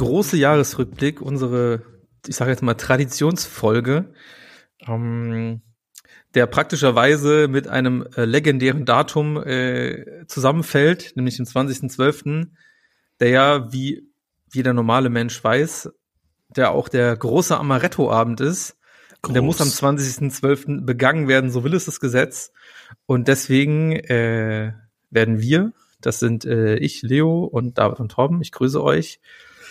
große Jahresrückblick, unsere, ich sage jetzt mal, Traditionsfolge, ähm, der praktischerweise mit einem äh, legendären Datum äh, zusammenfällt, nämlich dem 20.12., der ja, wie jeder normale Mensch weiß, der auch der große Amaretto-Abend ist. Und der muss am 20.12. begangen werden, so will es das Gesetz. Und deswegen äh, werden wir, das sind äh, ich, Leo und David und Torben, ich grüße euch.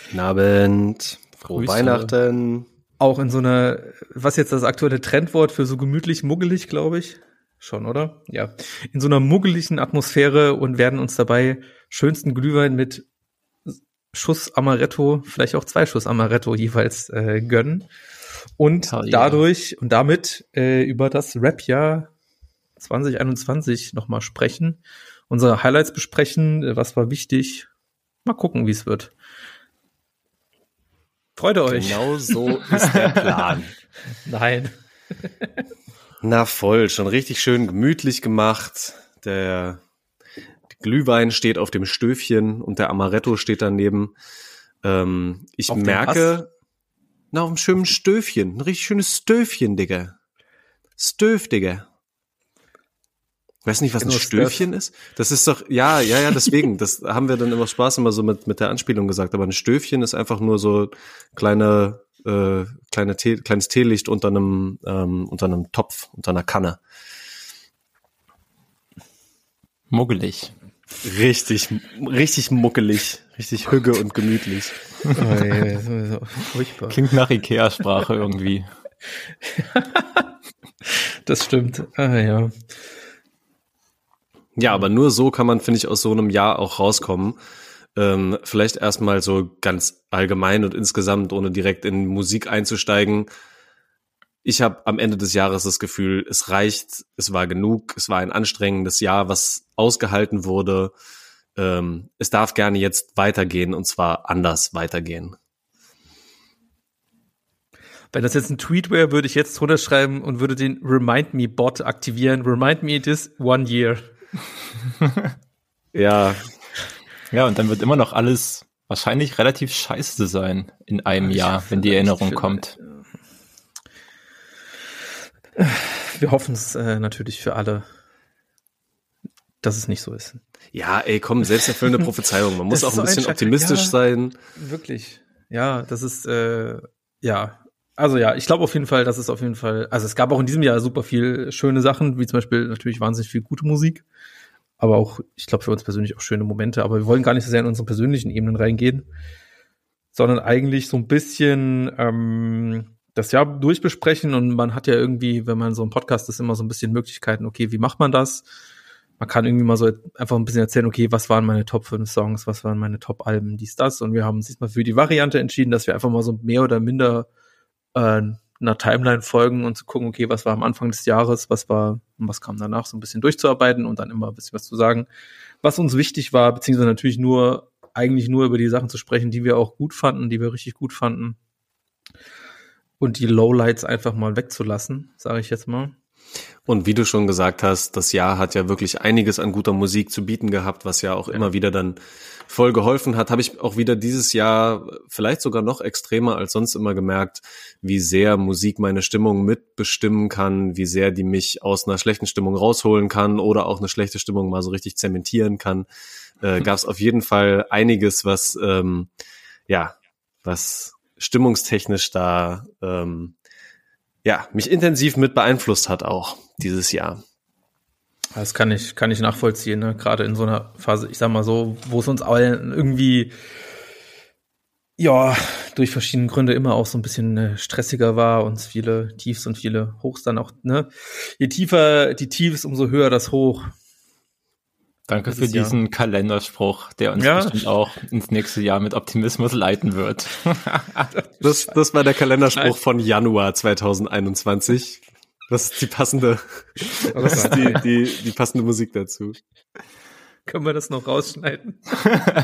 Guten Abend, frohe Grüße. Weihnachten. Auch in so einer, was jetzt das aktuelle Trendwort für so gemütlich muggelig, glaube ich. Schon, oder? Ja. In so einer muggeligen Atmosphäre und werden uns dabei schönsten Glühwein mit Schuss Amaretto, vielleicht auch zwei Schuss Amaretto jeweils äh, gönnen. Und Hell yeah. dadurch und damit äh, über das Rap-Jahr 2021 nochmal sprechen, unsere Highlights besprechen, äh, was war wichtig. Mal gucken, wie es wird. Freut euch? Genau so ist der Plan. Nein. Na voll, schon richtig schön gemütlich gemacht. Der Glühwein steht auf dem Stöfchen und der Amaretto steht daneben. Ähm, ich Auf merke, na, auf einem schönen Stöfchen, ein richtig schönes Stöfchen, Digga. Stöf, Digga. Weiß nicht, was ein Stöfchen ist? Das ist doch, ja, ja, ja, deswegen. Das haben wir dann immer Spaß immer so mit, mit der Anspielung gesagt. Aber ein Stöfchen ist einfach nur so kleine, äh, kleine Tee, kleines Teelicht unter einem, ähm, unter einem Topf, unter einer Kanne. Muggelig. Richtig, richtig muckelig, richtig hügge und gemütlich. Furchtbar. Klingt nach Ikea-Sprache irgendwie. Das stimmt. Ah, ja. Ja, aber nur so kann man, finde ich, aus so einem Jahr auch rauskommen. Ähm, vielleicht erstmal so ganz allgemein und insgesamt, ohne direkt in Musik einzusteigen. Ich habe am Ende des Jahres das Gefühl, es reicht, es war genug, es war ein anstrengendes Jahr, was ausgehalten wurde. Ähm, es darf gerne jetzt weitergehen und zwar anders weitergehen. Wenn das jetzt ein Tweet wäre, würde ich jetzt drunter schreiben und würde den Remind Me Bot aktivieren. Remind me this one year. Ja, Ja, und dann wird immer noch alles wahrscheinlich relativ scheiße sein in einem Jahr, wenn die Erinnerung kommt. Wir hoffen es äh, natürlich für alle, dass es nicht so ist. ja, ey, komm, selbsterfüllende Prophezeiung. Man muss auch ein bisschen ein optimistisch Ja. sein. Wirklich. Ja, das ist, äh, ja. Also ja, ich glaube auf jeden Fall, dass es auf jeden Fall, also es gab auch in diesem Jahr super viel schöne Sachen, wie zum Beispiel natürlich wahnsinnig viel gute Musik, aber auch, ich glaube für uns persönlich auch schöne Momente, aber wir wollen gar nicht so sehr in unsere persönlichen Ebenen reingehen, sondern eigentlich so ein bisschen ähm, das Jahr durchbesprechen und man hat ja irgendwie, wenn man so einen Podcast ist, immer so ein bisschen Möglichkeiten, okay, wie macht man das? Man kann irgendwie mal so einfach ein bisschen erzählen, okay, was waren meine Top 5 Songs, was waren meine Top Alben, dies, das. Und wir haben uns diesmal für die Variante entschieden, dass wir einfach mal so mehr oder minder äh, einer Timeline folgen und zu gucken, okay, was war am Anfang des Jahres, was war und was kam danach, so ein bisschen durchzuarbeiten und dann immer ein bisschen was zu sagen, was uns wichtig war, beziehungsweise natürlich nur, eigentlich nur über die Sachen zu sprechen, die wir auch gut fanden, die wir richtig gut fanden. Und die Lowlights einfach mal wegzulassen, sage ich jetzt mal. Und wie du schon gesagt hast, das Jahr hat ja wirklich einiges an guter Musik zu bieten gehabt, was ja auch immer wieder dann voll geholfen hat. Habe ich auch wieder dieses Jahr vielleicht sogar noch extremer als sonst immer gemerkt, wie sehr Musik meine Stimmung mitbestimmen kann, wie sehr die mich aus einer schlechten Stimmung rausholen kann oder auch eine schlechte Stimmung mal so richtig zementieren kann. Äh, Gab es auf jeden Fall einiges, was ähm, ja, was stimmungstechnisch da ähm, ja, mich intensiv mit beeinflusst hat auch dieses Jahr. Das kann ich, kann ich nachvollziehen, ne? gerade in so einer Phase, ich sag mal so, wo es uns allen irgendwie, ja, durch verschiedene Gründe immer auch so ein bisschen äh, stressiger war, uns viele Tiefs und viele Hochs dann auch, ne? Je tiefer die Tiefs, umso höher das Hoch. Danke für dieses Jahr. diesen Kalenderspruch, der uns Ja. bestimmt auch ins nächste Jahr mit Optimismus leiten wird. Das, das war der Kalenderspruch von Januar 2021. Das ist die passende, das ist die, die, die passende Musik dazu. Können wir das noch rausschneiden?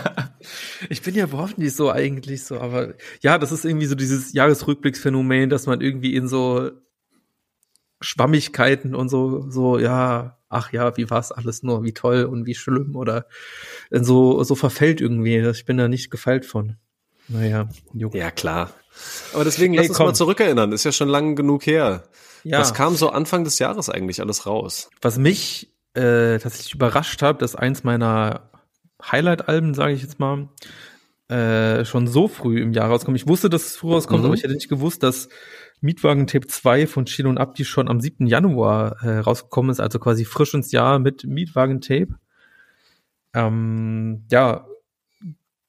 ich bin ja überhaupt nicht so eigentlich so, aber ja, das ist irgendwie so dieses Jahresrückblicksphänomen, dass man irgendwie in so Schwammigkeiten und so, so, ja, ach ja, wie war's alles nur, wie toll und wie schlimm oder in so, so verfällt irgendwie. Ich bin da nicht gefeilt von. Naja, juckt. Ja, klar. Aber deswegen Hey, lass uns komm. mal zurückerinnern. Ist ja schon lang genug her. Ja. Was kam so Anfang des Jahres eigentlich alles raus? Was mich äh, tatsächlich überrascht hat, dass eins meiner Highlight-Alben, sage ich jetzt mal, äh, schon so früh im Jahr rauskommt. Ich wusste, dass es früh rauskommt, Mhm. aber ich hätte nicht gewusst, dass Mietwagen Tape 2 von Chino und Abdi schon am 7. Januar äh, rausgekommen ist, also quasi frisch ins Jahr mit Mietwagen Tape. Ähm, ja,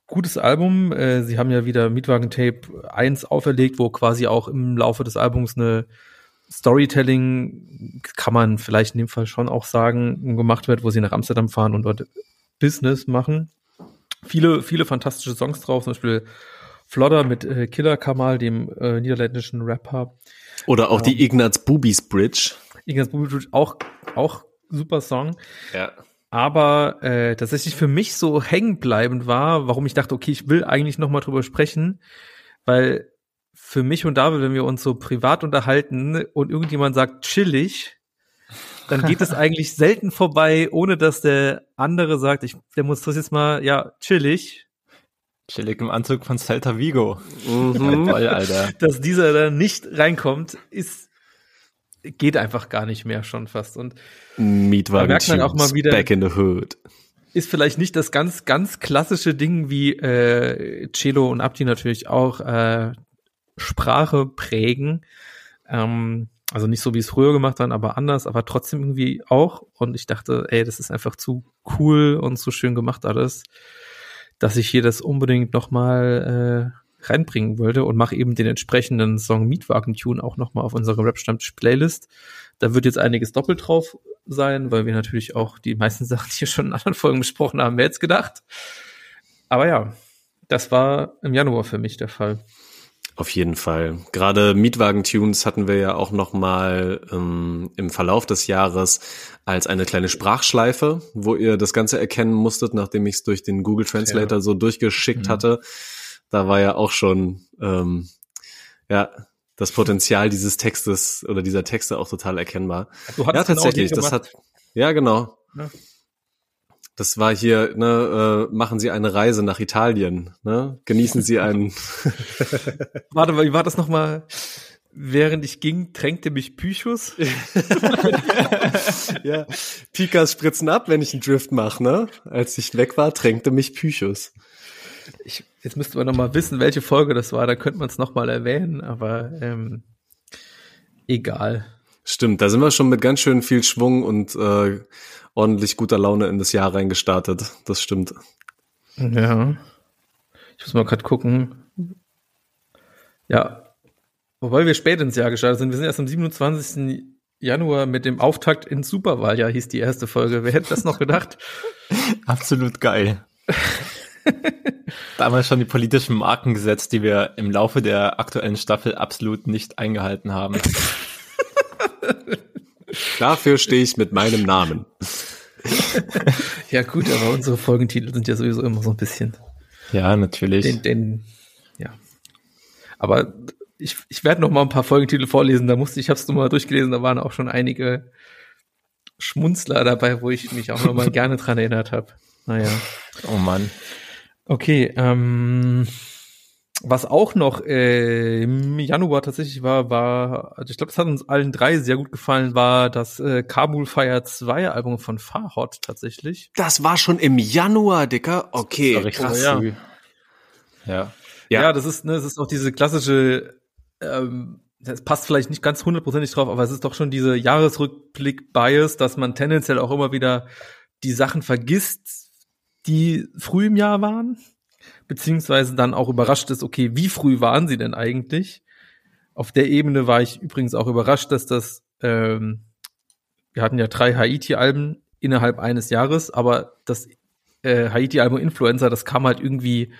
gutes Album. Äh, sie haben ja wieder Mietwagen Tape 1 auferlegt, wo quasi auch im Laufe des Albums eine Storytelling, kann man vielleicht in dem Fall schon auch sagen, gemacht wird, wo sie nach Amsterdam fahren und dort Business machen. Viele, viele fantastische Songs drauf, zum Beispiel Flodder mit äh, Killer Kamal, dem äh, niederländischen Rapper. Oder auch die Ignaz Bubis Bridge. Ignaz Bubicic, auch, auch super Song. Ja. Aber äh, tatsächlich für mich so hängenbleibend war, warum ich dachte, okay, ich will eigentlich noch mal drüber sprechen, weil für mich und David, wenn wir uns so privat unterhalten und irgendjemand sagt chillig, dann geht es eigentlich selten vorbei, ohne dass der andere sagt, ich demonstriere jetzt mal, ja, chillig, Chillig im Anzug von Celta Vigo. Mhm. Voll, Alter. dass dieser da nicht reinkommt, ist geht einfach gar nicht mehr schon fast und Mietwagen merkt man auch mal wieder- Back in the Hood. ist vielleicht nicht das ganz, ganz klassische Ding wie äh, Cello und Abdi natürlich auch äh, Sprache prägen. Ähm, also nicht so, wie es früher gemacht haben, aber anders, aber trotzdem irgendwie auch. Und ich dachte, ey, das ist einfach zu cool und zu schön gemacht alles, dass ich hier das unbedingt nochmal äh, reinbringen wollte und mache eben den entsprechenden Song Mietwagen-Tune auch nochmal auf unsere Rap-Stammtisch-Playlist. Da wird jetzt einiges doppelt drauf sein, weil wir natürlich auch die meisten Sachen hier schon in anderen Folgen besprochen haben, wer jetzt gedacht. Aber ja, das war im Januar für mich der Fall. Auf jeden Fall. Gerade Mietwagen-Tunes hatten wir ja auch noch mal ähm, im Verlauf des Jahres als eine kleine Sprachschleife, wo ihr das Ganze erkennen musstet, nachdem ich es durch den Google Translator so durchgeschickt Mhm. hatte. Da war ja auch schon ähm, ja das Potenzial dieses Textes oder dieser Texte auch total erkennbar. Du Ja, hattest genau tatsächlich. den Das hat ja genau. Ja. Das war hier, ne, äh, machen Sie eine Reise nach Italien, ne? Genießen Sie einen Warte, wie war das nochmal? Während ich ging, tränkte mich Pychus. ja, Pikas spritzen ab, wenn ich einen Drift mache, ne? Als ich weg war, tränkte mich Pychus. Ich, jetzt müsste man nochmal wissen, welche Folge das war. Da könnte man es nochmal erwähnen, aber ähm, egal. Stimmt, da sind wir schon mit ganz schön viel Schwung und äh, ordentlich guter Laune in das Jahr reingestartet. Das stimmt. Ja. Ich muss mal gerade gucken. Ja. Wobei wir spät ins Jahr gestartet sind. Wir sind erst am 27. Januar mit dem Auftakt ins Superwahljahr, hieß die erste Folge. Wer hätte das noch gedacht? Absolut geil. Damals schon die politischen Marken gesetzt, die wir im Laufe der aktuellen Staffel absolut nicht eingehalten haben. Dafür stehe ich mit meinem Namen. Ja, gut, aber unsere Folgentitel sind ja sowieso immer so ein bisschen Ja, natürlich. den, den, ja. Aber ich, ich werde noch mal ein paar Folgentitel vorlesen. Da musste ich, habe es nur mal durchgelesen. Da waren auch schon einige Schmunzler dabei, wo ich mich auch noch mal gerne dran erinnert habe. Naja. Oh Mann. Okay. Ähm, was auch noch äh, im Januar tatsächlich war, war, also ich glaube, es hat uns allen drei sehr gut gefallen, war das äh, Kabul Fire 2 Album von Farhot tatsächlich. Das war schon im Januar, Dicker. Okay, Das krass. ja. Ja. Ja. Ja, das ist, ne, das ist auch diese klassische, ähm, das passt vielleicht nicht ganz hundertprozentig drauf, aber es ist doch schon diese Jahresrückblick-Bias, dass man tendenziell auch immer wieder die Sachen vergisst, die früh im Jahr waren, beziehungsweise dann auch überrascht ist, okay, wie früh waren sie denn eigentlich? Auf der Ebene war ich übrigens auch überrascht, dass das, ähm, wir hatten ja drei Haiti-Alben innerhalb eines Jahres, aber das äh, Haiti-Album Influencer, das kam halt irgendwie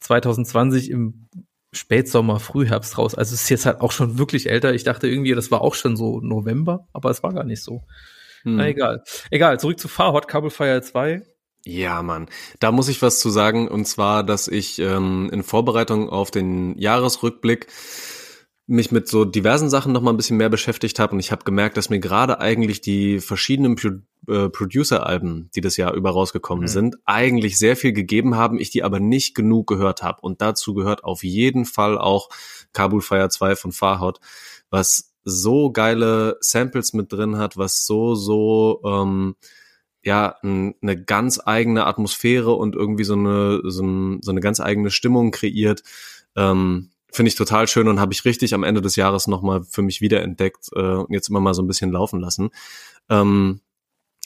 2020 im Spätsommer, Frühherbst raus. Also es ist jetzt halt auch schon wirklich älter. Ich dachte irgendwie, das war auch schon so November, aber es war gar nicht so. Hm. Na egal. Egal, zurück zu Farhot, Cable Fire 2. Ja, Mann. Da muss ich was zu sagen, und zwar, dass ich ähm, in Vorbereitung auf den Jahresrückblick mich mit so diversen Sachen noch mal ein bisschen mehr beschäftigt habe und ich habe gemerkt, dass mir gerade eigentlich die verschiedenen Pro äh, Producer-Alben, die das Jahr über rausgekommen mhm. sind, eigentlich sehr viel gegeben haben, ich die aber nicht genug gehört habe. Und dazu gehört auf jeden Fall auch Kabul Fire 2 von Farhot, was so geile Samples mit drin hat, was so, so ähm, ja, eine ganz eigene Atmosphäre und irgendwie so eine, so, ein, so eine ganz eigene Stimmung kreiert. Ähm, finde ich total schön und habe ich richtig am Ende des Jahres nochmal für mich wiederentdeckt äh, und jetzt immer mal so ein bisschen laufen lassen. Ähm,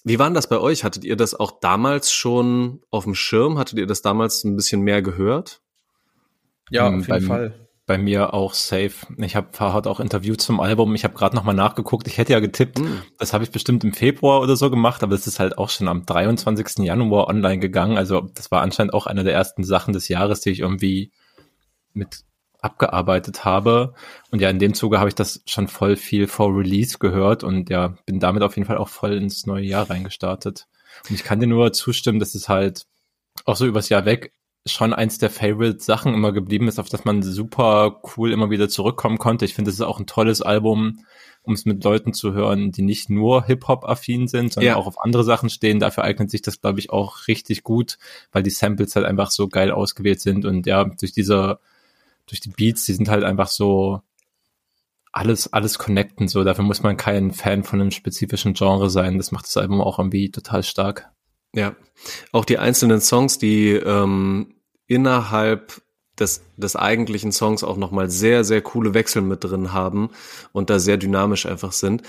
wie war denn das bei euch? Hattet ihr das auch damals schon auf dem Schirm? Hattet ihr das damals ein bisschen mehr gehört? Ja, auf jeden Fall. Bei mir auch safe. Ich habe Farhad auch interviewt zum Album. Ich habe gerade nochmal nachgeguckt. Ich hätte ja getippt, mhm. das habe ich bestimmt im Februar oder so gemacht, aber es ist halt auch schon am 23. Januar online gegangen. Also das war anscheinend auch eine der ersten Sachen des Jahres, die ich irgendwie mit abgearbeitet habe. Und ja, in dem Zuge habe ich das schon voll viel vor Release gehört und ja, bin damit auf jeden Fall auch voll ins neue Jahr reingestartet. Und ich kann dir nur zustimmen, dass es halt auch so übers Jahr weg schon eins der Favorite Sachen immer geblieben ist, auf das man super cool immer wieder zurückkommen konnte. Ich finde, es ist auch ein tolles Album, um es mit Leuten zu hören, die nicht nur Hip-Hop-affin sind, sondern ja. auch auf andere Sachen stehen. Dafür eignet sich das, glaube ich, auch richtig gut, weil die Samples halt einfach so geil ausgewählt sind und ja, durch diese durch die Beats, die sind halt einfach so alles, alles connecten, so. Dafür muss man kein Fan von einem spezifischen Genre sein. Das macht das Album auch irgendwie total stark. Ja. Auch die einzelnen Songs, die ähm, innerhalb des, des eigentlichen Songs auch nochmal sehr, sehr coole Wechsel mit drin haben und da sehr dynamisch einfach sind.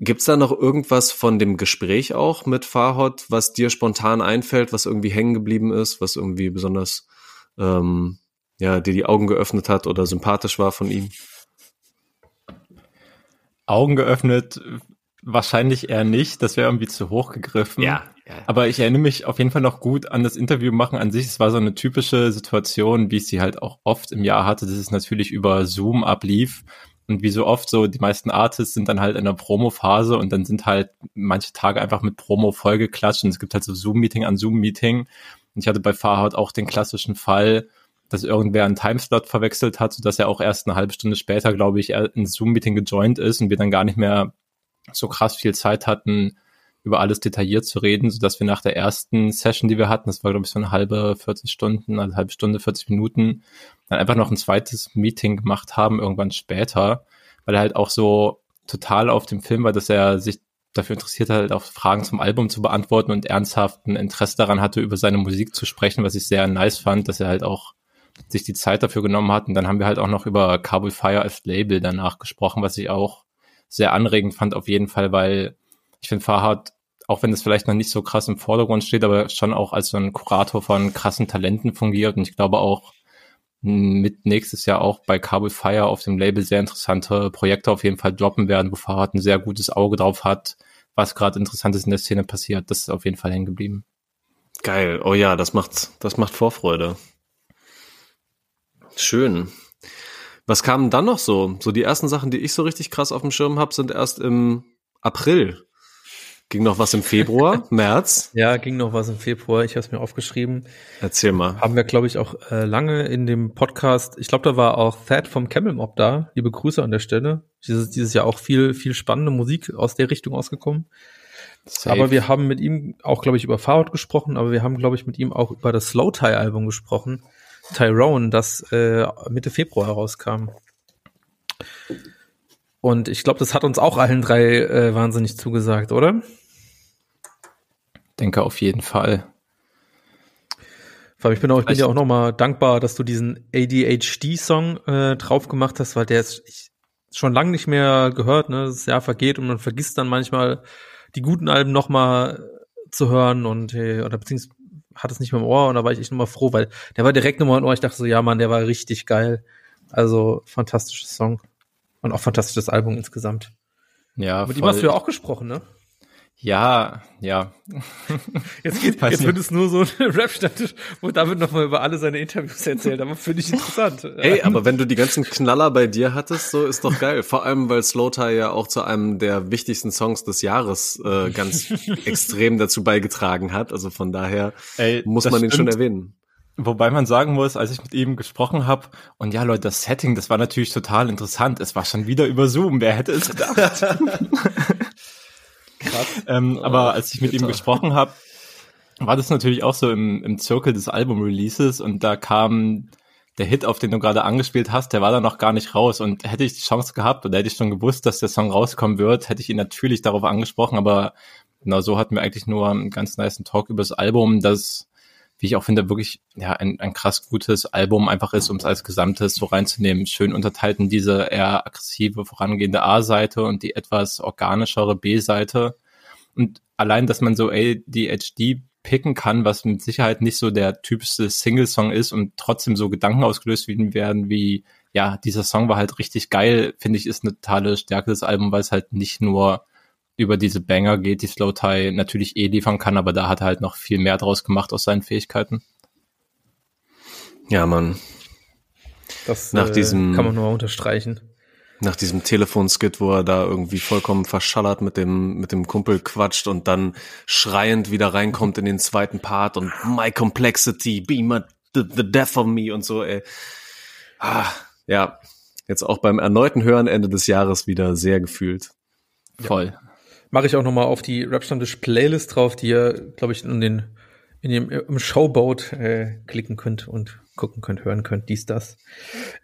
Gibt's da noch irgendwas von dem Gespräch auch mit Farhot, was dir spontan einfällt, was irgendwie hängen geblieben ist, was irgendwie besonders ähm, ja, dir die Augen geöffnet hat oder sympathisch war von ihm? Augen geöffnet, wahrscheinlich eher nicht. Das wäre irgendwie zu hoch gegriffen. Ja, Aber ich erinnere mich auf jeden Fall noch gut an das Interview machen an sich. Es war so eine typische Situation, wie ich sie halt auch oft im Jahr hatte, dass es natürlich über Zoom ablief. Und wie so oft so, die meisten Artists sind dann halt in der Promo-Phase und dann sind halt manche Tage einfach mit Promo vollgeklatscht und es gibt halt so Zoom-Meeting an Zoom-Meeting. Und ich hatte bei Farhad auch den klassischen Fall, dass irgendwer einen Timeslot verwechselt hat, sodass er auch erst eine halbe Stunde später, glaube ich, ins Zoom-Meeting gejoint ist und wir dann gar nicht mehr so krass viel Zeit hatten, über alles detailliert zu reden, sodass wir nach der ersten Session, die wir hatten, das war, glaube ich, so eine halbe 40 Stunden, eine halbe Stunde, 40 Minuten, dann einfach noch ein zweites Meeting gemacht haben, irgendwann später, weil er halt auch so total auf dem Film war, dass er sich dafür interessiert hat, halt auch Fragen zum Album zu beantworten und ernsthaft ein Interesse daran hatte, über seine Musik zu sprechen, was ich sehr nice fand, dass er halt auch sich die Zeit dafür genommen hat. Und dann haben wir halt auch noch über Carbon Fire als Label danach gesprochen, was ich auch sehr anregend fand auf jeden Fall, weil ich finde Farhad, auch wenn es vielleicht noch nicht so krass im Vordergrund steht, aber schon auch als so ein Kurator von krassen Talenten fungiert. Und ich glaube auch mit nächstes Jahr auch bei Carbon Fire auf dem Label sehr interessante Projekte auf jeden Fall droppen werden, wo Farhad ein sehr gutes Auge drauf hat, was gerade Interessantes in der Szene passiert. Das ist auf jeden Fall hängen geblieben. Geil. Oh ja, das macht, das macht Vorfreude. Schön. Was kam dann noch so? So die ersten Sachen, die ich so richtig krass auf dem Schirm habe, sind erst im April. Ging noch was im Februar, März? Ja, ging noch was im Februar. Ich habe es mir aufgeschrieben. Erzähl mal. Haben wir, glaube ich, auch äh, lange in dem Podcast. Ich glaube, da war auch Thad vom Camel Mob da. Liebe Grüße an der Stelle. Dieses, dieses Jahr auch viel, viel spannende Musik aus der Richtung ausgekommen. Safe. Aber wir haben mit ihm auch, glaube ich, über Fahrrad gesprochen, aber wir haben, glaube ich, mit ihm auch über das Slow Tie Album gesprochen. Tyrone, das äh, Mitte Februar herauskam. Und ich glaube, das hat uns auch allen drei äh, wahnsinnig zugesagt, oder? Denke auf jeden Fall. Ich bin, auch, ich bin dir auch nochmal dankbar, dass du diesen ADHD-Song äh, drauf gemacht hast, weil der ist ich, schon lange nicht mehr gehört. Ne? Das Jahr vergeht und man vergisst dann manchmal die guten Alben nochmal zu hören und äh, oder beziehungsweise hat es nicht mehr im Ohr und da war ich echt nochmal froh, weil der war direkt nochmal im Ohr. Ich dachte so, ja Mann, der war richtig geil. Also fantastisches Song und auch fantastisches Album insgesamt. Ja, Mit ihm hast du ja auch gesprochen, ne? Ja, ja. Jetzt, geht, Weiß jetzt nicht. wird es nur so ein Rap-Stammtisch, wo David nochmal über alle seine Interviews erzählt, aber finde ich interessant. Ey, aber wenn du die ganzen Knaller bei dir hattest, so ist doch geil. Vor allem, weil Slow Tie ja auch zu einem der wichtigsten Songs des Jahres äh, ganz extrem dazu beigetragen hat. Also von daher Ey, muss man den schon stimmt. erwähnen. Wobei man sagen muss, als ich mit ihm gesprochen habe, und ja, Leute, das Setting, das war natürlich total interessant. Es war schon wieder über Zoom, wer hätte es gedacht? ähm, aber als ich mit ihm bitter. gesprochen habe, war das natürlich auch so im, im Zirkel des Album-Releases und da kam der Hit, auf den du gerade angespielt hast, der war da noch gar nicht raus und hätte ich die Chance gehabt oder hätte ich schon gewusst, dass der Song rauskommen wird, hätte ich ihn natürlich darauf angesprochen, aber genau so hatten wir eigentlich nur einen ganz nice Talk über das Album, das wie ich auch finde, wirklich ja ein, ein krass gutes Album einfach ist, um es als Gesamtes so reinzunehmen. Schön unterteilt in diese eher aggressive, vorangehende A-Seite und die etwas organischere B-Seite. Und allein, dass man so ADHD picken kann, was mit Sicherheit nicht so der typischste Single-Song ist und trotzdem so Gedanken ausgelöst werden wie, ja, dieser Song war halt richtig geil, finde ich, ist eine totale Stärke des Albums, weil es halt nicht nur über diese Banger geht, die Slow Tie natürlich eh liefern kann, aber da hat er halt noch viel mehr draus gemacht aus seinen Fähigkeiten. Ja, Mann. Das Nach äh, diesem- kann man nur unterstreichen. Nach diesem Telefonskit, wo er da irgendwie vollkommen verschallert mit dem, mit dem Kumpel quatscht und dann schreiend wieder reinkommt in den zweiten Part und my complexity, be my, the, the death of me und so, ey. Ah, ja, jetzt auch beim erneuten Hören Ende des Jahres wieder sehr gefühlt. Voll. Mache ich auch nochmal auf die Rap-Stammtisch-Playlist drauf, die ihr, glaube ich, in den in dem im Showboat äh, klicken könnt und gucken könnt, hören könnt, dies, das.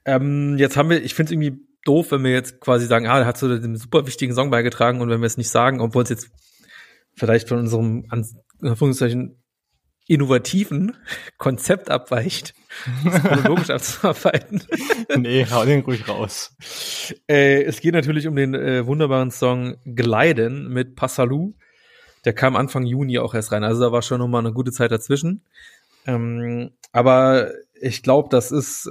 Ähm, jetzt haben wir, ich finde es irgendwie doof, wenn wir jetzt quasi sagen, ah, er hat so den super wichtigen Song beigetragen und wenn wir es nicht sagen, obwohl es jetzt vielleicht von unserem Anführungszeichen innovativen Konzept abweicht, chronologisch abzuarbeiten. nee, hau den ruhig raus. Äh, es geht natürlich um den äh, wunderbaren Song Gleiten mit Passalou. Der kam Anfang Juni auch erst rein. Also da war schon noch mal eine gute Zeit dazwischen. Ähm, aber ich glaube, das ist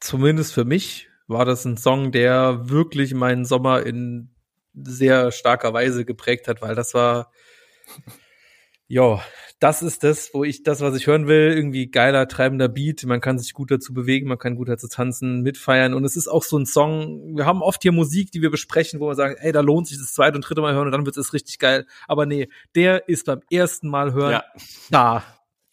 zumindest für mich war das ein Song, der wirklich meinen Sommer in sehr starker Weise geprägt hat, weil das war ja, das ist das, wo ich das, was ich hören will, irgendwie geiler, treibender Beat, man kann sich gut dazu bewegen, man kann gut dazu tanzen, mitfeiern und es ist auch so ein Song, wir haben oft hier Musik, die wir besprechen, wo wir sagen, ey, da lohnt sich das zweite und dritte Mal hören und dann wird es richtig geil, aber nee, der ist beim ersten Mal hören Ja. da.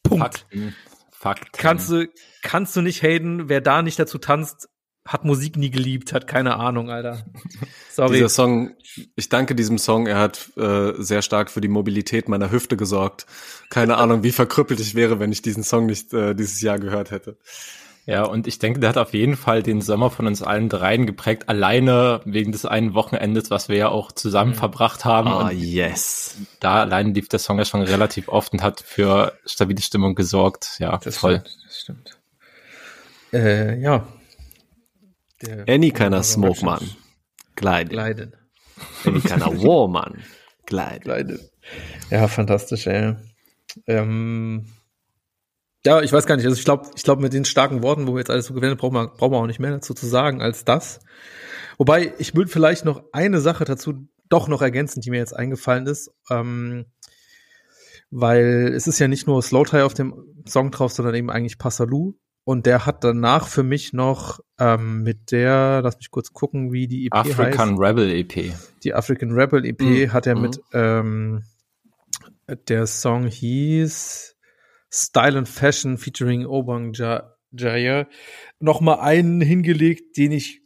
Punkt. Fakten. Fakten. Kannst du, kannst du nicht haten, wer da nicht dazu tanzt, hat Musik nie geliebt, hat keine Ahnung, Alter. Sorry. Dieser Song, ich danke diesem Song, er hat äh, sehr stark für die Mobilität meiner Hüfte gesorgt. Keine Ahnung, wie verkrüppelt ich wäre, wenn ich diesen Song nicht äh, dieses Jahr gehört hätte. Ja, und ich denke, der hat auf jeden Fall den Sommer von uns allen dreien geprägt, alleine wegen des einen Wochenendes, was wir ja auch zusammen verbracht haben. Ah, und yes. da alleine lief der Song ja schon relativ oft und hat für stabile Stimmung gesorgt. Ja, das voll. Stimmt, das stimmt. Äh, ja. Der Any of smoke, man. Glide. Gleiten. Any kind of war, man. Glide. Gleiten. Ja, fantastisch, ey. Ähm, ja, ich weiß gar nicht. Also ich glaube, ich glaube, mit den starken Worten, wo wir jetzt alles so gewinnen, brauchen wir, brauchen wir auch nicht mehr dazu zu sagen als das. Wobei, ich würde vielleicht noch eine Sache dazu doch noch ergänzen, die mir jetzt eingefallen ist. Ähm, weil es ist ja nicht nur Slow Tie auf dem Song drauf, sondern eben eigentlich Passalou. Und der hat danach für mich noch ähm, mit der, lass mich kurz gucken, wie die EP African heißt. Rebel EP. Die African Rebel EP Mhm. hat er Mhm. mit, ähm, der Song hieß Style and Fashion featuring Obang Ja- Jaya, noch mal einen hingelegt, den ich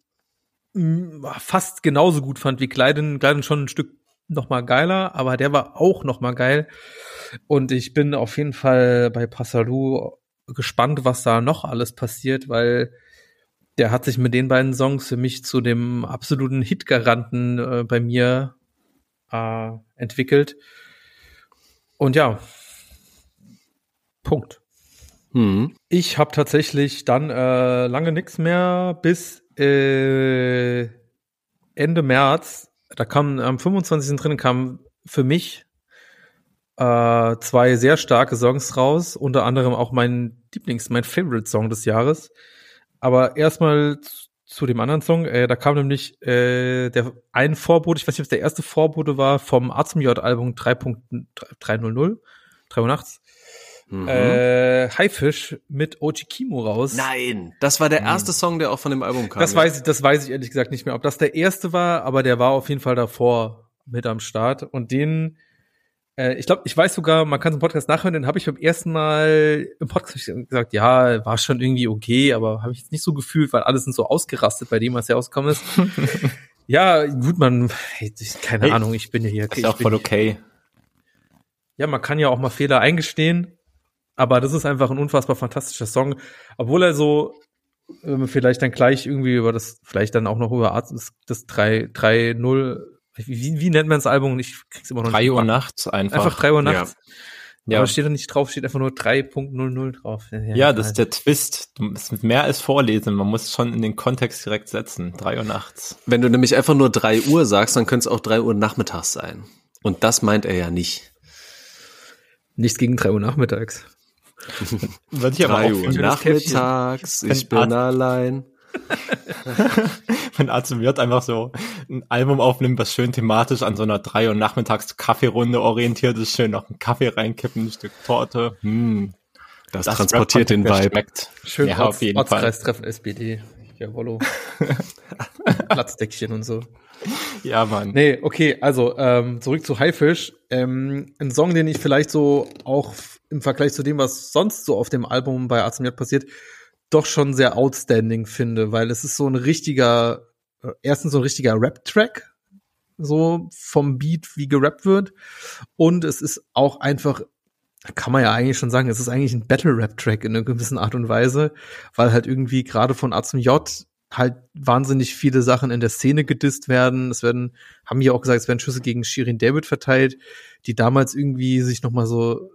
mh, fast genauso gut fand wie Kleiden. Kleiden schon ein Stück noch mal geiler, aber der war auch noch mal geil. Und ich bin auf jeden Fall bei Passalou gespannt, was da noch alles passiert, weil der hat sich mit den beiden Songs für mich zu dem absoluten Hitgaranten äh, bei mir äh, entwickelt. Und ja, Punkt. Hm. Ich habe tatsächlich dann äh, lange nichts mehr bis äh, Ende März. Da kam am 25. drin kam für mich äh, zwei sehr starke Songs raus, unter anderem auch mein Lieblings, mein Favorite Song des Jahres. Aber erstmal zu dem anderen Song. Äh, da kam nämlich äh, der ein Vorbote, ich weiß nicht, ob es der erste Vorbote war, vom Azumjord-Album 3.300, 308. Mhm. Äh, Highfish mit Ochi Kimo raus. Nein, das war der mhm. erste Song, der auch von dem Album kam. Das weiß ich, das weiß ich ehrlich gesagt nicht mehr, ob das der erste war, aber der war auf jeden Fall davor mit am Start und den äh, ich glaube, ich weiß sogar, man kann so einen Podcast nachhören, den habe ich beim ersten Mal im Podcast gesagt, ja, war schon irgendwie okay, aber habe ich jetzt nicht so gefühlt, weil alles sind so ausgerastet bei dem, was ja ausgekommen ist. ja, gut, man, keine hey, Ahnung, ich bin ja hier. Ist auch voll okay. Ja, man kann ja auch mal Fehler eingestehen, aber das ist einfach ein unfassbar fantastischer Song, obwohl er so äh, vielleicht dann gleich irgendwie über das, vielleicht dann auch noch über das, das 3-0 wie, wie nennt man das Album? Ich krieg's immer noch nicht. 3 Uhr nachts einfach. Einfach 3 Uhr nachts. Ja. Aber steht da nicht drauf, steht einfach nur 3.00 drauf. Ja, ja das ist der Twist. Du musst mehr als vorlesen. Man muss schon in den Kontext direkt setzen. 3 Uhr nachts. Wenn du nämlich einfach nur 3 Uhr sagst, dann könnte es auch 3 Uhr nachmittags sein. Und das meint er ja nicht. Nichts gegen 3 Uhr nachmittags. Würde ich aber 3 Uhr nachmittags, ich bin allein. wenn Arzt wird einfach so ein Album aufnimmt, was schön thematisch an so einer drei Uhr nachmittags Kaffeerunde orientiert ist, schön noch einen Kaffee reinkippen, ein Stück Torte. Hm. Das, das transportiert den Vibe. Schmeckt. Schön ja, Orts, auf jeden Ortskreistreffen SPD. Jawollo. Platzdeckchen und so. Ja, Mann. Nee, okay, also ähm, zurück zu Highfish. Ähm, ein Song, den ich vielleicht so auch im Vergleich zu dem, was sonst so auf dem Album bei Azamiat passiert, doch schon sehr outstanding finde, weil es ist so ein richtiger, äh, erstens so ein richtiger Rap-Track, so vom Beat, wie gerappt wird. Und es ist auch einfach, kann man ja eigentlich schon sagen, es ist eigentlich ein Battle-Rap-Track in einer gewissen Art und Weise, weil halt irgendwie gerade von A J halt wahnsinnig viele Sachen in der Szene gedisst werden. Es werden, haben hier auch gesagt, es werden Schüsse gegen Shirin David verteilt, die damals irgendwie sich noch mal so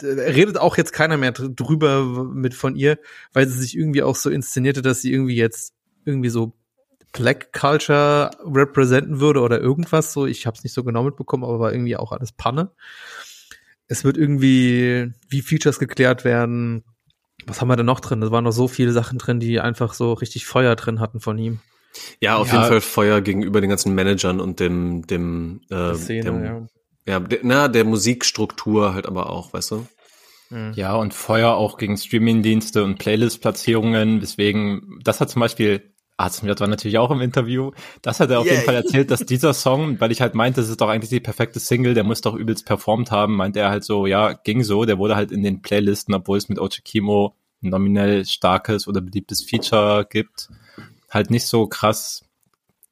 redet auch jetzt keiner mehr drüber mit von ihr, weil sie sich irgendwie auch so inszenierte, dass sie irgendwie jetzt irgendwie so Black Culture representen würde oder irgendwas so. Ich habe es nicht so genau mitbekommen, aber war irgendwie auch alles Panne. Es wird irgendwie, wie Features geklärt werden. Was haben wir denn noch drin? Da waren noch so viele Sachen drin, die einfach so richtig Feuer drin hatten von ihm. Ja, auf ja. jeden Fall Feuer gegenüber den ganzen Managern und dem, dem, äh, Szene, dem, ja. Ja, de, na, der Musikstruktur halt aber auch, weißt du? Mhm. Ja, und Feuer auch gegen Streamingdienste und Playlist-Platzierungen. Deswegen, das hat zum Beispiel Arztmirt war natürlich auch im Interview. Das hat er auf yeah. jeden Fall erzählt, dass dieser Song, weil ich halt meinte, das ist doch eigentlich die perfekte Single, der muss doch übelst performt haben, meinte er halt so, ja, ging so, der wurde halt in den Playlisten, obwohl es mit Ochikimo ein nominell starkes oder beliebtes Feature gibt, halt nicht so krass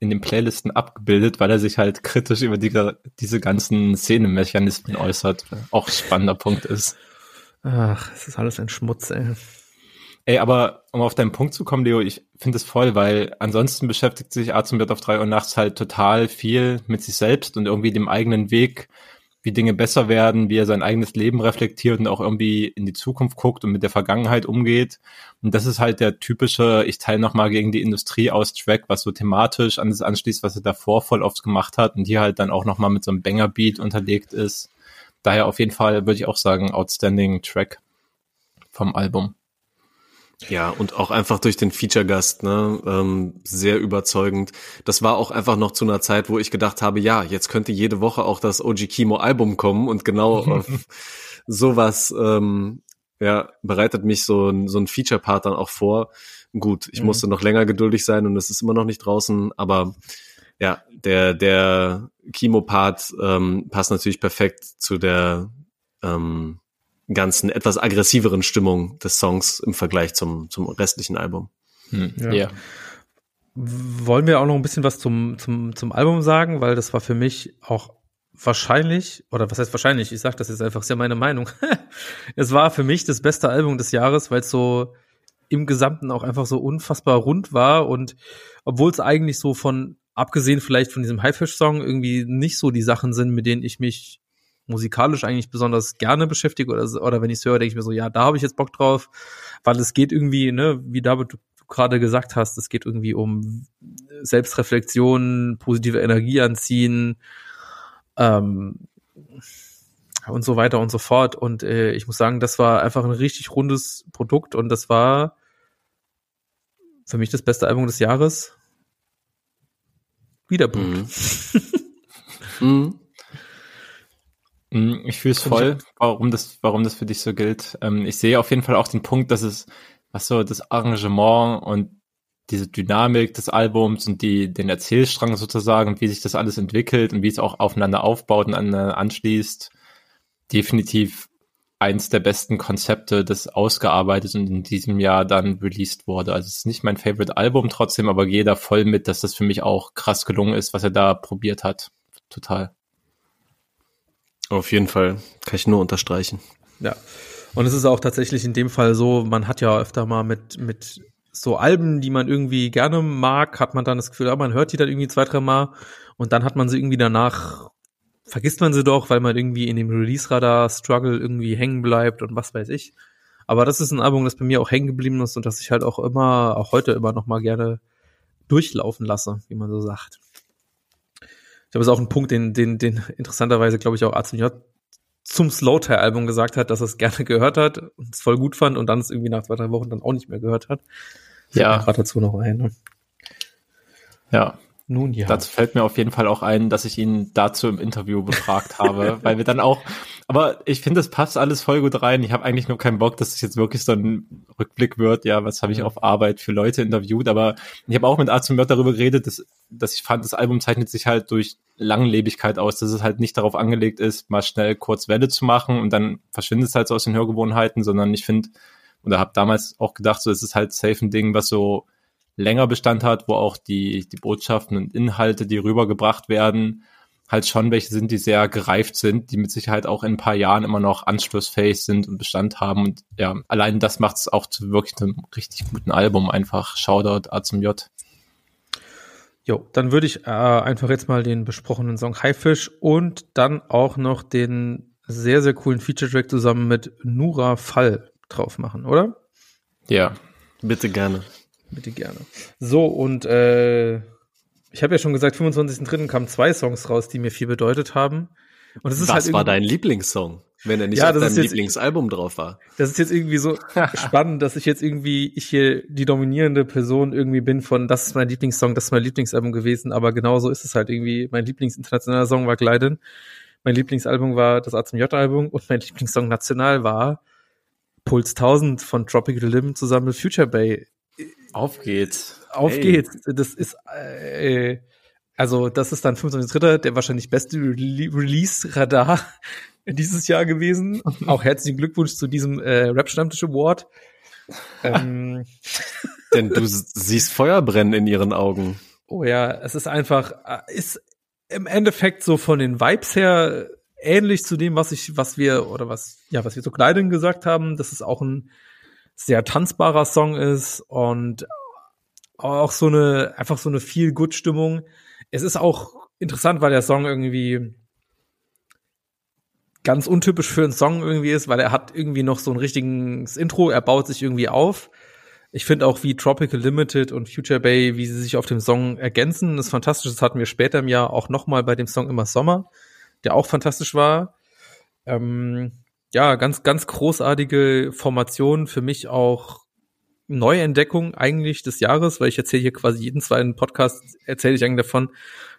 in den Playlisten abgebildet, weil er sich halt kritisch über die, diese ganzen Szenemechanismen äußert. Auch spannender Punkt ist. Ach, es ist alles ein Schmutz, ey. Ey, aber um auf deinen Punkt zu kommen, Leo, ich finde es voll, weil ansonsten beschäftigt sich Arzt auf drei Uhr nachts halt total viel mit sich selbst und irgendwie dem eigenen Weg, wie Dinge besser werden, wie er sein eigenes Leben reflektiert und auch irgendwie in die Zukunft guckt und mit der Vergangenheit umgeht. Und das ist halt der typische, ich teile nochmal gegen die Industrie aus Track, was so thematisch an das anschließt, was er davor voll oft gemacht hat und hier halt dann auch nochmal mit so einem Banger-Beat unterlegt ist. Daher auf jeden Fall würde ich auch sagen, outstanding Track vom Album. Ja, und auch einfach durch den Feature-Gast, ne, ähm, sehr überzeugend. Das war auch einfach noch zu einer Zeit, wo ich gedacht habe, ja, jetzt könnte jede Woche auch das OG Kimo Album kommen und genau auf sowas, ähm, ja, bereitet mich so ein, so ein Feature-Part dann auch vor. Gut, ich mhm. musste noch länger geduldig sein und es ist immer noch nicht draußen, aber ja, der, der Kimo-Part ähm, passt natürlich perfekt zu der ähm, ganzen etwas aggressiveren Stimmung des Songs im Vergleich zum, zum restlichen Album. Hm, ja. ja. Wollen wir auch noch ein bisschen was zum, zum, zum Album sagen, weil das war für mich auch wahrscheinlich, oder was heißt wahrscheinlich, ich sage das jetzt einfach, ist ja meine Meinung. es war für mich das beste Album des Jahres, weil es so im Gesamten auch einfach so unfassbar rund war und obwohl es eigentlich so von, abgesehen vielleicht von diesem Haifisch-Song, irgendwie nicht so die Sachen sind, mit denen ich mich musikalisch eigentlich besonders gerne beschäftige oder, oder wenn ich es höre, denke ich mir so, ja, da habe ich jetzt Bock drauf, weil es geht irgendwie, ne, wie David du gerade gesagt hast, es geht irgendwie um Selbstreflexion, positive Energie anziehen ähm, und so weiter und so fort. Und äh, ich muss sagen, das war einfach ein richtig rundes Produkt und das war für mich das beste Album des Jahres. Wieder Punkt. Mhm. Mm, Ich fühle es voll, warum das, warum das für dich so gilt. Ähm, ich sehe auf jeden Fall auch den Punkt, dass es, was so das Arrangement und diese Dynamik des Albums und die, den Erzählstrang sozusagen und wie sich das alles entwickelt und wie es auch aufeinander aufbaut und aneinander anschließt, definitiv eins der besten Konzepte, das ausgearbeitet und in diesem Jahr dann released wurde. Also es ist nicht mein Favorite Album trotzdem, aber gehe da voll mit, dass das für mich auch krass gelungen ist, was er da probiert hat. Total. Auf jeden Fall. Kann ich nur unterstreichen. Ja. Und es ist auch tatsächlich in dem Fall so, man hat ja öfter mal mit, mit so Alben, die man irgendwie gerne mag, hat man dann das Gefühl, ah, man hört die dann irgendwie zwei, drei Mal und dann hat man sie irgendwie danach, vergisst man sie doch, weil man irgendwie in dem Release-Radar-Struggle irgendwie hängen bleibt und was weiß ich. Aber das ist ein Album, das bei mir auch hängen geblieben ist und das ich halt auch immer, auch heute immer noch mal gerne durchlaufen lasse, wie man so sagt. Ich glaube, es ist auch ein Punkt, den, den, den interessanterweise, glaube ich, auch ACJ zum Slowtie-Album gesagt hat, dass er es gerne gehört hat und es voll gut fand und dann es irgendwie nach zwei, drei Wochen dann auch nicht mehr gehört hat. Fällt Ja. mir Gerade dazu noch ein. Ne? Ja, Nun ja. Dazu fällt mir auf jeden Fall auch ein, dass ich ihn dazu im Interview befragt habe, weil wir dann auch, aber ich finde, es passt alles voll gut rein. Ich habe eigentlich nur keinen Bock, dass es jetzt wirklich so ein Rückblick wird, ja, was habe ich auf Arbeit für Leute interviewt, aber ich habe auch mit Arzt Mörd darüber geredet, dass, dass ich fand, das Album zeichnet sich halt durch Langlebigkeit aus, dass es halt nicht darauf angelegt ist, mal schnell kurz Welle zu machen und dann verschwindet es halt so aus den Hörgewohnheiten, sondern ich finde, oder habe damals auch gedacht, so es ist halt safe ein Ding, was so länger Bestand hat, wo auch die, die Botschaften und Inhalte, die rübergebracht werden, halt schon welche sind, die sehr gereift sind, die mit Sicherheit auch in ein paar Jahren immer noch anschlussfähig sind und Bestand haben. Und ja, allein das macht es auch zu wirklich einem richtig guten Album. Einfach Shoutout A zum J. Jo, dann würde ich äh, einfach jetzt mal den besprochenen Song Haifisch und dann auch noch den sehr, sehr coolen Feature-Track zusammen mit Nura Fall drauf machen, oder? Ja. Bitte gerne. Bitte gerne. So, und äh, ich habe ja schon gesagt, 25.03. kamen zwei Songs raus, die mir viel bedeutet haben. Und es ist Was halt war dein Lieblingssong, wenn er nicht Ja, auf das deinem jetzt- Lieblingsalbum drauf war? Das ist jetzt irgendwie so spannend, dass ich jetzt irgendwie, ich hier die dominierende Person irgendwie bin von, das ist mein Lieblingssong, das ist mein Lieblingsalbum gewesen, aber genau so ist es halt irgendwie. Mein Lieblingsinternationaler Song war Gleiden, mein Lieblingsalbum war das A zum J-Album und mein Lieblingssong national war Puls 1000 von Tropical Lim zusammen mit Future Bay. Auf geht's. Auf Hey. geht's. Das ist, äh, also das ist dann 25.3., der wahrscheinlich beste Rele Release-Radar dieses Jahr gewesen. Auch herzlichen Glückwunsch zu diesem äh, Rap-Stammtisch Award. Ähm, Denn du siehst Feuer brennen in ihren Augen. oh ja, es ist einfach, äh, ist im Endeffekt so von den Vibes her ähnlich zu dem, was ich, was wir, oder was, ja, was wir zu Kleidung gesagt haben, dass es auch ein sehr tanzbarer Song ist und auch so eine, einfach so eine viel gut Stimmung. Es ist auch interessant, weil der Song irgendwie ganz untypisch für einen Song irgendwie ist, weil er hat irgendwie noch so ein richtiges Intro, er baut sich irgendwie auf. Ich finde auch, wie Tropical Limited und Future Bay, wie sie sich auf dem Song ergänzen, ist fantastisch. Das hatten wir später im Jahr auch noch mal bei dem Song Immer Sommer, der auch fantastisch war. Ähm, ja, ganz, ganz großartige Formation. Für mich auch Neuentdeckung eigentlich des Jahres, weil ich erzähle hier quasi jeden zweiten Podcast, erzähle ich eigentlich davon,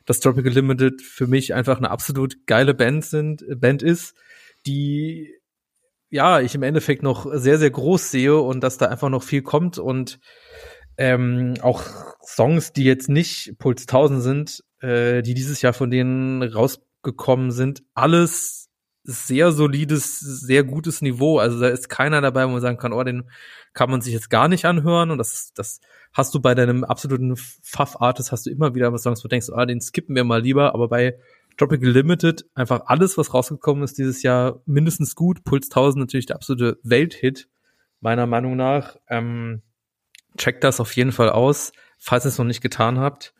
dass Tropical Limited für mich einfach eine absolut geile Band sind, Band ist, die ja, ich im Endeffekt noch sehr, sehr groß sehe und dass da einfach noch viel kommt und ähm, auch Songs, die jetzt nicht Puls 1000 sind, äh, die dieses Jahr von denen rausgekommen sind, alles sehr solides, sehr gutes Niveau. Also da ist keiner dabei, wo man sagen kann, oh, den kann man sich jetzt gar nicht anhören und das, das hast du bei deinem absoluten Pfaff-Artist hast du immer wieder Songs, wo du denkst, ah, den skippen wir mal lieber, aber bei Tropical Limited, einfach alles, was rausgekommen ist dieses Jahr, mindestens gut. Puls 1000 natürlich der absolute Welthit, meiner Meinung nach. Ähm, checkt das auf jeden Fall aus, falls ihr es noch nicht getan habt.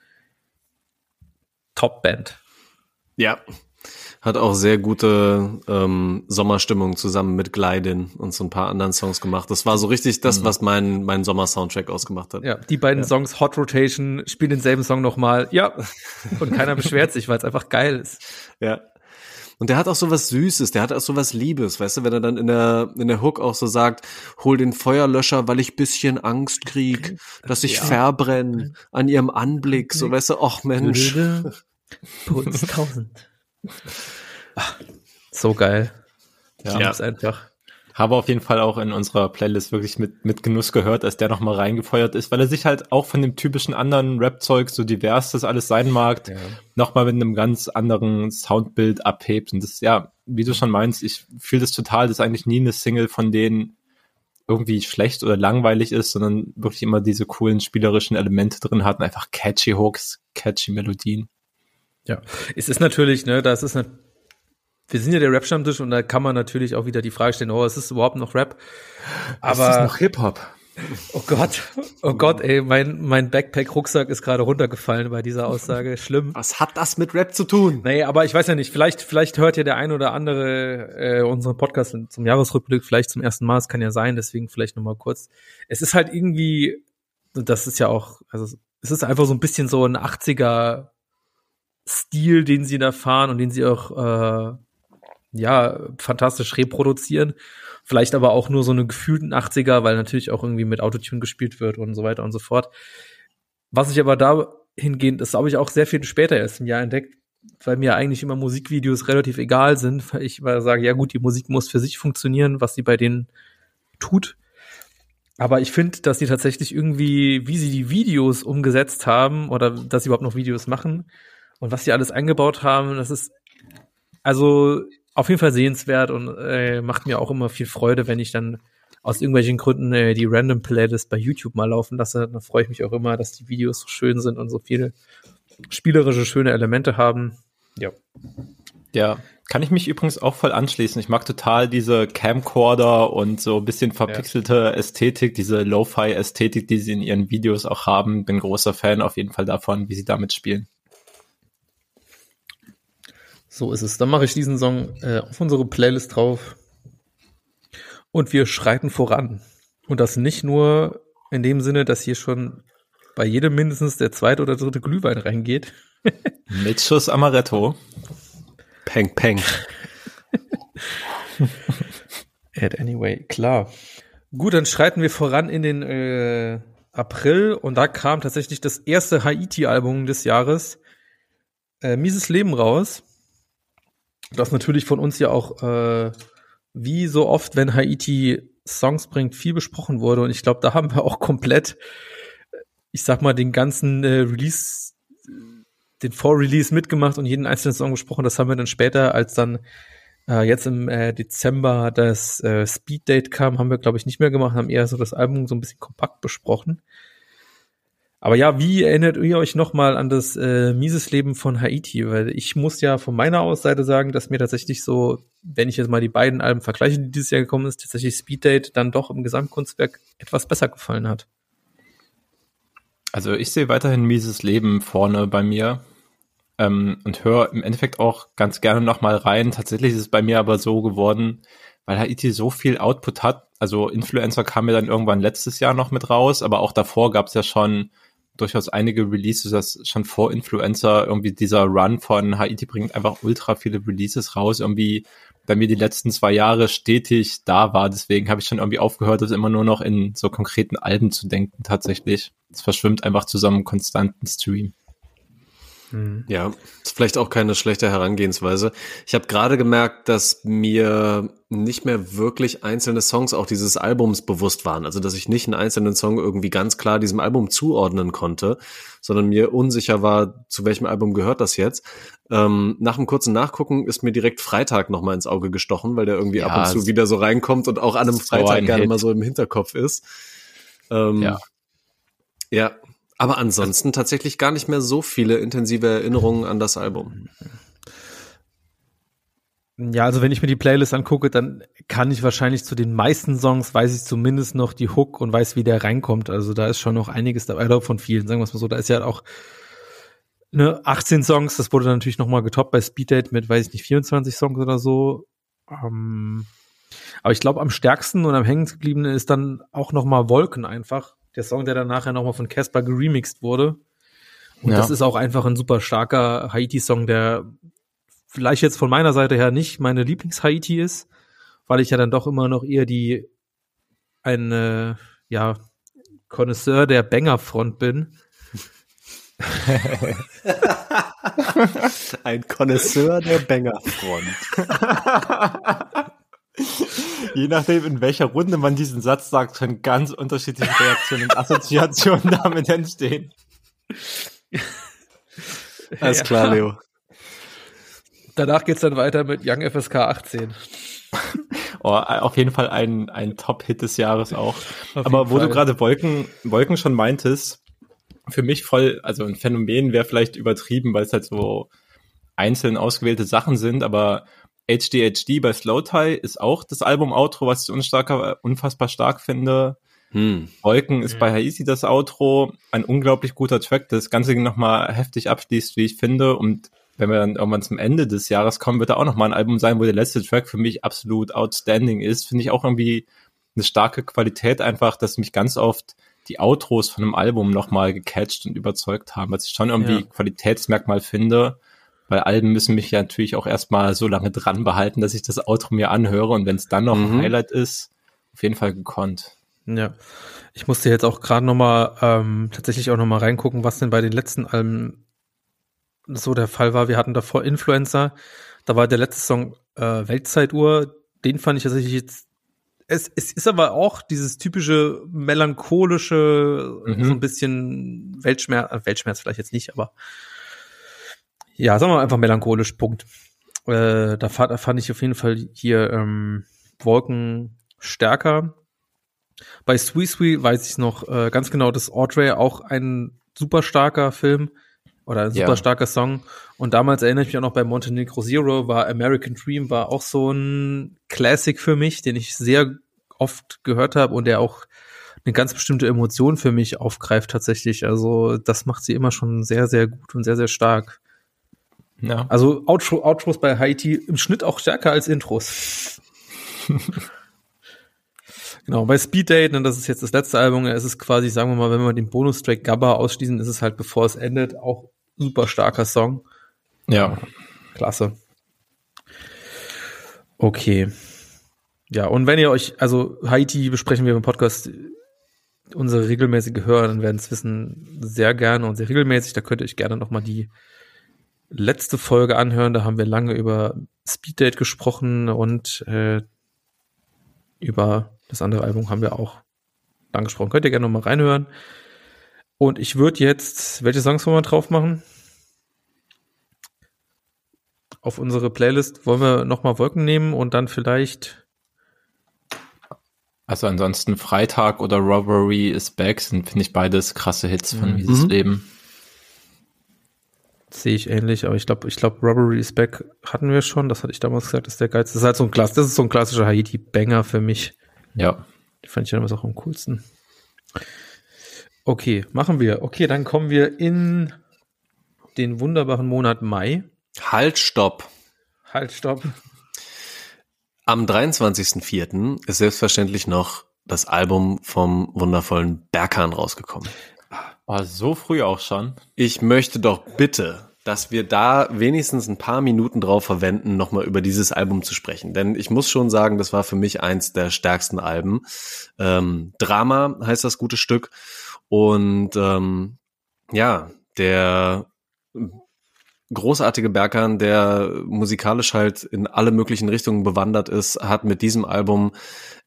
Top Band. Ja. Hat auch sehr gute ähm, Sommerstimmung zusammen mit Gleidin und so ein paar anderen Songs gemacht. Das war so richtig das, was mein, mein Sommer-Soundtrack ausgemacht hat. Ja, die beiden Songs Hot Rotation spielen denselben Song nochmal. Ja. Und keiner beschwert sich, weil es einfach geil ist. Ja. Und der hat auch so was Süßes, der hat auch so was Liebes, weißt du, wenn er dann in der, in der Hook auch so sagt, hol den Feuerlöscher, weil ich bisschen Angst krieg, dass ich Ja. verbrenne an ihrem Anblick, so weißt du, ach Mensch. Puls 1000. Ach, so geil. Ja. Ja. Ist einfach. Habe auf jeden Fall auch in unserer Playlist wirklich mit, mit Genuss gehört, als der nochmal reingefeuert ist, weil er sich halt auch von dem typischen anderen Rap-Zeug, so divers das alles sein mag, Ja. nochmal mit einem ganz anderen Soundbild abhebt. Und das, ja, wie du schon meinst, ich fühle das total, dass eigentlich nie eine Single von denen irgendwie schlecht oder langweilig ist, sondern wirklich immer diese coolen spielerischen Elemente drin hat und einfach catchy Hooks, catchy Melodien. Ja. Es ist natürlich, ne, das ist wir sind ja der Rap-Stammtisch und da kann man natürlich auch wieder die Frage stellen, oh, ist es überhaupt noch Rap? Aber, Hip-Hop? oh Gott, oh Gott, ey, mein, mein Backpack-Rucksack ist gerade runtergefallen bei dieser Aussage. Schlimm. Was hat das mit Rap zu tun? Nee, aber ich weiß ja nicht, vielleicht, vielleicht hört ja der ein oder andere äh, unseren Podcast zum Jahresrückblick vielleicht zum ersten Mal, es kann ja sein, deswegen vielleicht nochmal kurz. Es ist halt irgendwie, das ist ja auch, also es ist einfach so ein bisschen so ein 80er Stil, den sie da fahren und den sie auch äh, ja fantastisch reproduzieren. Vielleicht aber auch nur so eine gefühlten 80er, weil natürlich auch irgendwie mit Autotune gespielt wird und so weiter und so fort. Was ich aber dahingehend, das habe ich auch sehr viel später erst im Jahr entdeckt, weil mir eigentlich immer Musikvideos relativ egal sind, weil ich immer sage, ja gut, die Musik muss für sich funktionieren, was sie bei denen tut. Aber ich finde, dass sie tatsächlich irgendwie, wie sie die Videos umgesetzt haben oder dass sie überhaupt noch Videos machen und was sie alles eingebaut haben, das ist also auf jeden Fall sehenswert und äh, macht mir auch immer viel Freude, wenn ich dann aus irgendwelchen Gründen äh, die Random Playlist bei YouTube mal laufen lasse. Dann freue ich mich auch immer, dass die Videos so schön sind und so viele spielerische, schöne Elemente haben. Ja. Ja, kann ich mich übrigens auch voll anschließen. Ich mag total diese Camcorder und so ein bisschen verpixelte Ästhetik, diese Lo-Fi-Ästhetik, die sie in ihren Videos auch haben. Bin großer Fan auf jeden Fall davon, wie sie damit spielen. So ist es. Dann mache ich diesen Song äh, auf unsere Playlist drauf. Und wir schreiten voran. Und das nicht nur in dem Sinne, dass hier schon bei jedem mindestens der zweite oder dritte Glühwein reingeht. Mit Schuss Amaretto. Peng, peng. At anyway, klar. Gut, dann schreiten wir voran in den äh, April und da kam tatsächlich das erste Haiti-Album des Jahres, äh, Mieses Leben raus. Das natürlich von uns ja auch, äh, wie so oft, wenn Haiti Songs bringt, viel besprochen wurde. Und ich glaube, da haben wir auch komplett, ich sag mal, den ganzen äh, Release, den Vor-Release mitgemacht und jeden einzelnen Song besprochen. Das haben wir dann später, als dann äh, jetzt im äh, Dezember das äh, Speed Date kam, haben wir, glaube ich, nicht mehr gemacht, haben eher so das Album so ein bisschen kompakt besprochen. Aber ja, wie erinnert ihr euch nochmal an das äh, mieses Leben von Haiti? Weil ich muss ja von meiner Ausseite sagen, dass mir tatsächlich so, wenn ich jetzt mal die beiden Alben vergleiche, die dieses Jahr gekommen ist, tatsächlich Speed Date dann doch im Gesamtkunstwerk etwas besser gefallen hat. Also ich sehe weiterhin mieses Leben vorne bei mir ähm, und höre im Endeffekt auch ganz gerne nochmal rein. Tatsächlich ist es bei mir aber so geworden, weil Haiti so viel Output hat. Also Influencer kam mir dann irgendwann letztes Jahr noch mit raus, aber auch davor gab es ja schon durchaus einige Releases, das schon vor Influencer irgendwie dieser Run von Haiti bringt einfach ultra viele Releases raus, irgendwie bei mir die letzten zwei Jahre stetig da war. Deswegen habe ich schon irgendwie aufgehört, das immer nur noch in so konkreten Alben zu denken tatsächlich. Es verschwimmt einfach zusammen im konstanten Stream. Ja, ist vielleicht auch keine schlechte Herangehensweise. Ich habe gerade gemerkt, dass mir nicht mehr wirklich einzelne Songs auch dieses Albums bewusst waren. Also dass ich nicht einen einzelnen Song irgendwie ganz klar diesem Album zuordnen konnte, sondern mir unsicher war, zu welchem Album gehört das jetzt. Ähm, nach einem kurzen Nachgucken ist mir direkt Freitag nochmal ins Auge gestochen, weil der irgendwie Ja, ab und zu wieder so reinkommt und auch an einem so Freitag ein gerne mal so im Hinterkopf ist. Ähm, Ja. Ja, aber ansonsten tatsächlich gar nicht mehr so viele intensive Erinnerungen an das Album. Ja, also wenn ich mir die Playlist angucke, dann kann ich wahrscheinlich zu den meisten Songs, weiß ich zumindest noch die Hook und weiß, wie der reinkommt. Also da ist schon noch einiges dabei, oder von vielen, sagen wir es mal so. Da ist ja auch ne, 18 Songs, das wurde dann natürlich nochmal getoppt bei Speed Date mit, weiß ich nicht, 24 Songs oder so. Ähm, aber ich glaube, am stärksten und am hängengebliebenen ist dann auch nochmal Wolken einfach. Der Song, der dann nachher nochmal von Casper geremixed wurde. Und Ja. das ist auch einfach ein super starker Haiti-Song, der vielleicht jetzt von meiner Seite her nicht meine Lieblings-Haiti ist, weil ich ja dann doch immer noch eher die ein äh, ja Connoisseur der Banger-Front bin. Ein Connoisseur der Banger-Front. Je nachdem, in welcher Runde man diesen Satz sagt, können ganz unterschiedliche Reaktionen und Assoziationen damit entstehen. Alles klar, Leo. Danach geht's dann weiter mit Young FSK 18. Oh, auf jeden Fall ein, ein Top-Hit des Jahres auch. Auf Aber wo Fall. du gerade Wolken, Wolken schon meintest, für mich voll, also ein Phänomen wäre vielleicht übertrieben, weil es halt so einzeln ausgewählte Sachen sind, aber HDHD bei Slow Tie ist auch das Album-Outro, was ich unstarker, unfassbar stark finde. Hm. Wolken ist Mhm. bei Haiti das Outro, ein unglaublich guter Track, das Ganze nochmal heftig abschließt, wie ich finde. Und wenn wir dann irgendwann zum Ende des Jahres kommen, wird da auch nochmal ein Album sein, wo der letzte Track für mich absolut outstanding ist. Finde ich auch irgendwie eine starke Qualität einfach, dass mich ganz oft die Outros von einem Album nochmal gecatcht und überzeugt haben, was ich schon irgendwie Ja. Qualitätsmerkmal finde. Weil Alben müssen mich ja natürlich auch erstmal so lange dran behalten, dass ich das Outro mir anhöre und wenn es dann noch Mhm. ein Highlight ist, auf jeden Fall gekonnt. Ja. Ich musste jetzt auch gerade noch mal ähm, tatsächlich auch noch mal reingucken, was denn bei den letzten Alben so der Fall war. Wir hatten davor Influencer. Da war der letzte Song äh, Weltzeituhr. Den fand ich tatsächlich jetzt. Es, es ist aber auch dieses typische melancholische, Mhm. so ein bisschen Weltschmerz, Weltschmerz vielleicht jetzt nicht, aber ja, sagen wir mal einfach melancholisch, Punkt. Äh, da, fand, fand ich auf jeden Fall hier ähm, Wolken stärker. Bei Sui Sui weiß ich noch äh, ganz genau, dass Audrey auch ein super starker Film oder ein Ja. super starker Song. Und damals erinnere ich mich auch noch bei Montenegro Zero war American Dream war auch so ein Classic für mich, den ich sehr oft gehört habe und der auch eine ganz bestimmte Emotion für mich aufgreift tatsächlich. Also das macht sie immer schon sehr, sehr gut und sehr, sehr stark. Ja. Also Outro, Outros bei Haiti im Schnitt auch stärker als Intros. genau, bei Speed Date, und das ist jetzt das letzte Album, es ist quasi, sagen wir mal, wenn wir den Bonustrack Gabba ausschließen, ist es halt, bevor es endet, auch super starker Song. Ja. Klasse. Okay. Ja, und wenn ihr euch, also Haiti besprechen wir im Podcast, unsere regelmäßige Hörer, dann werden es wissen, sehr gerne und sehr regelmäßig. Da könnt ihr euch gerne nochmal die letzte Folge anhören. Da haben wir lange über Speeddate gesprochen und äh, über das andere Album haben wir auch lang gesprochen. Könnt ihr gerne nochmal reinhören. Und ich würde jetzt, welche Songs wollen wir drauf machen? Auf unsere Playlist wollen wir nochmal Wolken nehmen und dann vielleicht Also ansonsten Freitag oder Robbery is Back sind, finde ich, beides krasse Hits von Mhm. dieses Leben. Sehe ich ähnlich, aber ich glaube, ich glaube, Robbery is Back hatten wir schon. Das hatte ich damals gesagt, das ist der geilste. Das ist halt so ein Klass, das ist so ein klassischer Haiti-Banger für mich. Ja. Die fand ich damals auch am coolsten. Okay, machen wir. Okay, dann kommen wir in den wunderbaren Monat Mai. Halt, stopp. Halt, stopp. Am 23.04. ist selbstverständlich noch das Album vom wundervollen Berkan rausgekommen. Oh, so früh auch schon. Ich möchte doch bitte, dass wir da wenigstens ein paar Minuten drauf verwenden, nochmal über dieses Album zu sprechen. Denn ich muss schon sagen, das war für mich eins der stärksten Alben. Ähm, Drama heißt das gute Stück. Und ähm, ja, der großartige Berkan, der musikalisch halt in alle möglichen Richtungen bewandert ist, hat mit diesem Album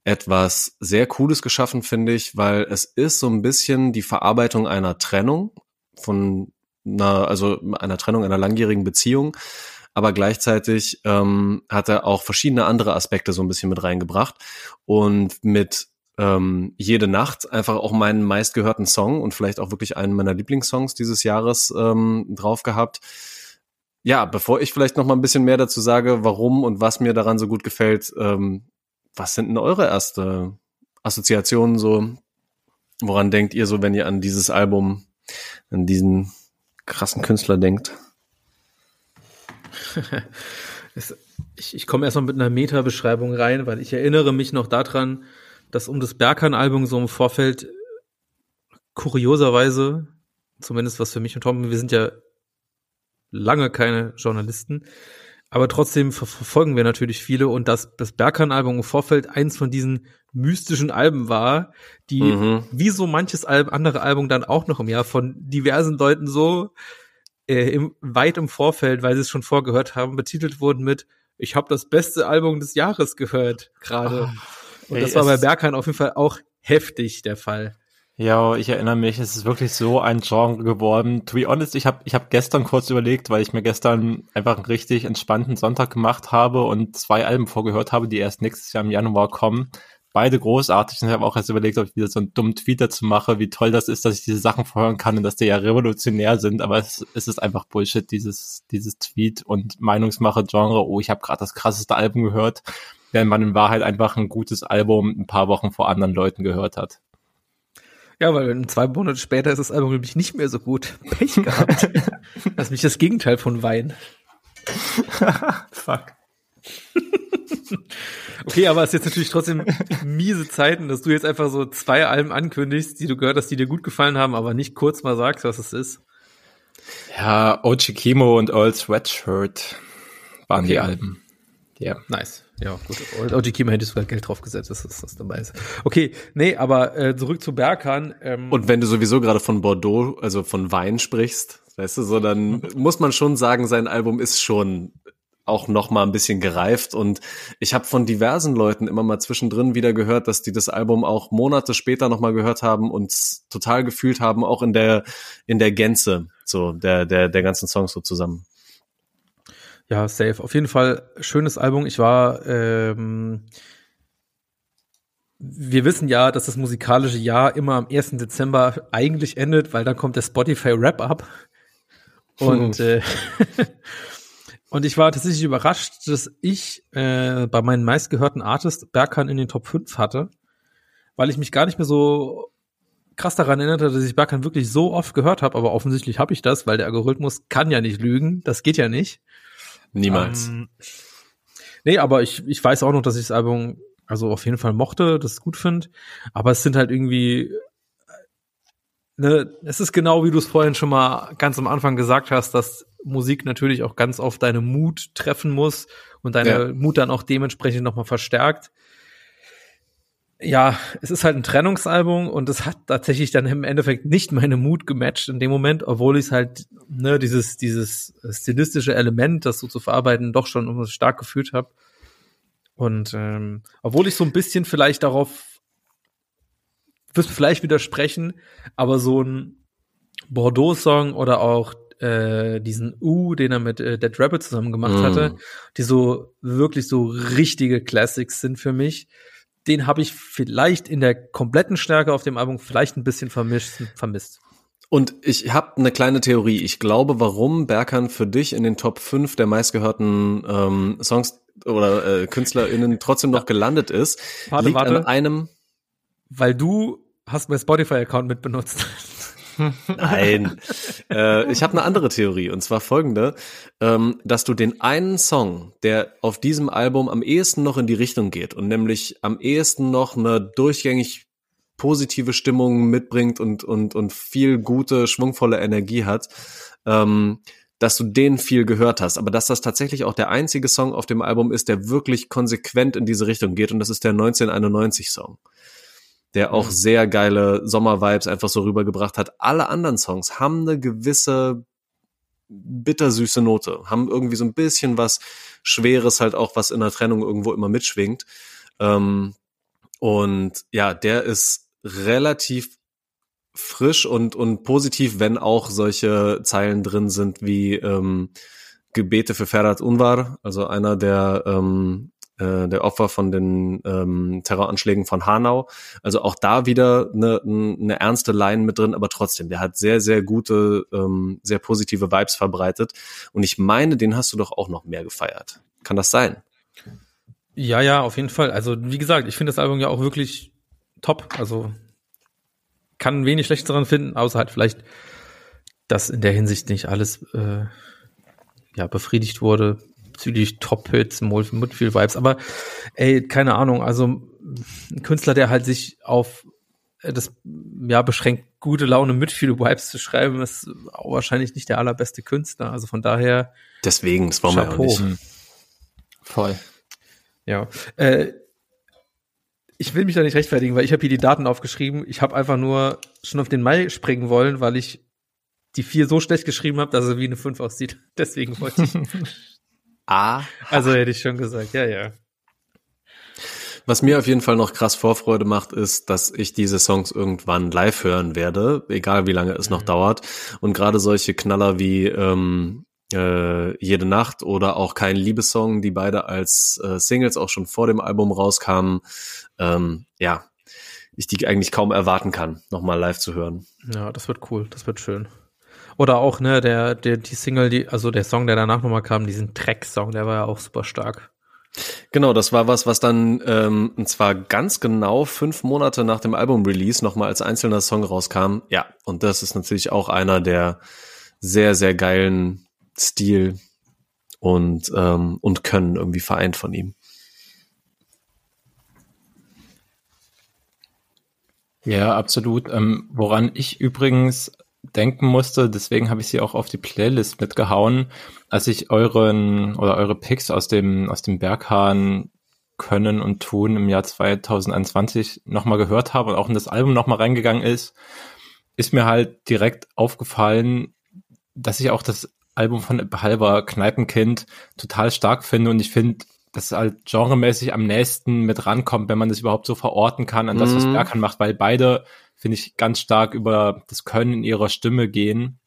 etwas sehr Cooles geschaffen, finde ich, weil es ist so ein bisschen die Verarbeitung einer Trennung von einer, also einer Trennung einer langjährigen Beziehung, aber gleichzeitig ähm, hat er auch verschiedene andere Aspekte so ein bisschen mit reingebracht und mit ähm, jede Nacht einfach auch meinen meistgehörten Song und vielleicht auch wirklich einen meiner Lieblingssongs dieses Jahres ähm, drauf gehabt. Ja, bevor ich vielleicht noch mal ein bisschen mehr dazu sage, warum und was mir daran so gut gefällt, ähm, was sind denn eure erste Assoziationen so? Woran denkt ihr so, wenn ihr an dieses Album, an diesen krassen Künstler denkt? Ich ich komme erstmal mit einer Meta-Beschreibung rein, weil ich erinnere mich noch daran, dass um das Berkan-Album so im Vorfeld kurioserweise, zumindest was für mich und Tom, wir sind ja lange keine Journalisten, aber trotzdem ver verfolgen wir natürlich viele und dass das Berkan-Album im Vorfeld eins von diesen mystischen Alben war, die Mhm. wie so manches Al andere Album dann auch noch im Jahr von diversen Leuten so äh, im, weit im Vorfeld, weil sie es schon vorgehört haben, betitelt wurden mit Ich habe das beste Album des Jahres gehört gerade. und ey, das war bei Berkan auf jeden Fall auch heftig der Fall. Ja, ich erinnere mich, es ist wirklich so ein Genre geworden. To be honest, ich habe ich hab gestern kurz überlegt, weil ich mir gestern einfach einen richtig entspannten Sonntag gemacht habe und zwei Alben vorgehört habe, die erst nächstes Jahr im Januar kommen. Beide großartig und ich habe auch erst überlegt, ob ich wieder so einen dummen Tweet dazu mache, wie toll das ist, dass ich diese Sachen vorhören kann und dass die ja revolutionär sind, aber es, es ist einfach Bullshit, dieses, dieses Tweet und Meinungsmache-Genre, oh, ich habe gerade das krasseste Album gehört, während man in Wahrheit einfach ein gutes Album ein paar Wochen vor anderen Leuten gehört hat. Ja, weil zwei Monate später ist das Album nämlich nicht mehr so gut. Pech gehabt. das ist nämlich das Gegenteil von Wein. Fuck. Okay, aber es ist jetzt natürlich trotzdem miese Zeiten, dass du jetzt einfach so zwei Alben ankündigst, die du gehört hast, die dir gut gefallen haben, aber nicht kurz mal sagst, was es ist. Ja, Ochi Kimo und Earl Sweatshirt waren die Okay. Alben. Ja. Nice. Ja, gut. OG Kima hätte sogar Geld draufgesetzt, dass das, das dabei ist. Okay, nee, aber äh, zurück zu Berkan. Ähm, Und wenn du sowieso gerade von Bordeaux, also von Wein sprichst, weißt du, so dann muss man schon sagen, sein Album ist schon auch noch mal ein bisschen gereift und ich habe von diversen Leuten immer mal zwischendrin wieder gehört, dass die das Album auch Monate später noch mal gehört haben und total gefühlt haben, auch in der in der Gänze, so der der der ganzen Songs so zusammen. Ja, safe. Auf jeden Fall schönes Album. Ich war, ähm, wir wissen ja, dass das musikalische Jahr immer am 1. Dezember eigentlich endet, weil dann kommt der Spotify Wrap-Up. Und, äh, und ich war tatsächlich überrascht, dass ich äh, bei meinen meistgehörten Artist Berkan in den Top 5 hatte, weil ich mich gar nicht mehr so krass daran erinnerte, dass ich Berkan wirklich so oft gehört habe, aber offensichtlich habe ich das, weil der Algorithmus kann ja nicht lügen, das geht ja nicht. Niemals. Ähm, nee, aber ich, ich weiß auch noch, dass ich das Album also auf jeden Fall mochte, das gut finde. Aber es sind halt irgendwie, ne, es ist genau wie du es vorhin schon mal ganz am Anfang gesagt hast, dass Musik natürlich auch ganz oft deine Mut treffen muss und deine Ja. Mut dann auch dementsprechend nochmal verstärkt. Ja, es ist halt ein Trennungsalbum und es hat tatsächlich dann im Endeffekt nicht meine Mut gematcht in dem Moment, obwohl ich es halt, ne, dieses, dieses stilistische Element, das so zu verarbeiten, doch schon stark gefühlt habe. Und ähm, obwohl ich so ein bisschen vielleicht darauf, wirst vielleicht widersprechen, aber so ein Bordeaux-Song oder auch äh, diesen U, den er mit äh, Dead Rabbit zusammen gemacht Mm. hatte, die so wirklich so richtige Classics sind für mich. Den habe ich vielleicht in der kompletten Stärke auf dem Album vielleicht ein bisschen vermischt, vermisst. Und ich habe eine kleine Theorie. Ich glaube, warum Berkan für dich in den Top 5 der meistgehörten ähm, Songs oder äh, KünstlerInnen trotzdem noch gelandet ist, Warte, liegt warte. an einem Weil du hast mein Spotify-Account mitbenutzt. Nein. äh, ich habe eine andere Theorie und zwar folgende, ähm, dass du den einen Song, der auf diesem Album am ehesten noch in die Richtung geht und nämlich am ehesten noch eine durchgängig positive Stimmung mitbringt und und und viel gute schwungvolle Energie hat, ähm, dass du den viel gehört hast, aber dass das tatsächlich auch der einzige Song auf dem Album ist, der wirklich konsequent in diese Richtung geht und das ist der 1991 Song der auch Mhm. sehr geile Sommervibes einfach so rübergebracht hat. Alle anderen Songs haben eine gewisse bittersüße Note, haben irgendwie so ein bisschen was Schweres halt auch, was in der Trennung irgendwo immer mitschwingt. Ähm, und ja, der ist relativ frisch und, und positiv, wenn auch solche Zeilen drin sind wie ähm, Gebete für Ferhat Unvar, also einer der ähm, äh, der Opfer von den ähm, Terroranschlägen von Hanau. Also auch da wieder eine, eine ernste Line mit drin, aber trotzdem, der hat sehr, sehr gute, ähm, sehr positive Vibes verbreitet. Und ich meine, den hast du doch auch noch mehr gefeiert. Kann das sein? Ja, ja, auf jeden Fall. Also, wie gesagt, ich finde das Album ja auch wirklich top. Also, kann wenig Schlechtes daran finden, außer halt vielleicht, dass in der Hinsicht nicht alles äh, ja, befriedigt wurde bezüglich Top-Hits, mit viel Vibes. Aber ey, keine Ahnung, also ein Künstler, der halt sich auf äh, das ja beschränkt, gute Laune mit viel Vibes zu schreiben, ist auch wahrscheinlich nicht der allerbeste Künstler. Also von daher Deswegen, das wollen wir auch nicht. Voll. Ja. Äh, ich will mich da nicht rechtfertigen, weil ich habe hier die Daten aufgeschrieben. Ich habe einfach nur schon auf den Mai springen wollen, weil ich die vier so schlecht geschrieben habe, dass er wie eine 5 aussieht. Deswegen wollte ich. ah. Also hätte ich schon gesagt, ja, ja. Was mir auf jeden Fall noch krass Vorfreude macht, ist, dass ich diese Songs irgendwann live hören werde, egal wie lange es noch mhm. dauert. Und gerade solche Knaller wie ähm, äh, Jede Nacht oder auch Kein Liebessong, die beide als äh, Singles auch schon vor dem Album rauskamen, ähm, ja, ich die eigentlich kaum erwarten kann, nochmal live zu hören. Ja, das wird cool, das wird schön. Oder auch, ne, der, der, die Single, die, also der Song, der danach nochmal kam, diesen Track-Song, der war ja auch super stark. Genau, das war was, was dann ähm, und zwar ganz genau fünf Monate nach dem Album-Release nochmal als einzelner Song rauskam. Ja, und das ist natürlich auch einer der sehr, sehr geilen Stil und, ähm, und Können irgendwie vereint von ihm. Ja, absolut. Ähm, woran ich übrigens denken musste, deswegen habe ich sie auch auf die Playlist mitgehauen, als ich euren oder eure Picks aus dem aus dem Berghahn können und tun im Jahr 2021 nochmal gehört habe und auch in das Album nochmal reingegangen ist, ist mir halt direkt aufgefallen, dass ich auch das Album von Halber Kneipenkind total stark finde und ich finde, dass es halt genremäßig am nächsten mit rankommt, wenn man das überhaupt so verorten kann an das, was mhm. Berghahn macht, weil beide finde ich, ganz stark über das Können in ihrer Stimme gehen.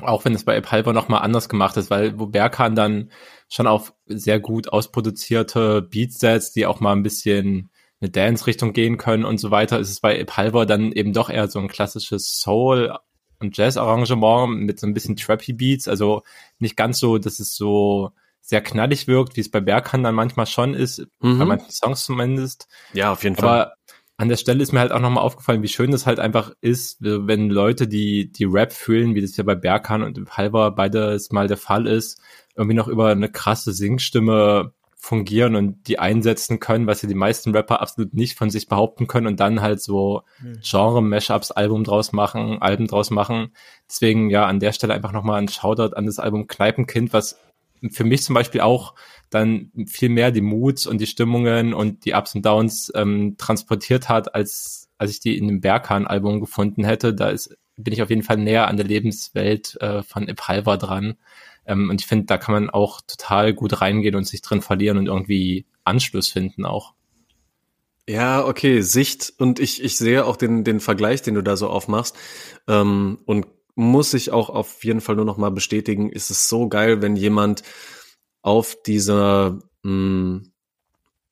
Auch wenn es bei Halber nochmal anders gemacht ist, weil wo Berkan dann schon auf sehr gut ausproduzierte Beats setzt, die auch mal ein bisschen eine Dance-Richtung gehen können und so weiter, ist es bei Halber dann eben doch eher so ein klassisches Soul- und Jazz-Arrangement mit so ein bisschen Trappy Beats, also nicht ganz so, dass es so sehr knallig wirkt, wie es bei Berkan dann manchmal schon ist, mhm. bei manchen Songs zumindest. Ja, auf jeden Aber Fall an der Stelle ist mir halt auch nochmal aufgefallen, wie schön das halt einfach ist, wenn Leute, die die Rap fühlen, wie das ja bei Berkan und Halber beides mal der Fall ist, irgendwie noch über eine krasse Singstimme fungieren und die einsetzen können, was ja die meisten Rapper absolut nicht von sich behaupten können und dann halt so hm. Genre-Mashups Album draus machen, Alben draus machen. Deswegen ja an der Stelle einfach nochmal ein Shoutout an das Album Kneipenkind, was für mich zum Beispiel auch dann viel mehr die Moods und die Stimmungen und die Ups und Downs ähm, transportiert hat, als als ich die in dem Berghahn-Album gefunden hätte. Da ist, bin ich auf jeden Fall näher an der Lebenswelt äh, von Ip Halver dran. Ähm, und ich finde, da kann man auch total gut reingehen und sich drin verlieren und irgendwie Anschluss finden auch. Ja, okay, Sicht und ich, ich sehe auch den, den Vergleich, den du da so aufmachst ähm, und muss ich auch auf jeden Fall nur noch mal bestätigen, ist es so geil, wenn jemand auf dieser, mh, mm,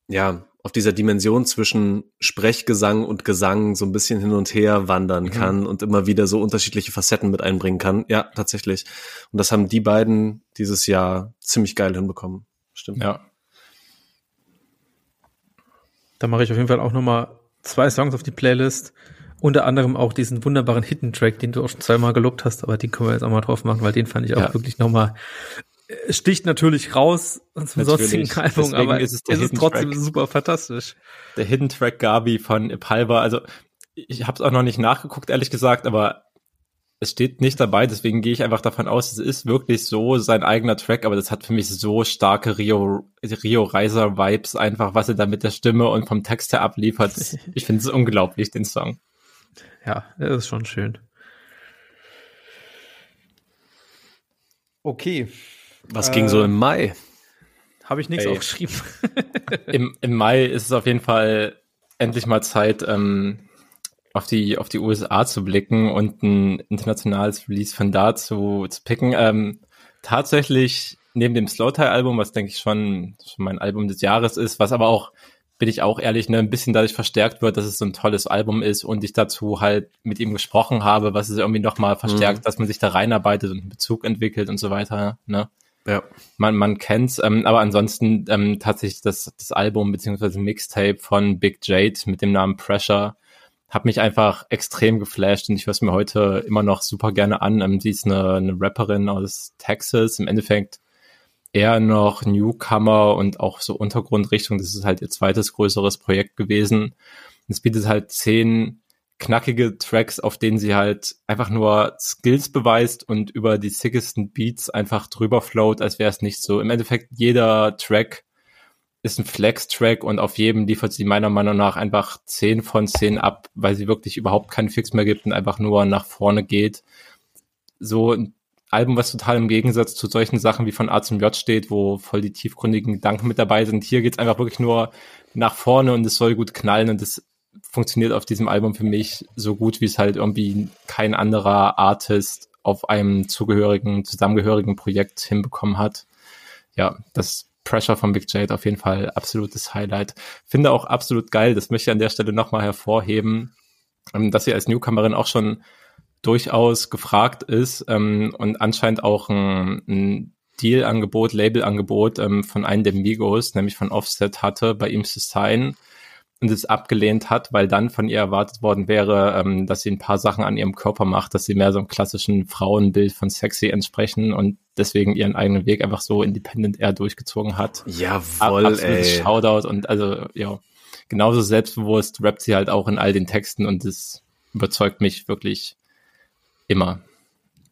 ja, auf dieser Dimension zwischen Sprechgesang und Gesang so ein bisschen hin und her wandern mhm. kann und immer wieder so unterschiedliche Facetten mit einbringen kann. Ja, tatsächlich. Und das haben die beiden dieses Jahr ziemlich geil hinbekommen. Stimmt. Ja. Da mache ich auf jeden Fall auch nochmal zwei Songs auf die Playlist. Unter anderem auch diesen wunderbaren Hidden Track, den du auch schon zweimal gelobt hast, aber den können wir jetzt auch mal drauf machen, weil den fand ich auch ja. wirklich nochmal sticht natürlich raus zum sonstigen Album, aber ist es, ist es trotzdem Track. super fantastisch. Der Hidden Track Gabi von Ipalva, also ich habe es auch noch nicht nachgeguckt, ehrlich gesagt, aber es steht nicht dabei, deswegen gehe ich einfach davon aus, es ist wirklich so sein eigener Track, aber das hat für mich so starke Rio, Rio Reiser Vibes einfach, was er da mit der Stimme und vom Text her abliefert. ich finde es unglaublich, den Song. Ja, das ist schon schön. Okay, was äh, ging so im Mai? Habe ich nichts Ey. aufgeschrieben. Im, Im Mai ist es auf jeden Fall endlich mal Zeit, ähm, auf die auf die USA zu blicken und ein internationales Release von da zu, zu picken. Ähm, tatsächlich neben dem Slowtie-Album, was denke ich schon, schon mein Album des Jahres ist, was aber auch bin ich auch ehrlich, ne, ein bisschen dadurch verstärkt wird, dass es so ein tolles Album ist und ich dazu halt mit ihm gesprochen habe, was es irgendwie nochmal verstärkt, mhm. dass man sich da reinarbeitet und einen Bezug entwickelt und so weiter, ne? Ja. Man, man kennt's, ähm, aber ansonsten ähm, tatsächlich das, das Album beziehungsweise Mixtape von Big Jade mit dem Namen Pressure hat mich einfach extrem geflasht und ich höre es mir heute immer noch super gerne an. Ähm, sie ist eine, eine Rapperin aus Texas, im Endeffekt eher noch Newcomer und auch so Untergrundrichtung. Das ist halt ihr zweites größeres Projekt gewesen. Es bietet halt zehn knackige Tracks, auf denen sie halt einfach nur Skills beweist und über die sickesten Beats einfach drüber float, als wäre es nicht so. Im Endeffekt jeder Track ist ein Flex-Track und auf jedem liefert sie meiner Meinung nach einfach 10 von 10 ab, weil sie wirklich überhaupt keinen Fix mehr gibt und einfach nur nach vorne geht. So ein Album, was total im Gegensatz zu solchen Sachen wie von A zum J steht, wo voll die tiefgründigen Gedanken mit dabei sind. Hier geht's einfach wirklich nur nach vorne und es soll gut knallen und es funktioniert auf diesem Album für mich so gut, wie es halt irgendwie kein anderer Artist auf einem zugehörigen, zusammengehörigen Projekt hinbekommen hat. Ja, das Pressure von Big Jade auf jeden Fall absolutes Highlight. Finde auch absolut geil, das möchte ich an der Stelle nochmal hervorheben, ähm, dass sie als Newcomerin auch schon durchaus gefragt ist ähm, und anscheinend auch ein, ein Deal-Angebot, Label-Angebot ähm, von einem der Migos, nämlich von Offset hatte, bei ihm zu sein und es abgelehnt hat, weil dann von ihr erwartet worden wäre, ähm, dass sie ein paar Sachen an ihrem Körper macht, dass sie mehr so einem klassischen Frauenbild von sexy entsprechen und deswegen ihren eigenen Weg einfach so independent eher durchgezogen hat. Jawohl, Absolutes ey. Shoutout und also, ja, genauso selbstbewusst rappt sie halt auch in all den Texten und das überzeugt mich wirklich immer.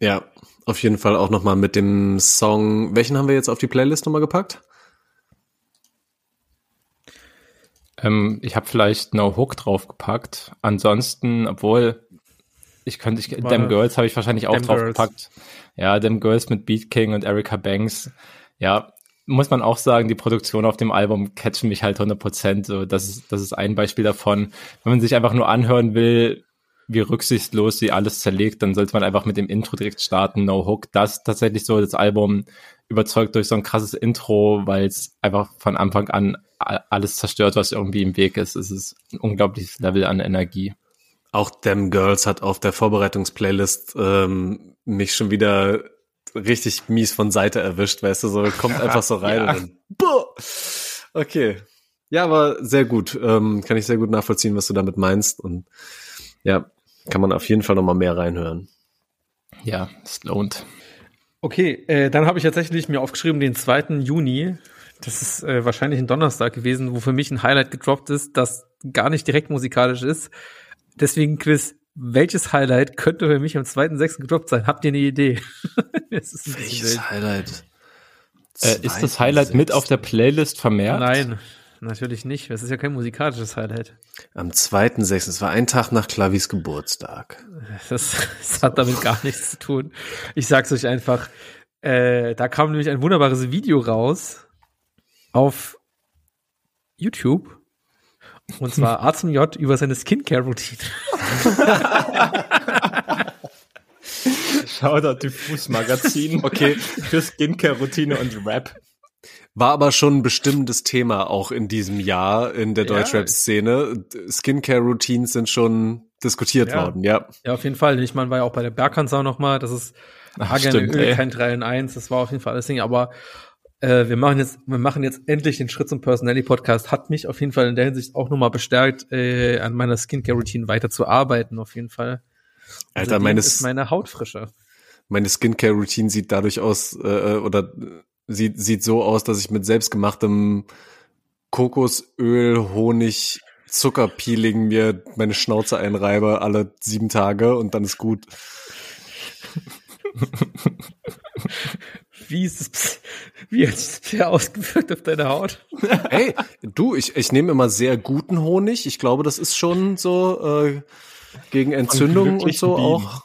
Ja, auf jeden Fall auch nochmal mit dem Song. Welchen haben wir jetzt auf die Playlist nochmal gepackt? Ähm, ich habe vielleicht No Hook draufgepackt. Ansonsten, obwohl ich könnte, ich, War- Them Girls habe ich wahrscheinlich auch draufgepackt. Ja, Them Girls mit Beat King und Erica Banks. Ja, muss man auch sagen, die Produktion auf dem Album catchen mich halt 100 Prozent. So, das ist, das ist ein Beispiel davon. Wenn man sich einfach nur anhören will, wie rücksichtslos sie alles zerlegt, dann sollte man einfach mit dem Intro direkt starten, No Hook. Das ist tatsächlich so, das Album überzeugt durch so ein krasses Intro, weil es einfach von Anfang an alles zerstört, was irgendwie im Weg ist. Es ist ein unglaubliches Level an Energie. Auch Them Girls hat auf der Vorbereitungsplaylist ähm, mich schon wieder richtig mies von Seite erwischt, weißt du, so kommt einfach so rein Ja. und dann, boah. Okay. Ja, aber sehr gut. Ähm, kann ich sehr gut nachvollziehen, was du damit meinst. Und ja, kann man auf jeden Fall noch mal mehr reinhören. Ja, es lohnt. Okay, äh, dann habe ich tatsächlich mir aufgeschrieben den 2. Juni. Das ist äh, wahrscheinlich ein Donnerstag gewesen, wo für mich ein Highlight gedroppt ist, das gar nicht direkt musikalisch ist. Deswegen Quiz, welches Highlight könnte für mich am 2.6. gedroppt sein? Habt ihr eine Idee? Es ist ein bisschen wild. Highlight? Äh, ist das Highlight mit auf der Playlist vermerkt? Nein, natürlich nicht. Das ist ja kein musikalisches Highlight. Am 2.6. Es war ein Tag nach Clavis Geburtstag. Das, das hat damit gar nichts zu tun. Ich sag's euch einfach. Äh, da kam nämlich ein wunderbares Video raus auf YouTube. Und zwar A zum J über seine Skincare-Routine. Shoutout Diffus Magazin. Okay. Für Skincare-Routine und Rap. War aber schon ein bestimmendes Thema auch in diesem Jahr in der Ja. Deutschrap-Szene. Skincare-Routines sind schon diskutiert Ja. worden, ja. Ja, auf jeden Fall. Ich meine, war ja auch bei der Berghansau nochmal. Das ist stimmt, Öl, kein 3 in 1. Das war auf jeden Fall alles Ding. Aber äh, wir machen jetzt, wir machen jetzt endlich den Schritt zum Personality Podcast. Hat mich auf jeden Fall in der Hinsicht auch nochmal bestärkt, äh, an meiner Skincare-Routine weiter zu arbeiten, auf jeden Fall. Alter, Seitdem meine, ist meine Haut frischer. meine Skincare-Routine sieht dadurch aus, äh, oder sieht, sieht so aus, dass ich mit selbstgemachtem Kokosöl, Honig, Zuckerpeeling mir meine Schnauze einreibe alle sieben Tage und dann ist gut. Wie ist es, wie hat sich das ausgewirkt auf deine Haut? Hey, du, ich, ich nehme immer sehr guten Honig. Ich glaube, das ist schon so äh, gegen Entzündungen und so Bienen. auch.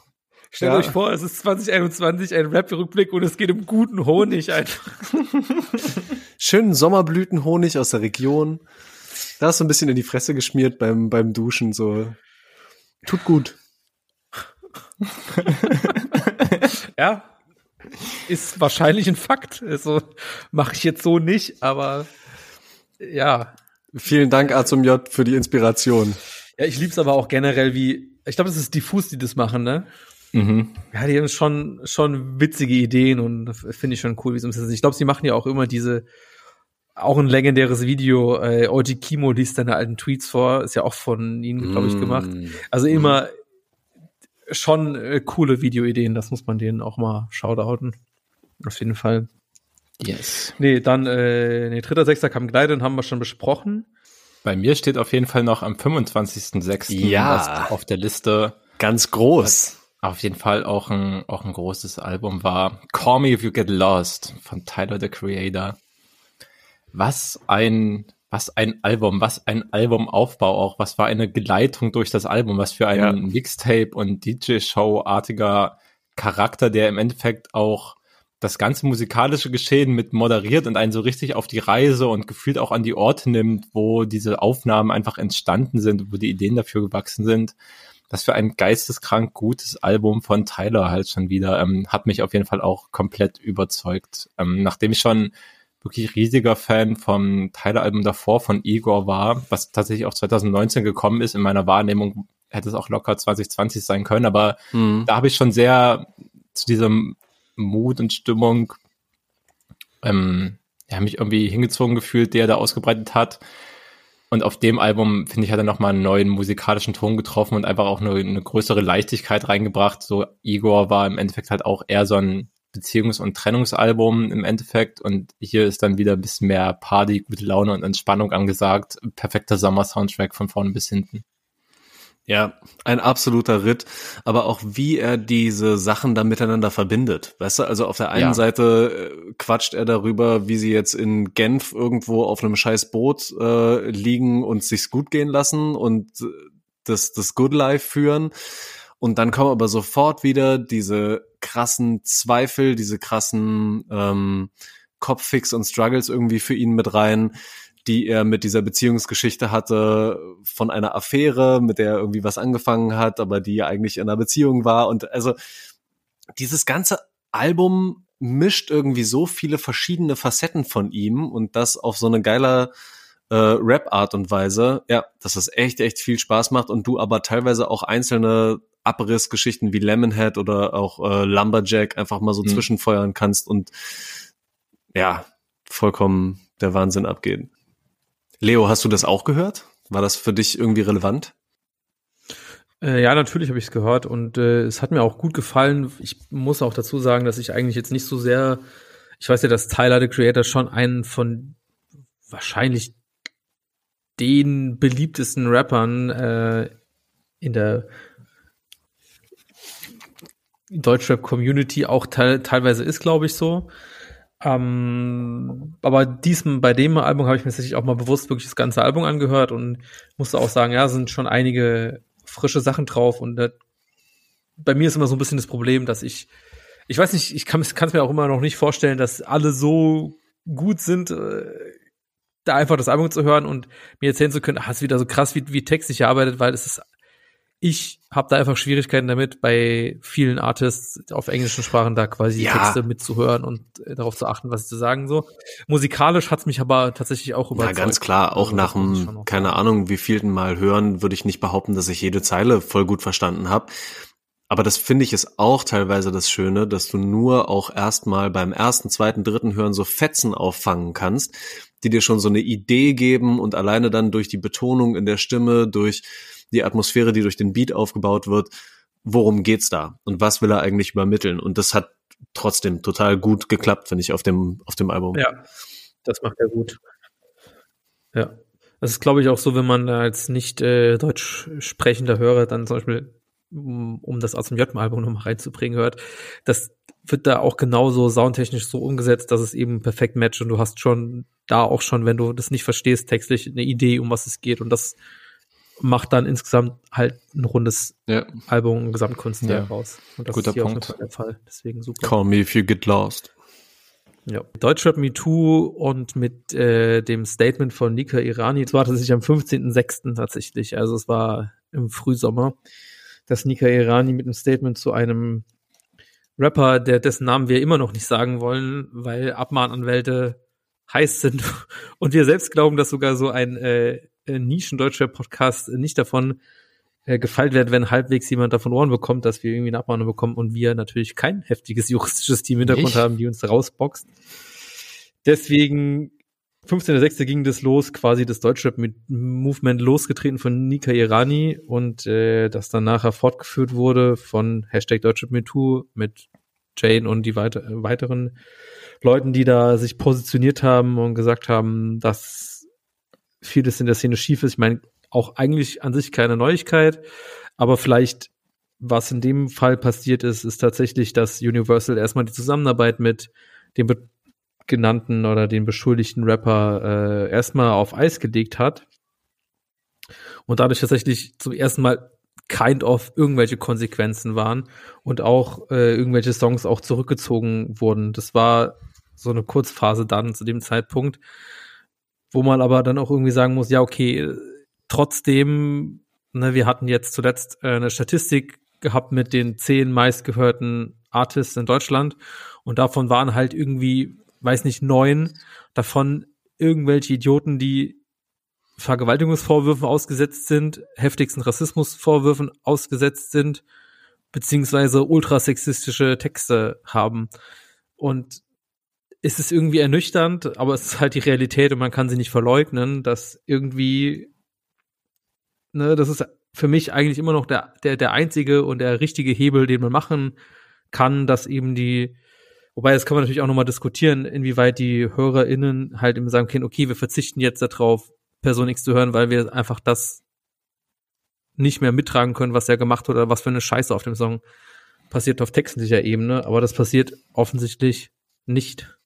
Stellt Ja. euch vor, es ist 2021 ein Rap-Rückblick und es geht um guten Honig einfach. Schönen Sommerblütenhonig aus der Region. Da ist so ein bisschen in die Fresse geschmiert beim, beim Duschen, so. Tut gut. Ja, ist wahrscheinlich ein Fakt. Also mache ich jetzt so nicht, aber ja. Vielen Dank, A zum J, für die Inspiration. Ja, ich lieb's aber auch generell, wie, ich glaube, das ist diffus, die das machen, ne? Mhm. Ja, die haben schon, schon witzige Ideen und finde ich schon cool, wie sie umsetzen. Ich glaube, sie machen ja auch immer diese, auch ein legendäres Video, äh, Oji Kimo liest seine alten Tweets vor, ist ja auch von ihnen, glaube ich, gemacht. Mm. Also immer schon äh, coole Videoideen, das muss man denen auch mal shoutouten. Auf jeden Fall. Yes. Nee, dann, äh, nee, dritter, sechster kam Gleiten, haben wir schon besprochen. Bei mir steht auf jeden Fall noch am 25.06. Ja. auf der Liste Ganz groß. auf jeden Fall auch ein, auch ein großes Album war. Call Me If You Get Lost von Tyler, the Creator. was ein was ein Album, was ein Albumaufbau auch, was war eine Geleitung durch das Album, was für ein ja. Mixtape und DJ-Show-artiger Charakter, der im Endeffekt auch das ganze musikalische Geschehen mit moderiert und einen so richtig auf die Reise und gefühlt auch an die Orte nimmt, wo diese Aufnahmen einfach entstanden sind, wo die Ideen dafür gewachsen sind. Das für ein geisteskrank gutes Album von Tyler halt schon wieder, ähm, hat mich auf jeden Fall auch komplett überzeugt. Ähm, nachdem ich schon wirklich riesiger Fan vom Tyler-Album davor von Igor war, was tatsächlich auch 2019 gekommen ist. In meiner Wahrnehmung hätte es auch locker 2020 sein können, aber mhm. da habe ich schon sehr zu diesem Mut und Stimmung ähm, ja, mich irgendwie hingezogen gefühlt, der da ausgebreitet hat. Und auf dem Album, finde ich, hat er nochmal einen neuen musikalischen Ton getroffen und einfach auch eine, eine größere Leichtigkeit reingebracht. So, Igor war im Endeffekt halt auch eher so ein Beziehungs- und Trennungsalbum im Endeffekt. Und hier ist dann wieder ein bisschen mehr Party, gute Laune und Entspannung angesagt. Perfekter Sommer-Soundtrack von vorne bis hinten. Ja, ein absoluter Ritt, aber auch wie er diese Sachen da miteinander verbindet. Weißt du, also auf der einen ja. Seite äh, quatscht er darüber, wie sie jetzt in Genf irgendwo auf einem scheiß Boot äh, liegen und sich's gut gehen lassen und das, das Good Life führen. Und dann kommen aber sofort wieder diese krassen Zweifel, diese krassen ähm, Kopffix und Struggles irgendwie für ihn mit rein, die er mit dieser Beziehungsgeschichte hatte von einer Affäre, mit der er irgendwie was angefangen hat, aber die ja eigentlich in einer Beziehung war. Und also dieses ganze Album mischt irgendwie so viele verschiedene Facetten von ihm und das auf so eine geile äh, Rap-Art und Weise, ja, dass es echt, echt viel Spaß macht und du aber teilweise auch einzelne Abrissgeschichten wie Lemonhead oder auch äh, Lumberjack einfach mal so mhm. zwischenfeuern kannst und ja, vollkommen der Wahnsinn abgeht. Leo, hast du das auch gehört? War das für dich irgendwie relevant? Äh, ja, natürlich habe ich es gehört und äh, es hat mir auch gut gefallen. Ich muss auch dazu sagen, dass ich eigentlich jetzt nicht so sehr, ich weiß ja, dass Tyler the Creator schon einen von wahrscheinlich den beliebtesten Rappern äh, in der Deutschrap-Community auch te teilweise ist, glaube ich, so. Ähm, aber diesem, bei dem Album habe ich mir tatsächlich auch mal bewusst wirklich das ganze Album angehört und musste auch sagen, ja, sind schon einige frische Sachen drauf und das, bei mir ist immer so ein bisschen das Problem, dass ich, ich weiß nicht, ich kann es mir auch immer noch nicht vorstellen, dass alle so gut sind, äh, da einfach das Album zu hören und mir erzählen zu können, ah, ist wieder so krass, wie, wie textlich arbeitet, weil es ist ich habe da einfach Schwierigkeiten damit, bei vielen Artists auf englischen Sprachen da quasi ja. Texte mitzuhören und äh, darauf zu achten, was sie sagen so. Musikalisch hat's mich aber tatsächlich auch überzeugt. Ja, ganz klar. Auch also, nach dem, keine Ahnung, wie vielten Mal hören, würde ich nicht behaupten, dass ich jede Zeile voll gut verstanden habe. Aber das finde ich ist auch teilweise das Schöne, dass du nur auch erstmal beim ersten, zweiten, dritten Hören so Fetzen auffangen kannst, die dir schon so eine Idee geben und alleine dann durch die Betonung in der Stimme, durch die Atmosphäre, die durch den Beat aufgebaut wird, worum geht's da und was will er eigentlich übermitteln? Und das hat trotzdem total gut geklappt, finde ich, auf dem, auf dem Album. Ja, das macht er gut. Ja. Das ist, glaube ich, auch so, wenn man als nicht äh, deutsch sprechender Hörer dann zum Beispiel, um, um das aus dem J-Album nochmal reinzubringen, hört, das wird da auch genauso soundtechnisch so umgesetzt, dass es eben perfekt matcht und du hast schon da auch schon, wenn du das nicht verstehst, textlich eine Idee, um was es geht und das macht dann insgesamt halt ein rundes ja. Album, ein Gesamtkunstwerk ja. raus. Und das Guter ist hier Punkt. auch der Fall. Deswegen super. Call me if you get lost. Ja. Deutschrap Me Too und mit äh, dem Statement von Nika Irani, das war tatsächlich am 15.06. tatsächlich, also es war im Frühsommer, dass Nika Irani mit einem Statement zu einem Rapper, der dessen Namen wir immer noch nicht sagen wollen, weil Abmahnanwälte heiß sind und wir selbst glauben, dass sogar so ein äh, äh, Nischen-deutscher Podcast nicht davon äh, gefeilt wird, wenn halbwegs jemand davon Ohren bekommt, dass wir irgendwie eine Abmahnung bekommen und wir natürlich kein heftiges juristisches Team im Hintergrund haben, die uns da rausboxt. Deswegen 15.06. ging das los, quasi das Deutschrap-Movement losgetreten von Nika Irani und äh, das dann nachher fortgeführt wurde von Hashtag DeutschrapMeToo mit Jane und die weiter, äh, weiteren Leuten, die da sich positioniert haben und gesagt haben, dass vieles in der Szene schief ist. Ich meine, auch eigentlich an sich keine Neuigkeit, aber vielleicht, was in dem Fall passiert ist, ist tatsächlich, dass Universal erstmal die Zusammenarbeit mit dem genannten oder den beschuldigten Rapper äh, erstmal auf Eis gelegt hat und dadurch tatsächlich zum ersten Mal kind of irgendwelche Konsequenzen waren und auch äh, irgendwelche Songs auch zurückgezogen wurden. Das war so eine Kurzphase dann zu dem Zeitpunkt, wo man aber dann auch irgendwie sagen muss, ja, okay, trotzdem, ne, wir hatten jetzt zuletzt äh, eine Statistik gehabt mit den zehn meistgehörten Artists in Deutschland und davon waren halt irgendwie, weiß nicht, neun davon irgendwelche Idioten, die Vergewaltigungsvorwürfen ausgesetzt sind, heftigsten Rassismusvorwürfen ausgesetzt sind, beziehungsweise ultrasexistische Texte haben. Und es ist irgendwie ernüchternd, aber es ist halt die Realität und man kann sie nicht verleugnen, dass irgendwie, ne, das ist für mich eigentlich immer noch der, der, der einzige und der richtige Hebel, den man machen kann, dass eben die, wobei das kann man natürlich auch nochmal diskutieren, inwieweit die HörerInnen halt eben sagen können, okay, wir verzichten jetzt darauf, Person X zu hören, weil wir einfach das nicht mehr mittragen können, was er gemacht hat oder was für eine Scheiße auf dem Song passiert auf textlicher Ebene, aber das passiert offensichtlich nicht.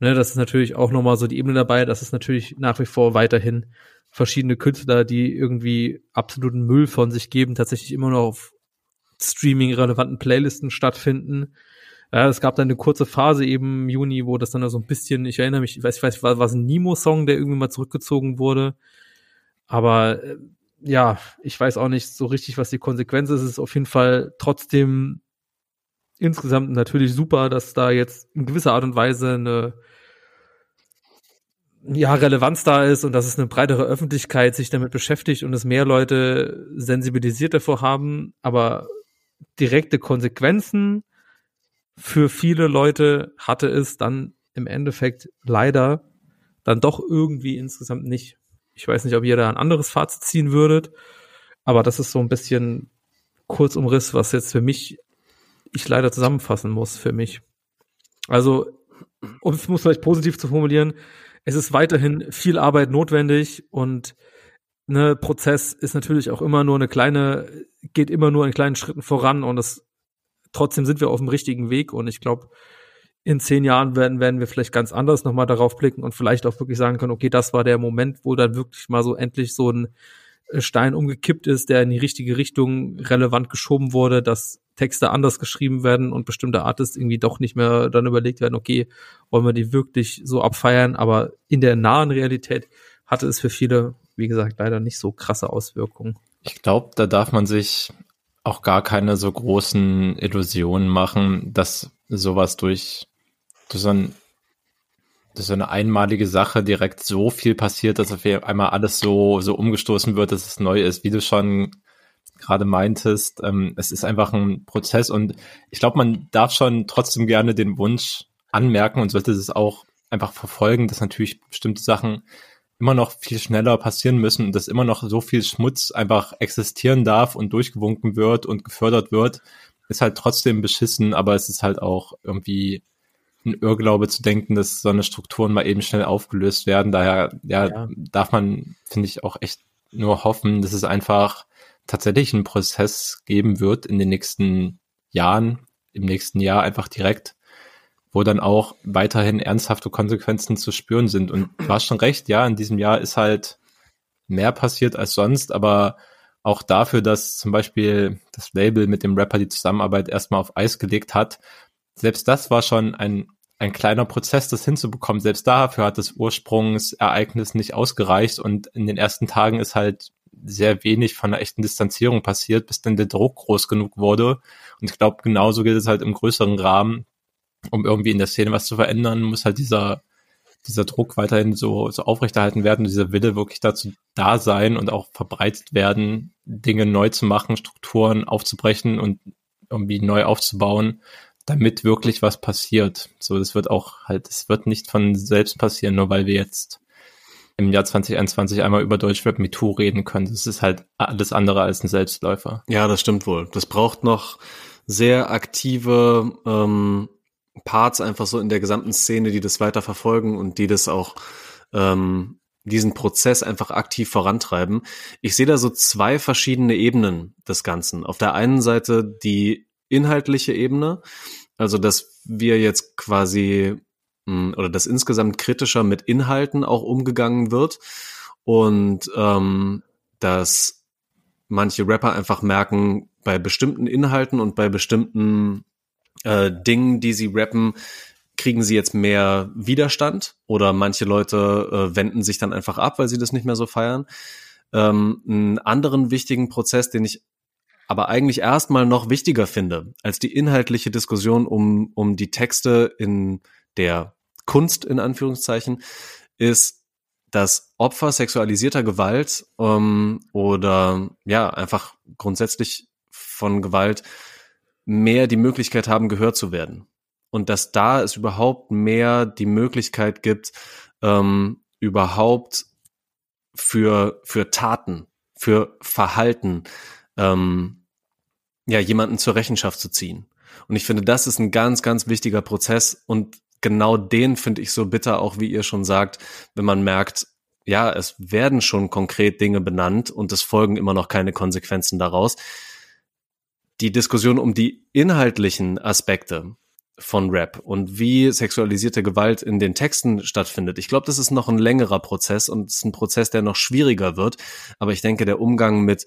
Ne, das ist natürlich auch nochmal so die Ebene dabei, dass es natürlich nach wie vor weiterhin verschiedene Künstler, die irgendwie absoluten Müll von sich geben, tatsächlich immer noch auf Streaming-relevanten Playlisten stattfinden. Ja, es gab dann eine kurze Phase eben im Juni, wo das dann so ein bisschen, ich erinnere mich, ich weiß, ich weiß, war, war es ein Nemo-Song, der irgendwie mal zurückgezogen wurde. Aber äh, ja, ich weiß auch nicht so richtig, was die Konsequenz ist. Es ist auf jeden Fall trotzdem insgesamt natürlich super, dass da jetzt in gewisser Art und Weise eine ja, Relevanz da ist und dass es eine breitere Öffentlichkeit sich damit beschäftigt und es mehr Leute sensibilisiert davor haben, aber direkte Konsequenzen für viele Leute hatte es dann im Endeffekt leider dann doch irgendwie insgesamt nicht. Ich weiß nicht, ob ihr da ein anderes Fazit ziehen würdet, aber das ist so ein bisschen Kurzumriss, was jetzt für mich ich leider zusammenfassen muss für mich. Also, um es muss vielleicht positiv zu formulieren, es ist weiterhin viel Arbeit notwendig und ne Prozess ist natürlich auch immer nur eine kleine, geht immer nur in kleinen Schritten voran und das trotzdem sind wir auf dem richtigen Weg und ich glaube, in zehn Jahren werden, werden wir vielleicht ganz anders nochmal darauf blicken und vielleicht auch wirklich sagen können, okay, das war der Moment, wo dann wirklich mal so endlich so ein Stein umgekippt ist, der in die richtige Richtung relevant geschoben wurde, dass Texte anders geschrieben werden und bestimmte Artists irgendwie doch nicht mehr dann überlegt werden, okay, wollen wir die wirklich so abfeiern, aber in der nahen Realität hatte es für viele, wie gesagt, leider nicht so krasse Auswirkungen. Ich glaube, da darf man sich auch gar keine so großen Illusionen machen, dass sowas durch, durch so ein durch so eine einmalige Sache direkt so viel passiert, dass auf einmal alles so, so umgestoßen wird, dass es neu ist. Wie du schon gerade meintest, ähm, es ist einfach ein Prozess und ich glaube, man darf schon trotzdem gerne den Wunsch anmerken und sollte es auch einfach verfolgen, dass natürlich bestimmte Sachen immer noch viel schneller passieren müssen und dass immer noch so viel Schmutz einfach existieren darf und durchgewunken wird und gefördert wird, ist halt trotzdem beschissen, aber es ist halt auch irgendwie ein Irrglaube zu denken, dass so eine Strukturen mal eben schnell aufgelöst werden. Daher ja, ja. darf man, finde ich, auch echt nur hoffen, dass es einfach tatsächlich einen Prozess geben wird in den nächsten Jahren, im nächsten Jahr einfach direkt, wo dann auch weiterhin ernsthafte Konsequenzen zu spüren sind. Und du hast schon recht, ja, in diesem Jahr ist halt mehr passiert als sonst, aber auch dafür, dass zum Beispiel das Label mit dem Rapper die Zusammenarbeit erstmal auf Eis gelegt hat, selbst das war schon ein, ein kleiner Prozess, das hinzubekommen. Selbst dafür hat das Ursprungsereignis nicht ausgereicht und in den ersten Tagen ist halt sehr wenig von einer echten Distanzierung passiert, bis dann der Druck groß genug wurde. Und ich glaube, genauso geht es halt im größeren Rahmen, um irgendwie in der Szene was zu verändern, muss halt dieser, dieser Druck weiterhin so, so aufrechterhalten werden, dieser Wille wirklich dazu da sein und auch verbreitet werden, Dinge neu zu machen, Strukturen aufzubrechen und irgendwie neu aufzubauen, damit wirklich was passiert. So, das wird auch halt, es wird nicht von selbst passieren, nur weil wir jetzt im Jahr 2021 einmal über Deutschrap MeToo reden können. Das ist halt alles andere als ein Selbstläufer. Ja, das stimmt wohl. Das braucht noch sehr aktive ähm, Parts einfach so in der gesamten Szene, die das weiter verfolgen und die das auch ähm, diesen Prozess einfach aktiv vorantreiben. Ich sehe da so zwei verschiedene Ebenen des Ganzen. Auf der einen Seite die inhaltliche Ebene, also dass wir jetzt quasi oder dass insgesamt kritischer mit Inhalten auch umgegangen wird und ähm, dass manche Rapper einfach merken, bei bestimmten Inhalten und bei bestimmten äh, Dingen, die sie rappen, kriegen sie jetzt mehr Widerstand oder manche Leute äh, wenden sich dann einfach ab, weil sie das nicht mehr so feiern. Ähm, einen anderen wichtigen Prozess, den ich aber eigentlich erstmal noch wichtiger finde als die inhaltliche Diskussion um, um die Texte in der Kunst in Anführungszeichen, ist, dass Opfer sexualisierter Gewalt ähm, oder ja einfach grundsätzlich von Gewalt mehr die Möglichkeit haben, gehört zu werden. Und dass da es überhaupt mehr die Möglichkeit gibt, ähm, überhaupt für, für Taten, für Verhalten, ähm, ja, jemanden zur Rechenschaft zu ziehen. Und ich finde, das ist ein ganz, ganz wichtiger Prozess und genau den finde ich so bitter, auch wie ihr schon sagt, wenn man merkt, ja, es werden schon konkret Dinge benannt und es folgen immer noch keine Konsequenzen daraus. Die Diskussion um die inhaltlichen Aspekte von Rap und wie sexualisierte Gewalt in den Texten stattfindet. Ich glaube, das ist noch ein längerer Prozess und es ist ein Prozess, der noch schwieriger wird. Aber ich denke, der Umgang mit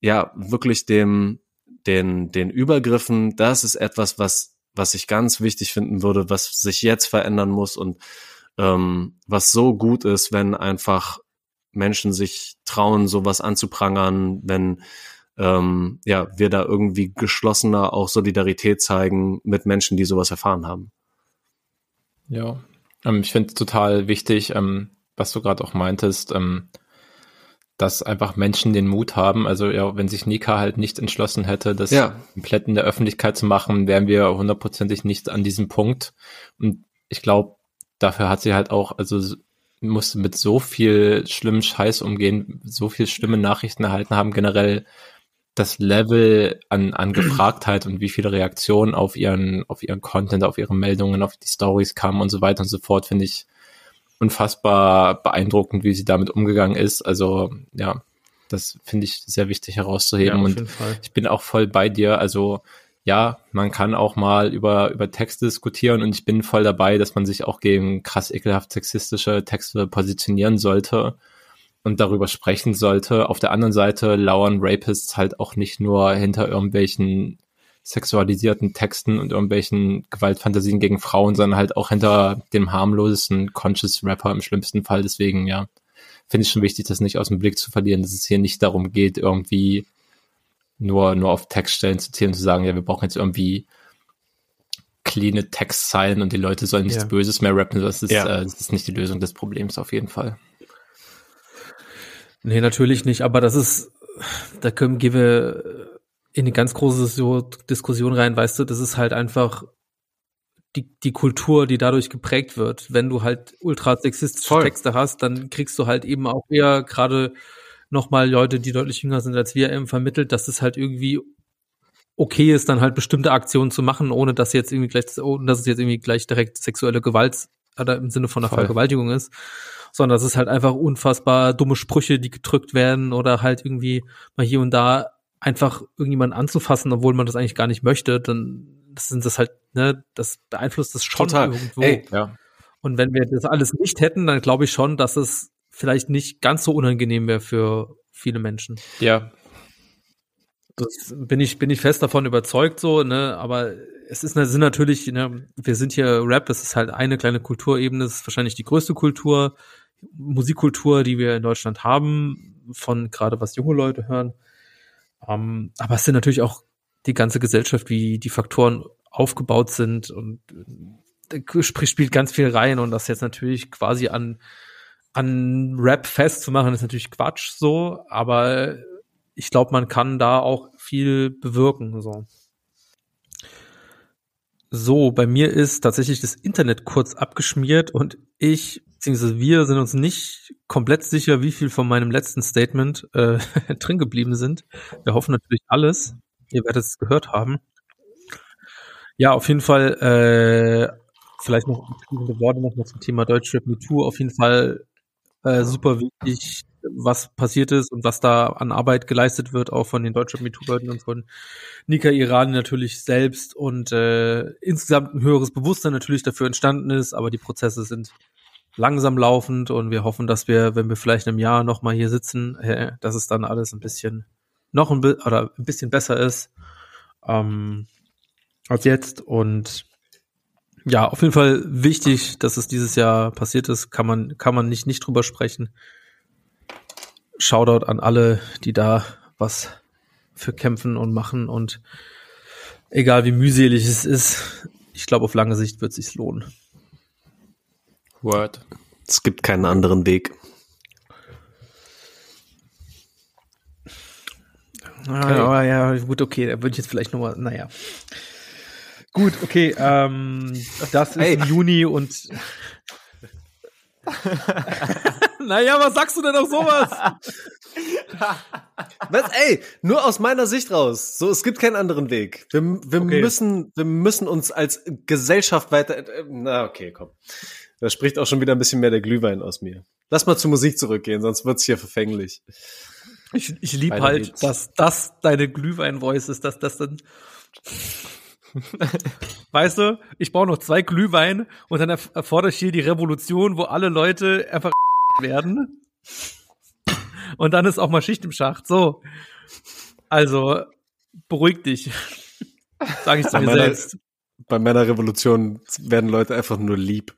ja wirklich dem den den Übergriffen, das ist etwas, was was ich ganz wichtig finden würde, was sich jetzt verändern muss und ähm, was so gut ist, wenn einfach Menschen sich trauen, sowas anzuprangern, wenn ähm, ja, wir da irgendwie geschlossener auch Solidarität zeigen mit Menschen, die sowas erfahren haben. Ja, ähm, ich finde total wichtig, ähm, was du gerade auch meintest, ähm, dass einfach Menschen den Mut haben. Also ja, wenn sich Nika halt nicht entschlossen hätte, das ja. komplett in der Öffentlichkeit zu machen, wären wir hundertprozentig nicht an diesem Punkt. Und ich glaube, dafür hat sie halt auch, also musste mit so viel schlimmen Scheiß umgehen, so viel schlimme Nachrichten erhalten haben, generell das Level an, an Gefragtheit und wie viele Reaktionen auf ihren, auf ihren Content, auf ihre Meldungen, auf die Stories kamen und so weiter und so fort, finde ich unfassbar beeindruckend, wie sie damit umgegangen ist. Also, ja, das finde ich sehr wichtig herauszuheben. Ja, und ich bin auch voll bei dir. Also, ja, man kann auch mal über, über Texte diskutieren und ich bin voll dabei, dass man sich auch gegen krass ekelhaft sexistische Texte positionieren sollte und darüber sprechen sollte. Auf der anderen Seite lauern Rapists halt auch nicht nur hinter irgendwelchen sexualisierten Texten und irgendwelchen Gewaltfantasien gegen Frauen, sondern halt auch hinter dem harmlosesten Conscious Rapper im schlimmsten Fall. Deswegen, ja, finde ich schon wichtig, das nicht aus dem Blick zu verlieren, dass es hier nicht darum geht, irgendwie nur, nur auf Textstellen zu zählen und zu sagen, ja, wir brauchen jetzt irgendwie cleane Textzeilen und die Leute sollen nichts ja. Böses mehr rappen. Das ist, ja. äh, das ist nicht die Lösung des Problems auf jeden Fall. Nee, natürlich nicht, aber das ist, da können, wir in eine ganz große Diskussion rein, weißt du, das ist halt einfach die, die Kultur, die dadurch geprägt wird. Wenn du halt ultra sexistische Voll. Texte hast, dann kriegst du halt eben auch eher gerade nochmal Leute, die deutlich jünger sind als wir, eben vermittelt, dass es halt irgendwie okay ist, dann halt bestimmte Aktionen zu machen, ohne dass jetzt irgendwie gleich, ohne dass es jetzt irgendwie gleich direkt sexuelle Gewalt oder im Sinne von einer Voll. Vergewaltigung ist sondern das ist halt einfach unfassbar dumme Sprüche, die gedrückt werden oder halt irgendwie mal hier und da einfach irgendjemanden anzufassen, obwohl man das eigentlich gar nicht möchte, dann sind das halt, ne, das beeinflusst das schon Total. irgendwo. Ey, ja. Und wenn wir das alles nicht hätten, dann glaube ich schon, dass es vielleicht nicht ganz so unangenehm wäre für viele Menschen. Ja. Das bin ich, bin ich fest davon überzeugt so, ne, aber es ist, sind natürlich, ne, wir sind hier Rap, das ist halt eine kleine Kulturebene, das ist wahrscheinlich die größte Kultur, Musikkultur, die wir in Deutschland haben, von gerade was junge Leute hören. Um, ähm, aber es sind natürlich auch die ganze Gesellschaft, wie die Faktoren aufgebaut sind und äh, spielt ganz viel rein und das jetzt natürlich quasi an an Rap festzumachen, ist natürlich Quatsch so, aber ich glaube, man kann da auch viel bewirken so. So, bei mir ist tatsächlich das Internet kurz abgeschmiert und ich beziehungsweise wir sind uns nicht komplett sicher, wie viel von meinem letzten Statement äh, drin geblieben sind. Wir hoffen natürlich alles. Ihr werdet es gehört haben. Ja, auf jeden Fall, äh, vielleicht noch abschließende Worte noch mal zum Thema Deutschrap Me Too. Auf jeden Fall äh, super wichtig, was passiert ist und was da an Arbeit geleistet wird, auch von den Deutschen MeToo-Leuten und von Nika Irani natürlich selbst und äh, insgesamt ein höheres Bewusstsein natürlich dafür entstanden ist, aber die Prozesse sind langsam laufend und wir hoffen, dass wir, wenn wir vielleicht im Jahr noch mal hier sitzen, äh, dass es dann alles ein bisschen noch ein, oder ein bisschen besser ist ähm, als jetzt und ja, auf jeden Fall wichtig, dass es dieses Jahr passiert ist, kann man kann man nicht nicht drüber sprechen. Shoutout an alle, die da was für kämpfen und machen und egal wie mühselig es ist, ich glaube auf lange Sicht wird es sich lohnen. Word. Es gibt keinen anderen Weg. Okay. Ja, ja, gut, okay, da würde ich jetzt vielleicht nochmal, naja. Gut, okay, ähm, das ist hey. im Juni und naja, was sagst du denn auf sowas? Was, ey, nur aus meiner Sicht raus. So, es gibt keinen anderen Weg. Wir, wir okay. müssen, wir müssen uns als Gesellschaft weiter, äh, na, okay, komm. Da spricht auch schon wieder ein bisschen mehr der Glühwein aus mir. Lass mal zur Musik zurückgehen, sonst wird's hier verfänglich. Ich, ich lieb halt, geht's. dass das deine Glühwein-Voice ist, dass das dann weißt du, ich brauche noch zwei Glühwein und dann erfordere ich hier die Revolution, wo alle Leute einfach werden. Und dann ist auch mal Schicht im Schacht. So. Also, beruhig dich. Sag ich zu mir selbst. Bei meiner Revolution werden Leute einfach nur lieb.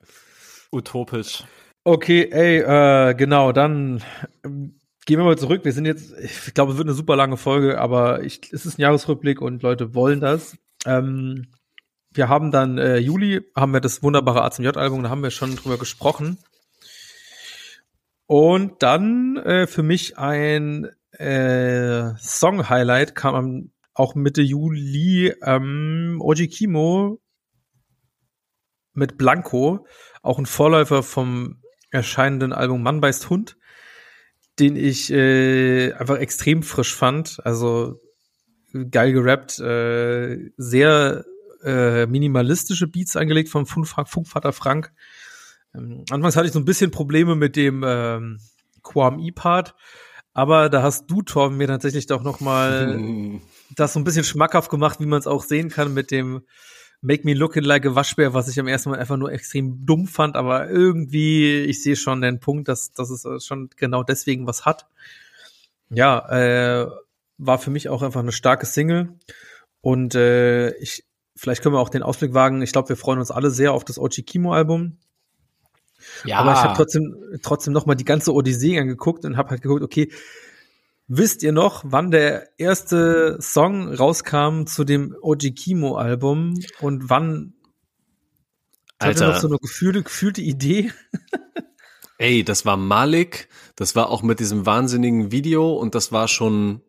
Utopisch. Okay, ey, äh, genau, dann ähm, gehen wir mal zurück. Wir sind jetzt, ich glaube, es wird eine super lange Folge, aber ich, es ist ein Jahresrückblick und Leute wollen das. Ähm, wir haben dann äh, Juli, haben wir das wunderbare A zum J-Album, da haben wir schon drüber gesprochen. Und dann äh, für mich ein äh, Song-Highlight kam am, auch Mitte Juli ähm, Oji Kimo mit Blanco, auch ein Vorläufer vom erscheinenden Album Mann beißt Hund, den ich äh, einfach extrem frisch fand. Also geil gerappt, äh, sehr äh, minimalistische Beats eingelegt von Funkvater Frank. Ähm, anfangs hatte ich so ein bisschen Probleme mit dem ähm, Quam E-Part, aber da hast du, Torben, mir tatsächlich doch noch mal das so ein bisschen schmackhaft gemacht, wie man es auch sehen kann mit dem Make Me Looking Like a Waschbär, was ich am ersten Mal einfach nur extrem dumm fand, aber irgendwie, ich sehe schon den Punkt, dass, dass es schon genau deswegen was hat. Ja, äh, war für mich auch einfach eine starke Single. Und äh, ich, vielleicht können wir auch den Ausblick wagen. Ich glaube, wir freuen uns alle sehr auf das Ochi Kimo Album. Ja. Aber ich habe trotzdem trotzdem noch mal die ganze Odyssee angeguckt und habe halt geguckt, okay, wisst ihr noch, wann der erste Song rauskam zu dem Oji Kimo Album und wann Alter. noch so eine gefühlte, gefühlte Idee? Ey, das war Malik, das war auch mit diesem wahnsinnigen Video und das war schon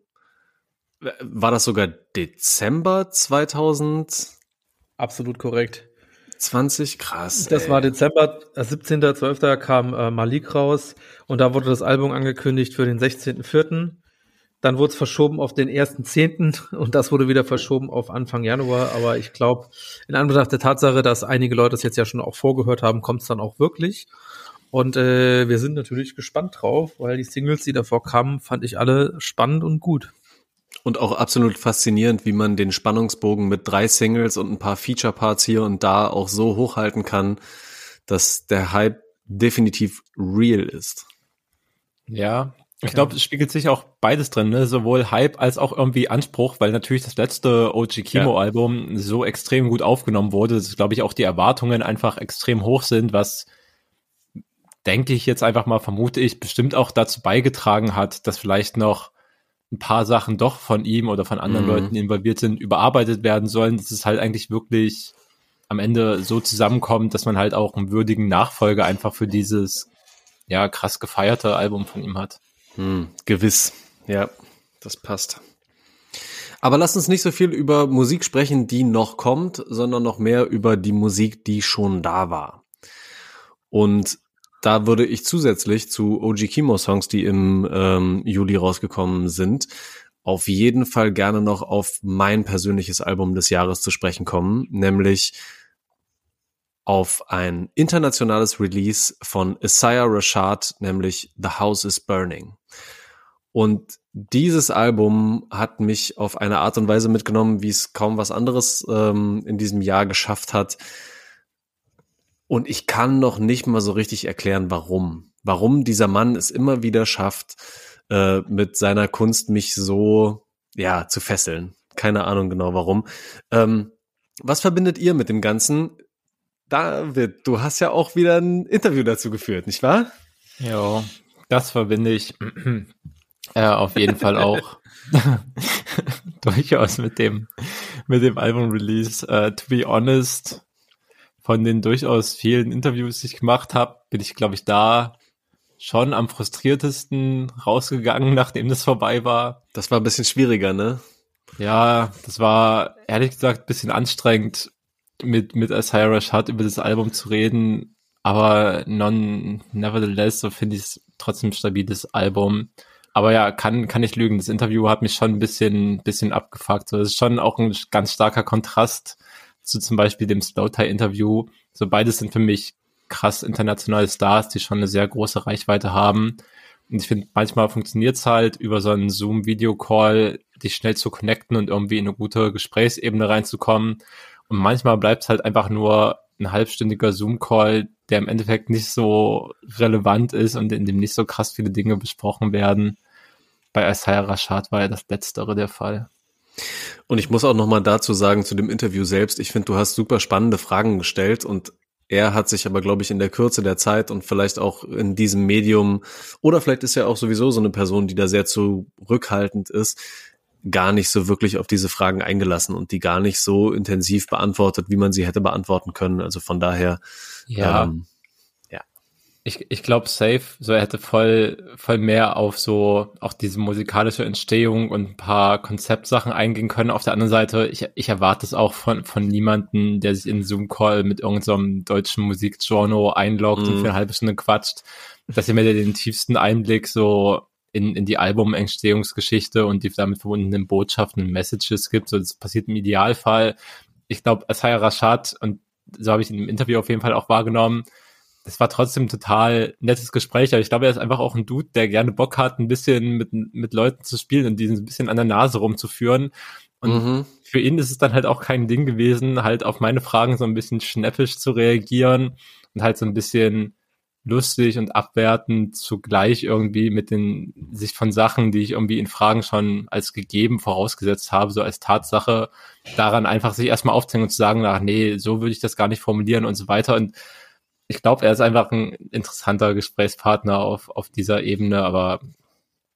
war das sogar Dezember 2000? Absolut korrekt. 20, krass. Das ey. war Dezember, 17.12. Äh, kam äh, Malik raus und da wurde das Album angekündigt für den 16.04. Dann wurde es verschoben auf den 1.10. und das wurde wieder verschoben auf Anfang Januar. Aber ich glaube, in Anbetracht der Tatsache, dass einige Leute das jetzt ja schon auch vorgehört haben, kommt es dann auch wirklich. Und äh, wir sind natürlich gespannt drauf, weil die Singles, die davor kamen, fand ich alle spannend und gut. Und auch absolut faszinierend, wie man den Spannungsbogen mit drei Singles und ein paar Feature-Parts hier und da auch so hochhalten kann, dass der Hype definitiv real ist. Ja, ich glaube, es spiegelt sich auch beides drin, ne? sowohl Hype als auch irgendwie Anspruch, weil natürlich das letzte OG Kimo Album ja. so extrem gut aufgenommen wurde, dass, glaube ich, auch die Erwartungen einfach extrem hoch sind, was denke ich jetzt einfach mal, vermute ich, bestimmt auch dazu beigetragen hat, dass vielleicht noch ein paar Sachen doch von ihm oder von anderen mhm. Leuten involviert sind, überarbeitet werden sollen, dass es halt eigentlich wirklich am Ende so zusammenkommt, dass man halt auch einen würdigen Nachfolger einfach für dieses ja krass gefeierte Album von ihm hat. Hm, gewiss, ja, das passt. Aber lass uns nicht so viel über Musik sprechen, die noch kommt, sondern noch mehr über die Musik, die schon da war. Und da würde ich zusätzlich zu OG Kimo Songs, die im ähm, Juli rausgekommen sind, auf jeden Fall gerne noch auf mein persönliches Album des Jahres zu sprechen kommen, nämlich auf ein internationales Release von Isaiah Rashad, nämlich The House is Burning. Und dieses Album hat mich auf eine Art und Weise mitgenommen, wie es kaum was anderes ähm, in diesem Jahr geschafft hat. Und ich kann noch nicht mal so richtig erklären, warum. Warum dieser Mann es immer wieder schafft, äh, mit seiner Kunst mich so, ja, zu fesseln. Keine Ahnung genau warum. Ähm, was verbindet ihr mit dem Ganzen? David, du hast ja auch wieder ein Interview dazu geführt, nicht wahr? Ja, das verbinde ich äh, auf jeden Fall auch durchaus mit dem mit dem Album-Release. Uh, to be honest, von den durchaus vielen Interviews, die ich gemacht habe, bin ich, glaube ich, da schon am frustriertesten rausgegangen, nachdem das vorbei war. Das war ein bisschen schwieriger, ne? Ja, das war ehrlich gesagt ein bisschen anstrengend, mit, mit Isaiah Rashad über das Album zu reden, aber non, nevertheless, so finde ich es trotzdem ein stabiles Album. Aber ja, kann, kann ich lügen. Das Interview hat mich schon ein bisschen, bisschen abgefuckt. So, das ist schon auch ein ganz starker Kontrast zu zum Beispiel dem Slowtie-Interview. So beides sind für mich krass internationale Stars, die schon eine sehr große Reichweite haben. Und ich finde, manchmal funktioniert es halt über so einen Zoom-Video-Call, dich schnell zu connecten und irgendwie in eine gute Gesprächsebene reinzukommen. Und manchmal bleibt es halt einfach nur ein halbstündiger Zoom-Call, der im Endeffekt nicht so relevant ist und in dem nicht so krass viele Dinge besprochen werden. Bei Isaiah Rashad war ja das Letztere der Fall. Und ich muss auch nochmal dazu sagen, zu dem Interview selbst, ich finde, du hast super spannende Fragen gestellt und er hat sich aber, glaube ich, in der Kürze der Zeit und vielleicht auch in diesem Medium, oder vielleicht ist er auch sowieso so eine Person, die da sehr zurückhaltend ist, gar nicht so wirklich auf diese Fragen eingelassen und die gar nicht so intensiv beantwortet, wie man sie hätte beantworten können. Also von daher, ja. Ähm. Ich, ich glaube, safe, so er hätte voll, voll mehr auf so auch diese musikalische Entstehung und ein paar Konzeptsachen eingehen können. Auf der anderen Seite, ich, ich erwarte es auch von, von niemanden, der sich in Zoom-Call mit irgendeinem so deutschen Musikgenre einloggt mm. und für eine halbe Stunde quatscht, dass er mir den tiefsten Einblick so in, in die Album-Entstehungsgeschichte und die damit verbundenen Botschaften und Messages gibt. So, das passiert im Idealfall. Ich glaube, Asaya Rashad, und so habe ich ihn im Interview auf jeden Fall auch wahrgenommen, das war trotzdem total nettes Gespräch, aber ich glaube, er ist einfach auch ein Dude, der gerne Bock hat, ein bisschen mit, mit Leuten zu spielen und diesen ein bisschen an der Nase rumzuführen. Und mhm. für ihn ist es dann halt auch kein Ding gewesen, halt auf meine Fragen so ein bisschen schnäppisch zu reagieren und halt so ein bisschen lustig und abwertend zugleich irgendwie mit den sich von Sachen, die ich irgendwie in Fragen schon als gegeben vorausgesetzt habe, so als Tatsache, daran einfach sich erstmal aufzuhängen und zu sagen, ach nee, so würde ich das gar nicht formulieren und so weiter. Und ich glaube, er ist einfach ein interessanter Gesprächspartner auf, auf dieser Ebene, aber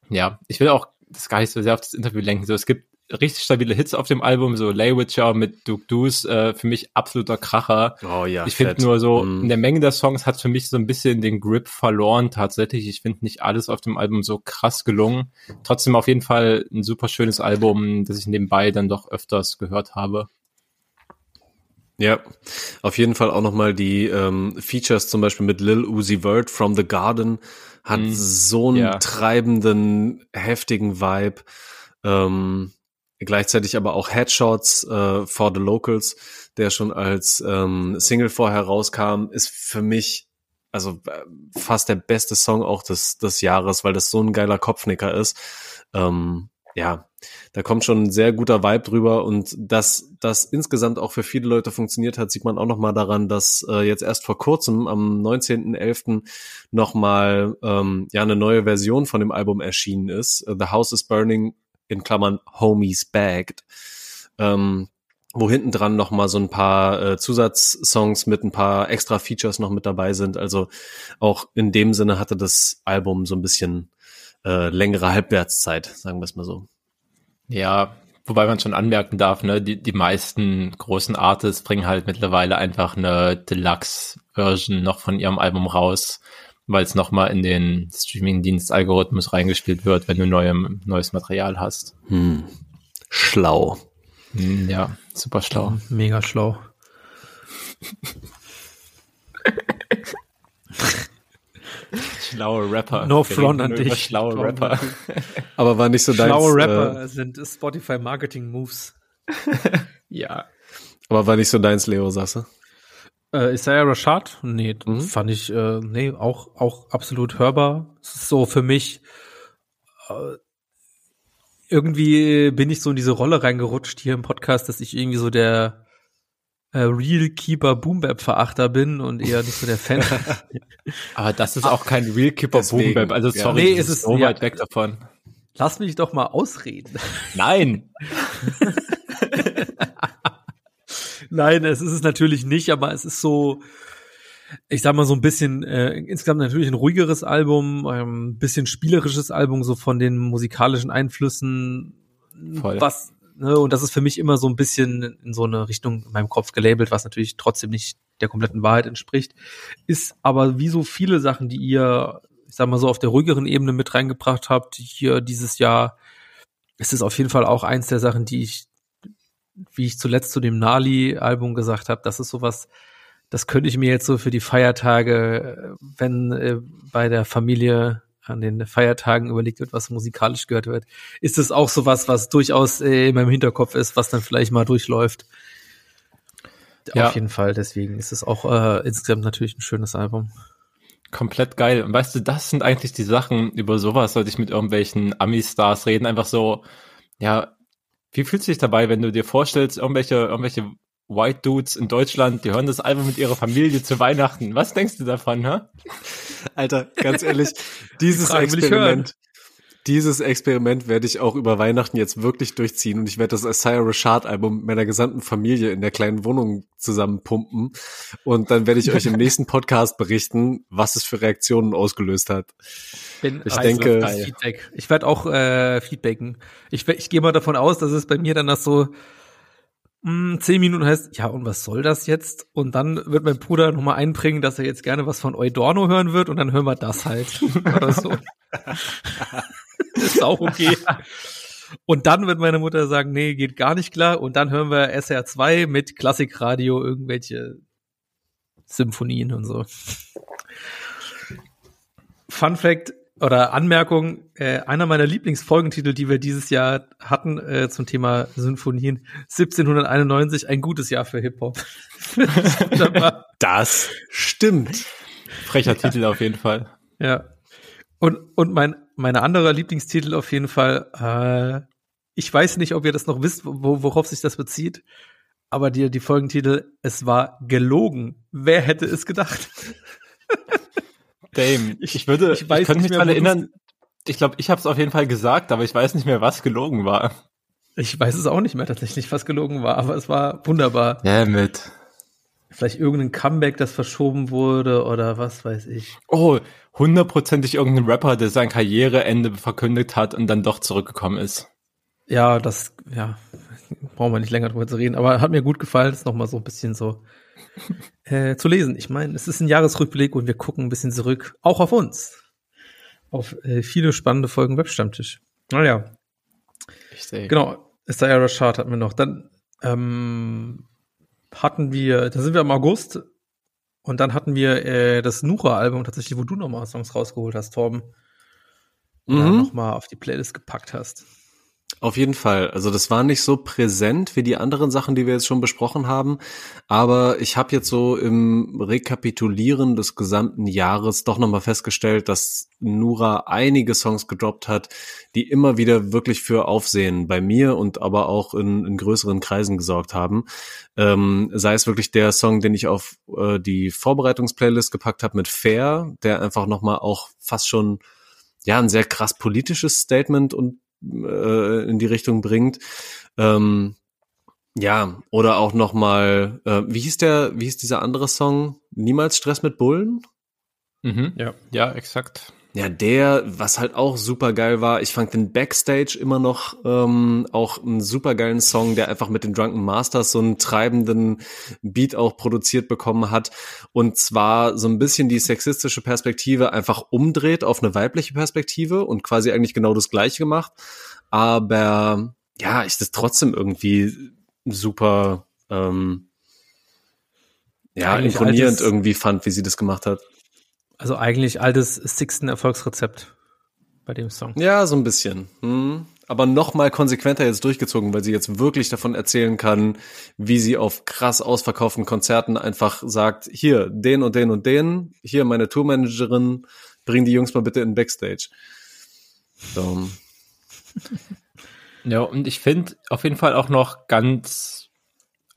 ja, ich will auch das gar nicht so sehr auf das Interview lenken. So, es gibt richtig stabile Hits auf dem Album, so Lay Witcher mit Duke Deuce, äh, für mich absoluter Kracher. Oh ja. Ich finde nur so, mm. in der Menge der Songs hat für mich so ein bisschen den Grip verloren tatsächlich. Ich finde nicht alles auf dem Album so krass gelungen. Trotzdem auf jeden Fall ein super schönes Album, das ich nebenbei dann doch öfters gehört habe. Ja, auf jeden Fall auch nochmal die ähm, Features zum Beispiel mit Lil Uzi Vert from the Garden hat mm. so einen ja. treibenden, heftigen Vibe. Ähm, Gleichzeitig aber auch Headshots äh, for the Locals, der schon als ähm, Single vorher rauskam, ist für mich also äh, fast der beste Song auch des, des Jahres, weil das so ein geiler Kopfnicker ist. Ähm, ja, da kommt schon ein sehr guter Vibe drüber und dass das insgesamt auch für viele Leute funktioniert hat, sieht man auch nochmal daran, dass äh, jetzt erst vor kurzem am 19.11. nochmal ähm, ja eine neue Version von dem Album erschienen ist. The House is Burning in Klammern Homies Bagged, ähm, wo hinten dran noch mal so ein paar äh, Zusatzsongs mit ein paar extra Features noch mit dabei sind. Also auch in dem Sinne hatte das Album so ein bisschen äh, längere Halbwertszeit, sagen wir es mal so. Ja, wobei man schon anmerken darf, ne, die, die meisten großen Artists bringen halt mittlerweile einfach eine Deluxe-Version noch von ihrem Album raus weil es nochmal in den Streaming-Dienst-Algorithmus reingespielt wird, wenn du neue, neues Material hast. Hm. Schlau. Hm, ja, super schlau. Mega schlau. Schlaue Rapper. No front an dich. Schlaue Rapper. Aber war nicht so dein. Schlaue Rapper äh, sind Spotify Marketing Moves. ja. Aber war nicht so deins, Leo, sagst du? Äh, Isaiah Rashad? Nee, Mhm. fand ich, äh, nee, auch, auch absolut hörbar. Es ist so für mich, äh, irgendwie bin ich so in diese Rolle reingerutscht hier im Podcast, dass ich irgendwie so der äh, Real Keeper Boom Bap Verachter bin und eher nicht so der Fan. Aber das ist auch kein Real Kipper Boom Deswegen, Bap. Also ja. sorry, Nee, das es ist- so ja. weit weg davon. Lass mich doch mal ausreden. Nein. Nein, es ist es natürlich nicht, aber es ist so, ich sag mal so ein bisschen, äh, insgesamt natürlich ein ruhigeres Album, ähm, ein bisschen spielerisches Album, so von den musikalischen Einflüssen, Voll. was, ne, und das ist für mich immer so ein bisschen in so eine Richtung in meinem Kopf gelabelt, was natürlich trotzdem nicht der kompletten Wahrheit entspricht, ist aber wie so viele Sachen, die ihr, ich sag mal so auf der ruhigeren Ebene mit reingebracht habt, hier dieses Jahr, ist es auf jeden Fall auch eins der Sachen, die ich wie ich zuletzt zu dem Nali-Album gesagt habe, das ist sowas, das könnte ich mir jetzt so für die Feiertage, äh, wenn äh, bei der Familie an den Feiertagen überlegt wird, was musikalisch gehört wird, ist es auch sowas, was durchaus äh, in meinem Hinterkopf ist, was dann vielleicht mal durchläuft. Ja. Auf jeden Fall, deswegen ist es auch äh, insgesamt natürlich ein schönes Album. Komplett geil. Und weißt du, das sind eigentlich die Sachen, über sowas sollte ich mit irgendwelchen Ami-Stars reden. Einfach so, ja, wie fühlt sich dabei, wenn du dir vorstellst, irgendwelche, irgendwelche White Dudes in Deutschland, die hören das Album mit ihrer Familie zu Weihnachten. Was denkst du davon, hä? Alter, ganz ehrlich, dieses ich Experiment, dieses Experiment werde ich auch über Weihnachten jetzt wirklich durchziehen und ich werde das Isaiah Rashad Album mit meiner gesamten Familie in der kleinen Wohnung zusammenpumpen und dann werde ich euch im nächsten Podcast berichten, was es für Reaktionen ausgelöst hat. Bin Ich denke- Feedback. Ich werde auch äh, feedbacken. Ich, ich gehe mal davon aus, dass es bei mir dann das so mh, zehn Minuten heißt, ja, und was soll das jetzt? Und dann wird mein Bruder nochmal einbringen, dass er jetzt gerne was von Eudorno hören wird und dann hören wir das halt. Oder so. ist auch okay. Und dann wird meine Mutter sagen, nee, geht gar nicht klar. Und dann hören wir SR2 mit Klassikradio irgendwelche Symphonien und so. Fun Fact oder Anmerkung, äh, einer meiner Lieblingsfolgentitel, die wir dieses Jahr hatten äh, zum Thema Symphonien, 1791, ein gutes Jahr für Hip-Hop. Das stimmt. Frecher Titel auf jeden Fall. ja. Und, und mein, meine andere Lieblingstitel auf jeden Fall, äh, ich weiß nicht, ob ihr das noch wisst, wo, worauf sich das bezieht, aber die, die Folgentitel, es war gelogen. Wer hätte es gedacht? Dame, Ich- ich, würde, ich ich, weiß könnte nicht mich daran erinnern, ich glaube, ich habe es auf jeden Fall gesagt, aber ich weiß nicht mehr, was gelogen war. Ich weiß es auch nicht mehr tatsächlich, was gelogen war, aber es war wunderbar. Ja, mit. Vielleicht irgendein Comeback, das verschoben wurde oder was weiß ich. Oh, hundertprozentig irgendein Rapper, der sein Karriereende verkündet hat und dann doch zurückgekommen ist. Ja, das, ja, brauchen wir nicht länger drüber zu reden, aber hat mir gut gefallen, das nochmal so ein bisschen so äh, zu lesen. Ich meine, es ist ein Jahresrückblick und wir gucken ein bisschen zurück, auch auf uns. Auf äh, viele spannende Folgen Webstammtisch. Naja, Ich sehe. genau, Isaiah Rashad hatten wir noch. Dann ähm, hatten wir, da sind wir im August und dann hatten wir äh, das Nura-Album tatsächlich, wo du nochmal Songs rausgeholt hast, Torben. Mhm. nochmal auf die Playlist gepackt hast. Auf jeden Fall. Also das war nicht so präsent wie die anderen Sachen, die wir jetzt schon besprochen haben. Aber ich habe jetzt so im Rekapitulieren des gesamten Jahres doch nochmal festgestellt, dass Nura einige Songs gedroppt hat, die immer wieder wirklich für Aufsehen bei mir und aber auch in, in größeren Kreisen gesorgt haben. Ähm, sei es wirklich der Song, den ich auf äh, die Vorbereitungsplaylist gepackt habe mit Fair, der einfach nochmal auch fast schon ja ein sehr krass politisches Statement und äh, in die Richtung bringt. Ähm, ja, oder auch noch mal, äh, wie hieß der, wie hieß dieser andere Song? Niemals Stress mit Bullen? Mhm. Ja. Ja, exakt. Ja, der, was halt auch super geil war, ich fand den Backstage immer noch ähm, auch einen super geilen Song, der einfach mit den Drunken Masters so einen treibenden Beat auch produziert bekommen hat und zwar so ein bisschen die sexistische Perspektive einfach umdreht auf eine weibliche Perspektive und quasi eigentlich genau das gleiche gemacht, aber ja, ich das trotzdem irgendwie super ähm, ja, Eigentlich imponierend irgendwie fand, wie sie das gemacht hat. Also eigentlich altes Sixten Erfolgsrezept bei dem Song. Ja, so ein bisschen. Hm. aber noch mal konsequenter jetzt durchgezogen, weil sie jetzt wirklich davon erzählen kann, wie sie auf krass ausverkauften Konzerten einfach sagt, hier, den und den und den, hier meine Tourmanagerin, bring die Jungs mal bitte in Backstage. So. Ja, und ich finde auf jeden Fall auch noch ganz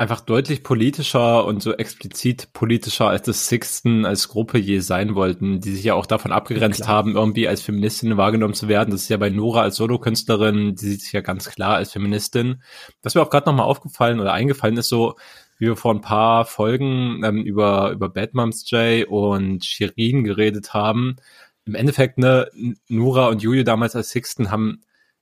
einfach deutlich politischer und so explizit politischer als das Sixten als Gruppe je sein wollten, die sich ja auch davon abgegrenzt ja, haben, irgendwie als Feministin wahrgenommen zu werden. Das ist ja bei Nora als Solokünstlerin, die sieht sich ja ganz klar als Feministin. Was mir auch gerade nochmal aufgefallen oder eingefallen ist, so wie wir vor ein paar Folgen ähm, über, über Bad Moms J und Shirin geredet haben. Im Endeffekt, ne, Nora und Julia damals als Sixten haben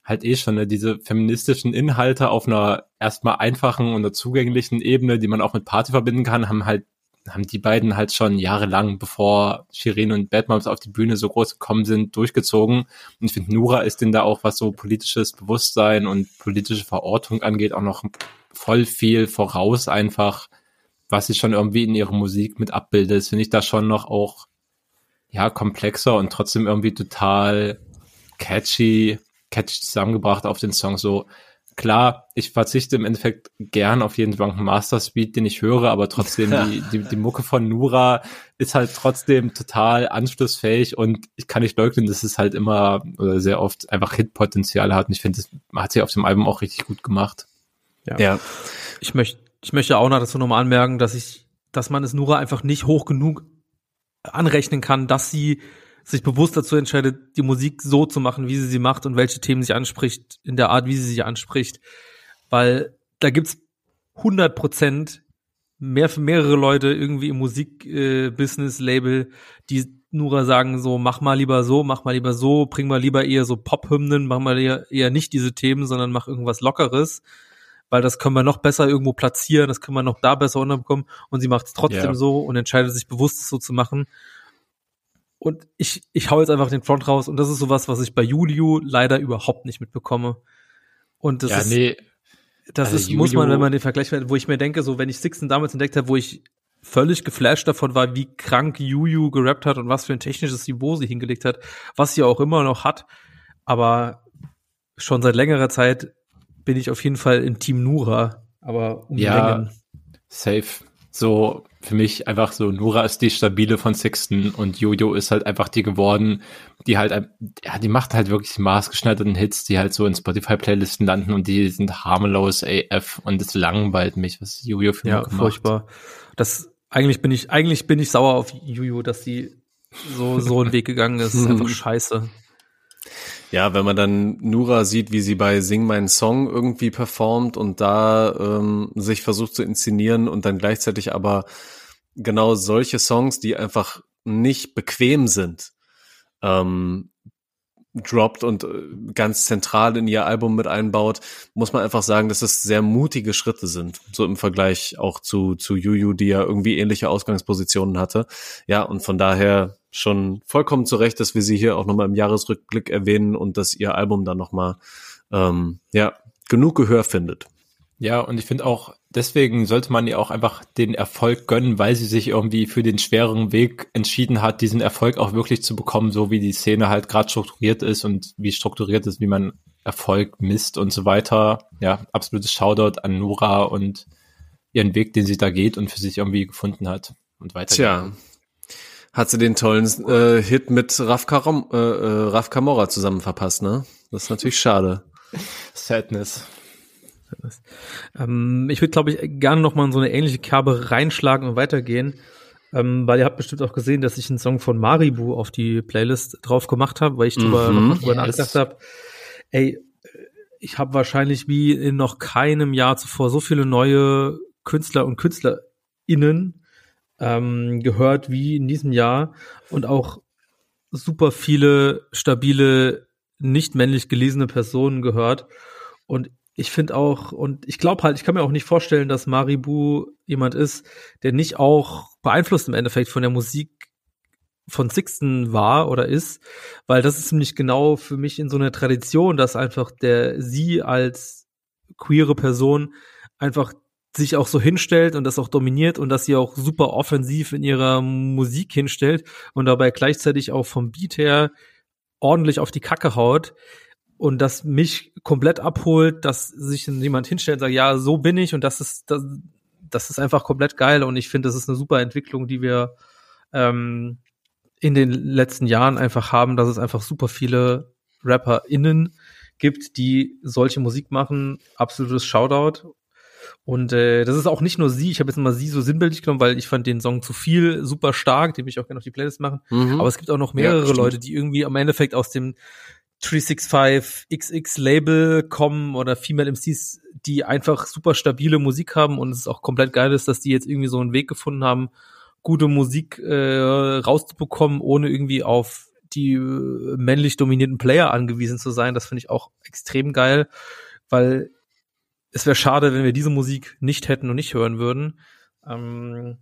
halt eh schon ne, diese feministischen Inhalte auf einer erstmal einfachen und zugänglichen Ebene, die man auch mit Party verbinden kann, haben halt haben die beiden halt schon jahrelang, bevor Shirin und Batmoms auf die Bühne so groß gekommen sind, durchgezogen. Und ich finde, Nura ist denn da auch, was so politisches Bewusstsein und politische Verortung angeht, auch noch voll viel voraus einfach, was sie schon irgendwie in ihrer Musik mit abbildet. Finde ich da schon noch auch, ja, komplexer und trotzdem irgendwie total catchy catchy zusammengebracht auf den Song. So klar, ich verzichte im Endeffekt gern auf jeden Drunken Master Speed, den ich höre, aber trotzdem die, die, die Mucke von Nura ist halt trotzdem total anschlussfähig und ich kann nicht leugnen, dass es halt immer oder sehr oft einfach Hitpotenzial hat und ich finde, das hat sie auf dem Album auch richtig gut gemacht. Ja. ja. Ich möchte, ich möchte auch noch dazu nochmal anmerken, dass ich, dass man es Nura einfach nicht hoch genug anrechnen kann, dass sie sich bewusst dazu entscheidet, die Musik so zu machen, wie sie sie macht und welche Themen sie anspricht, in der Art, wie sie sie anspricht. Weil da gibt's 100 Prozent mehr für mehrere Leute irgendwie im Musikbusiness-Label, äh, die nur sagen so, mach mal lieber so, mach mal lieber so, bring mal lieber eher so Pop-Hymnen, mach mal eher, eher nicht diese Themen, sondern mach irgendwas Lockeres, weil das können wir noch besser irgendwo platzieren, das können wir noch da besser unterbekommen und sie macht es trotzdem yeah. so und entscheidet sich bewusst, es so zu machen und ich, ich hau jetzt einfach den Front raus und das ist sowas, was ich bei Julio leider überhaupt nicht mitbekomme. Und das ja, ist, nee. das also ist, Julio, muss man, wenn man den Vergleich wo ich mir denke, so wenn ich Sixten damals entdeckt habe, wo ich völlig geflasht davon war, wie krank Juju gerappt hat und was für ein technisches Niveau sie hingelegt hat, was sie auch immer noch hat. Aber schon seit längerer Zeit bin ich auf jeden Fall in Team Nura, aber um ja, Längen. Safe. So, für mich einfach so, Nora ist die stabile von Sixten und Jojo ist halt einfach die geworden, die halt, ja, die macht halt wirklich maßgeschneiderten Hits, die halt so in Spotify-Playlisten landen und die sind harmlos AF und es langweilt mich, was Jojo für ja, furchtbar. Das, eigentlich bin ich, eigentlich bin ich sauer auf Jojo, dass sie so, so einen Weg gegangen ist. Das ist einfach scheiße. Ja, wenn man dann Nura sieht, wie sie bei Sing meinen Song irgendwie performt und da ähm, sich versucht zu inszenieren und dann gleichzeitig aber genau solche Songs, die einfach nicht bequem sind, ähm, droppt und äh, ganz zentral in ihr Album mit einbaut, muss man einfach sagen, dass es sehr mutige Schritte sind, so im Vergleich auch zu, zu Juju, die ja irgendwie ähnliche Ausgangspositionen hatte. Ja, und von daher schon vollkommen zu Recht, dass wir sie hier auch nochmal im Jahresrückblick erwähnen und dass ihr Album dann nochmal, ähm, ja, genug Gehör findet. Ja, und ich finde auch, deswegen sollte man ihr auch einfach den Erfolg gönnen, weil sie sich irgendwie für den schwereren Weg entschieden hat, diesen Erfolg auch wirklich zu bekommen, so wie die Szene halt gerade strukturiert ist und wie strukturiert ist, wie man Erfolg misst und so weiter. Ja, absolutes Shoutout an Nora und ihren Weg, den sie da geht und für sich irgendwie gefunden hat und weiter. Tja, hat sie den tollen äh, Hit mit Raf, Karam, äh, äh, Raf Kamora zusammen verpasst, ne? Das ist natürlich schade. Sadness. Ähm, ich würde, glaube ich, gerne noch mal in so eine ähnliche Kerbe reinschlagen und weitergehen, ähm, weil ihr habt bestimmt auch gesehen, dass ich einen Song von Maribu auf die Playlist drauf gemacht habe, weil ich drüber, mhm, drüber yes. nachgedacht habe. Ey, ich habe wahrscheinlich wie in noch keinem Jahr zuvor so viele neue Künstler und KünstlerInnen ähm, gehört wie in diesem Jahr und auch super viele stabile, nicht männlich gelesene Personen gehört. Und ich finde auch, und ich glaube halt, ich kann mir auch nicht vorstellen, dass Maribu jemand ist, der nicht auch beeinflusst im Endeffekt von der Musik von Sixten war oder ist, weil das ist nämlich genau für mich in so einer Tradition, dass einfach der sie als queere Person einfach sich auch so hinstellt und das auch dominiert und dass sie auch super offensiv in ihrer Musik hinstellt und dabei gleichzeitig auch vom Beat her ordentlich auf die Kacke haut und das mich komplett abholt, dass sich jemand hinstellt und sagt, ja, so bin ich und das ist, das, das ist einfach komplett geil und ich finde, das ist eine super Entwicklung, die wir ähm, in den letzten Jahren einfach haben, dass es einfach super viele RapperInnen gibt, die solche Musik machen. Absolutes Shoutout. Und äh, das ist auch nicht nur sie, ich habe jetzt mal sie so sinnbildlich genommen, weil ich fand den Song zu viel, super stark, den will ich auch gerne auf die Playlist machen. Mhm. Aber es gibt auch noch mehrere ja, Leute, die irgendwie am Endeffekt aus dem 365 XX Label kommen oder Female MCs, die einfach super stabile Musik haben und es ist auch komplett geil ist, dass die jetzt irgendwie so einen Weg gefunden haben, gute Musik äh, rauszubekommen, ohne irgendwie auf die äh, männlich dominierten Player angewiesen zu sein. Das finde ich auch extrem geil, weil es wäre schade, wenn wir diese Musik nicht hätten und nicht hören würden. Ähm,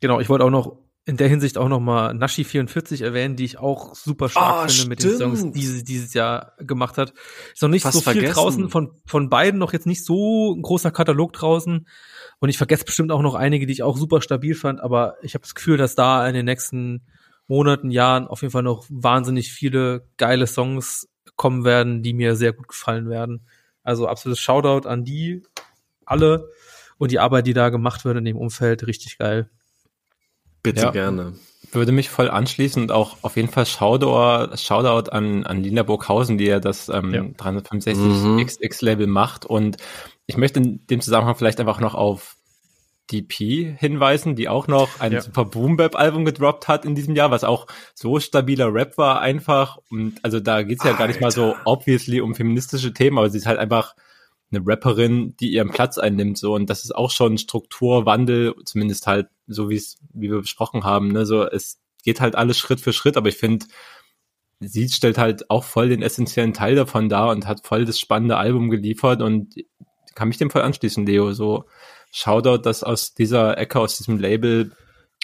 genau, ich wollte auch noch in der Hinsicht auch noch mal Nashi 44 erwähnen, die ich auch super stark oh, finde stimmt. mit den Songs, die sie dieses Jahr gemacht hat. Ist noch nicht Fast so viel vergessen. draußen von von beiden noch jetzt nicht so ein großer Katalog draußen und ich vergesse bestimmt auch noch einige, die ich auch super stabil fand, aber ich habe das Gefühl, dass da in den nächsten Monaten, Jahren auf jeden Fall noch wahnsinnig viele geile Songs kommen werden, die mir sehr gut gefallen werden. Also absolutes Shoutout an die alle und die Arbeit, die da gemacht wird in dem Umfeld, richtig geil. Bitte ja, gerne. Würde mich voll anschließen und auch auf jeden Fall Shoutout, Shoutout an, an Lina Burghausen, die ja das ähm, ja. 365 mhm. XX-Label macht. Und ich möchte in dem Zusammenhang vielleicht einfach noch auf DP hinweisen, die auch noch ein ja. super Boom Bap Album gedroppt hat in diesem Jahr, was auch so stabiler Rap war einfach und also da geht's ja Alter. gar nicht mal so obviously um feministische Themen, aber sie ist halt einfach eine Rapperin, die ihren Platz einnimmt so und das ist auch schon Strukturwandel, zumindest halt so wie es wie wir besprochen haben, ne, so es geht halt alles Schritt für Schritt, aber ich finde sie stellt halt auch voll den essentiellen Teil davon dar und hat voll das spannende Album geliefert und kann mich dem voll anschließen, Leo, so Shoutout, dass aus dieser Ecke, aus diesem Label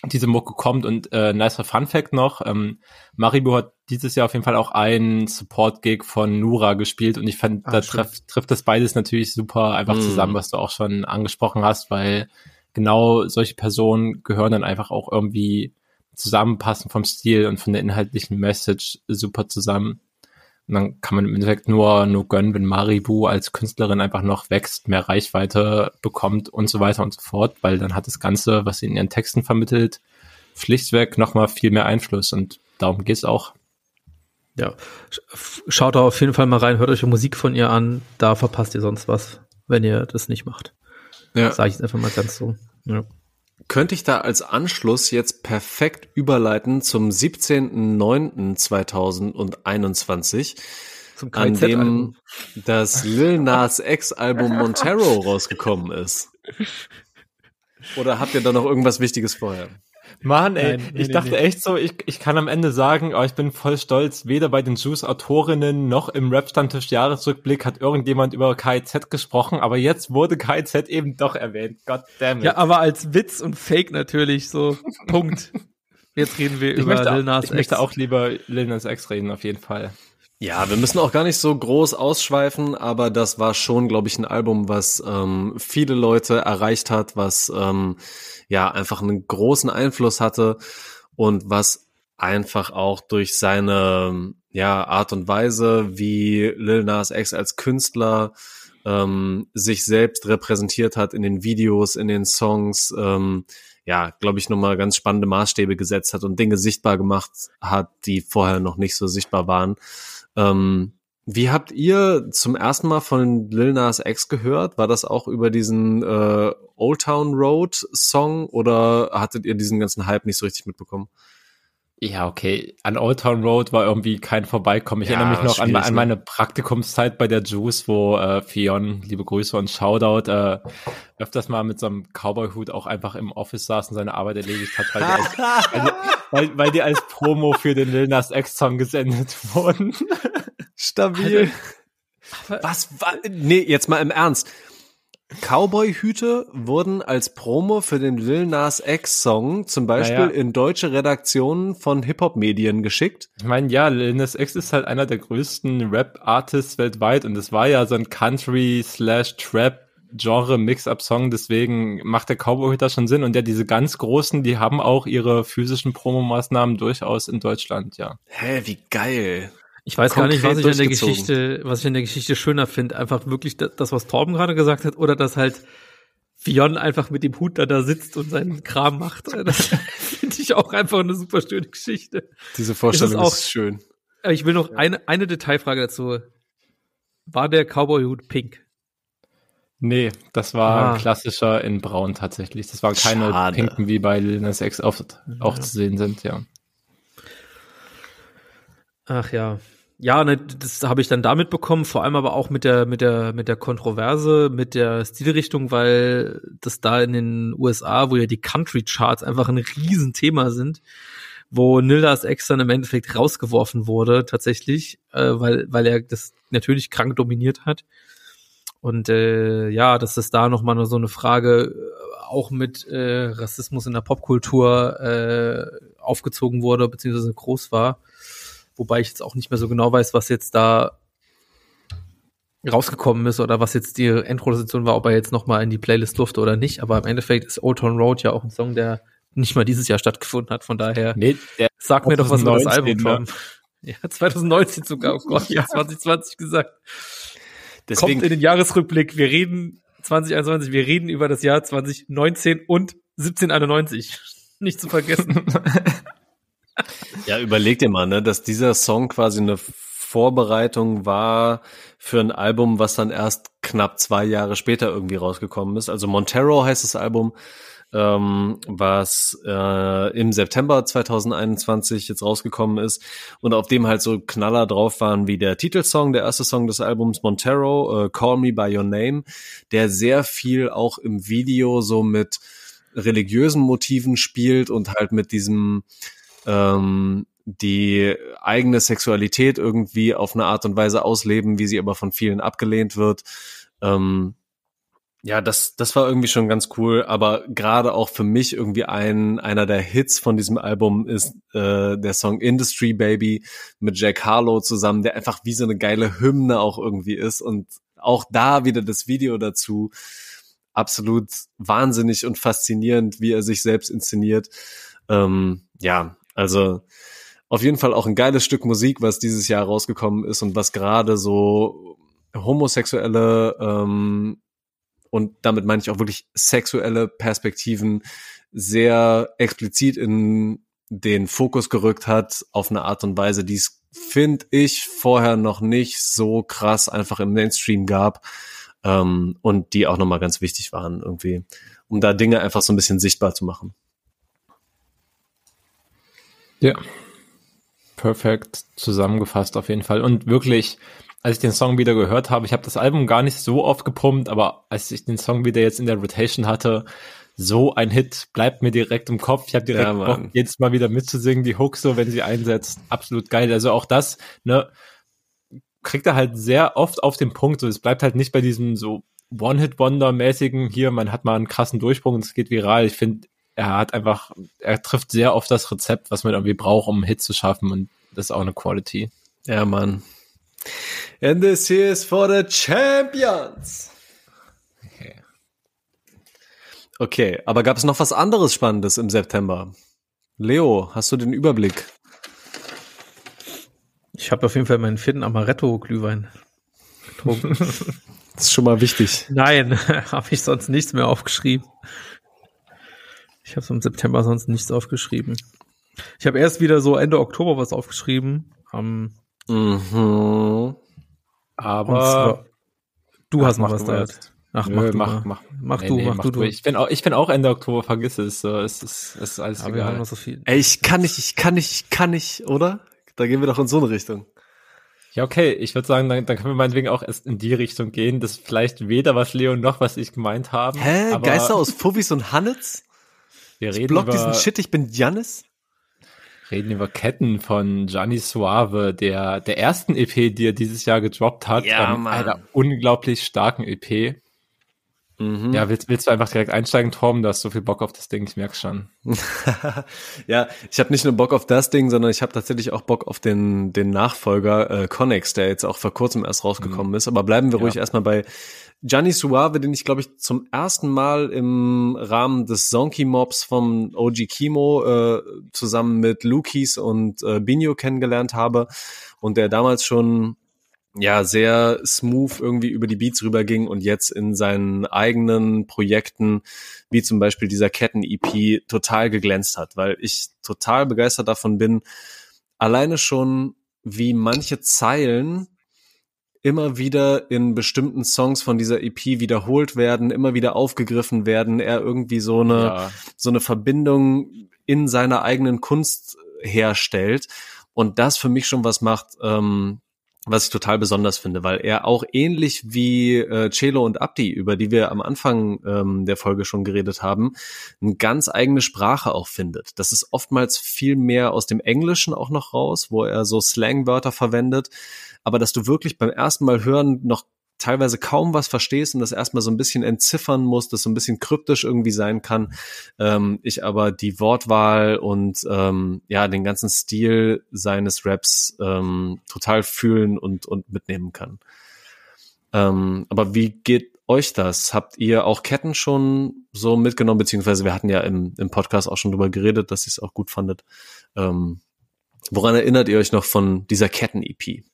diese Mucke kommt und äh, nicer Fun Fact noch, ähm, Maribu hat dieses Jahr auf jeden Fall auch einen Support-Gig von Nura gespielt und ich fand, ah, da treff, trifft das beides natürlich super einfach mm. zusammen, was du auch schon angesprochen hast, weil genau solche Personen gehören dann einfach auch irgendwie zusammenpassen vom Stil und von der inhaltlichen Message super zusammen. Und dann kann man im Endeffekt nur, nur gönnen, wenn Maribu als Künstlerin einfach noch wächst, mehr Reichweite bekommt und so weiter und so fort, weil dann hat das Ganze, was sie in ihren Texten vermittelt, schlichtweg nochmal viel mehr Einfluss und darum geht's auch. Ja, schaut da auf jeden Fall mal rein, hört euch die Musik von ihr an, da verpasst ihr sonst was, wenn ihr das nicht macht. Ja. Sag ich jetzt einfach mal ganz so. Ja könnte ich da als Anschluss jetzt perfekt überleiten zum 17.09.2021, zum an dem das Lil Nas X Album Montero rausgekommen ist. Oder habt ihr da noch irgendwas Wichtiges vorher? Mann, ey, Nein, nee, ich nee, dachte nee. echt so, ich, ich kann am Ende sagen, oh, ich bin voll stolz, weder bei den Juice-Autorinnen noch im Rap-Stammtisch-Jahresrückblick hat irgendjemand über KIZ gesprochen, aber jetzt wurde KIZ eben doch erwähnt. God damn it. Ja, aber als Witz und Fake natürlich, so, Punkt. Jetzt reden wir ich über möchte, Lil Nas X. Ich möchte auch lieber Lil Nas X reden, auf jeden Fall. Ja, wir müssen auch gar nicht so groß ausschweifen, aber das war schon, glaube ich, ein Album, was ähm, viele Leute erreicht hat, was ähm, ja einfach einen großen Einfluss hatte und was einfach auch durch seine ja Art und Weise, wie Lil Nas X als Künstler ähm, sich selbst repräsentiert hat in den Videos, in den Songs, ähm, ja, glaube ich, nochmal ganz spannende Maßstäbe gesetzt hat und Dinge sichtbar gemacht hat, die vorher noch nicht so sichtbar waren. Ähm, wie habt ihr zum ersten Mal von Lil Nas X gehört? War das auch über diesen äh, Old Town Road Song oder hattet ihr diesen ganzen Hype nicht so richtig mitbekommen? Ja, okay. An Old Town Road war irgendwie kein Vorbeikommen. Ich ja, erinnere mich noch an, an, meine Praktikumszeit bei der Juice, wo äh, Fion, liebe Grüße und Shoutout, äh, öfters mal mit so einem Cowboy-Hut auch einfach im Office saß und seine Arbeit erledigt hat, weil die als, weil, weil, weil die als Promo für den Lil Nas X-Song gesendet wurden. Stabil. Was war, nee, jetzt mal im Ernst. Cowboy-Hüte wurden als Promo für den Lil Nas X-Song zum Beispiel naja. in deutsche Redaktionen von Hip-Hop-Medien geschickt. Ich meine, ja, Lil Nas X ist halt einer der größten Rap-Artists weltweit und es war ja so ein Country-slash-Trap Genre-Mix-Up-Song, deswegen macht der Cowboy-Hüter schon Sinn. Und ja, diese ganz großen, die haben auch ihre physischen Promomaßnahmen durchaus in Deutschland, ja. Hä, wie geil. Ich weiß gar nicht, was ich an der. Geschichte, was ich an der Geschichte schöner finde. Einfach wirklich das, was Torben gerade gesagt hat, oder dass halt Fionn einfach mit dem Hut da da sitzt und seinen Kram macht. Das finde ich auch einfach eine super schöne Geschichte. Diese Vorstellung Ist ist, auch- schön. Aber ich will noch eine, eine Detailfrage dazu. War der Cowboy-Hut pink? Nee, das war Ah. ein klassischer in Braun tatsächlich. Das waren keine Schade. pinken, wie bei Lil Nas X oft auch zu sehen sind, ja. Ach ja. Ja, ne, das habe ich dann damit bekommen, vor allem aber auch mit der, mit der, mit der Kontroverse, mit der Stilrichtung, weil das da in den USA, wo ja die Country Charts einfach ein Riesenthema sind, wo Nildas Ex dann im Endeffekt rausgeworfen wurde, tatsächlich, äh, weil, weil er das natürlich krank dominiert hat. Und äh, ja, dass das da nochmal so eine Frage äh, auch mit äh, Rassismus in der Popkultur äh, aufgezogen wurde, beziehungsweise groß war. Wobei ich jetzt auch nicht mehr so genau weiß, was jetzt da rausgekommen ist oder was jetzt die Endproduktion war, ob er jetzt nochmal in die Playlist durfte oder nicht. Aber im Endeffekt ist Old Town Road ja auch ein Song, der nicht mal dieses Jahr stattgefunden hat. Von daher Nee, sag mir doch was über das 2019, Album, ne? Tom. Ja, 2019 sogar. Oh Gott, ja. 2020 gesagt. Deswegen, Kommt in den Jahresrückblick. Wir reden 2021, wir reden über das Jahr 2019 und 1791. Nicht zu vergessen. ja, überleg dir mal, ne, dass dieser Song quasi eine Vorbereitung war für ein Album, was dann erst knapp zwei Jahre später irgendwie rausgekommen ist. Also Montero heißt das Album, ähm, was äh, im September 2021 jetzt rausgekommen ist und auf dem halt so Knaller drauf waren wie der Titelsong, der erste Song des Albums Montero, äh, Call Me By Your Name, der sehr viel auch im Video so mit religiösen Motiven spielt und halt mit diesem ähm, die eigene Sexualität irgendwie auf eine Art und Weise ausleben, wie sie aber von vielen abgelehnt wird. Ähm, ja, das, das war irgendwie schon ganz cool, aber gerade auch für mich irgendwie ein, einer der Hits von diesem Album ist äh, der Song Industry Baby mit Jack Harlow zusammen, der einfach wie so eine geile Hymne auch irgendwie ist und auch da wieder das Video dazu absolut wahnsinnig und faszinierend, wie er sich selbst inszeniert. Ähm, ja, also auf jeden Fall auch ein geiles Stück Musik, was dieses Jahr rausgekommen ist und was gerade so homosexuelle ähm, und damit meine ich auch wirklich sexuelle Perspektiven sehr explizit in den Fokus gerückt hat auf eine Art und Weise, die es finde ich vorher noch nicht so krass einfach im Mainstream gab ähm, und die auch nochmal ganz wichtig waren irgendwie, um da Dinge einfach so ein bisschen sichtbar zu machen. Ja. Perfekt zusammengefasst auf jeden Fall. Und wirklich, als ich den Song wieder gehört habe, ich habe das Album gar nicht so oft gepumpt, aber als ich den Song wieder jetzt in der Rotation hatte, so ein Hit bleibt mir direkt im Kopf. Ich habe direkt Ja, Bock, jetzt mal wieder mitzusingen, die Hook so, wenn sie einsetzt. Absolut geil. Also auch das, ne, kriegt er halt sehr oft auf den Punkt. So, es bleibt halt nicht bei diesem so One-Hit-Wonder-mäßigen, hier, man hat mal einen krassen Durchbruch und es geht viral. Ich finde, er hat einfach, er trifft sehr oft das Rezept, was man irgendwie braucht, um einen Hit zu schaffen und das ist auch eine Quality. Ja, Mann. And this here is for the champions. Okay, aber gab es noch was anderes Spannendes im September? Leo, hast du den Überblick? Ich habe auf jeden Fall meinen vierten Amaretto-Glühwein getrunken. Das ist schon mal wichtig. Nein, habe ich sonst nichts mehr aufgeschrieben. Ich habe im September sonst nichts aufgeschrieben. Ich habe erst wieder so Ende Oktober was aufgeschrieben. Um, Mhm. Aber zwar, du hast noch mach was da. Ach, Nö, mach du mach, mach. Mach Nee, du, nee, mach, du, du. Ich bin auch, ich bin auch Ende Oktober, vergiss es. So, es ist, es ist alles Aber wir haben egal. noch so viel. Ey, ich kann nicht, ich kann nicht, ich kann nicht, oder? Da gehen wir doch in so eine Richtung. Ja, okay. Ich würde sagen, dann, dann können wir meinetwegen auch erst in die Richtung gehen, dass vielleicht weder was Leo noch was ich gemeint haben. Hä? aber Geister aus Fufis und Hannets? Wir Ich reden block über, diesen Shit, ich bin Jannis? reden über Ketten von Gianni Suave, der, der ersten EP, die er dieses Jahr gedroppt hat. Ja, ähm, Mann. einer unglaublich starken EP. Mhm. Ja, willst, willst du einfach direkt einsteigen, Tom? Du hast so viel Bock auf das Ding, ich merk's schon. ja, ich habe nicht nur Bock auf das Ding, sondern ich habe tatsächlich auch Bock auf den, den Nachfolger äh, Connex, der jetzt auch vor kurzem erst rausgekommen mhm. ist. Aber bleiben wir ja. ruhig erstmal bei Gianni Suave, den ich, glaube ich, zum ersten Mal im Rahmen des Zonky Mobs vom OG Kimo äh, zusammen mit Lukis und äh, Binho kennengelernt habe und der damals schon ja sehr smooth irgendwie über die Beats rüberging und jetzt in seinen eigenen Projekten, wie zum Beispiel dieser Ketten-EP, total geglänzt hat, weil ich total begeistert davon bin, alleine schon, wie manche Zeilen immer wieder in bestimmten Songs von dieser EP wiederholt werden, immer wieder aufgegriffen werden, er irgendwie so eine, ja. so eine Verbindung in seiner eigenen Kunst herstellt und das für mich schon was macht, ähm, was ich total besonders finde, weil er auch ähnlich wie äh, Celo und Abdi, über die wir am Anfang ähm, der Folge schon geredet haben, eine ganz eigene Sprache auch findet. Das ist oftmals viel mehr aus dem Englischen auch noch raus, wo er so Slangwörter verwendet, aber dass du wirklich beim ersten Mal hören noch teilweise kaum was verstehst und das erstmal so ein bisschen entziffern musst, das so ein bisschen kryptisch irgendwie sein kann. Ähm, ich aber die Wortwahl und ähm, ja, den ganzen Stil seines Raps ähm, total fühlen und, und mitnehmen kann. Ähm, aber wie geht euch das? Habt ihr auch Ketten schon so mitgenommen, beziehungsweise wir hatten ja im, im Podcast auch schon drüber geredet, dass ihr es auch gut fandet. Ähm, woran erinnert ihr euch noch von dieser Ketten-EP?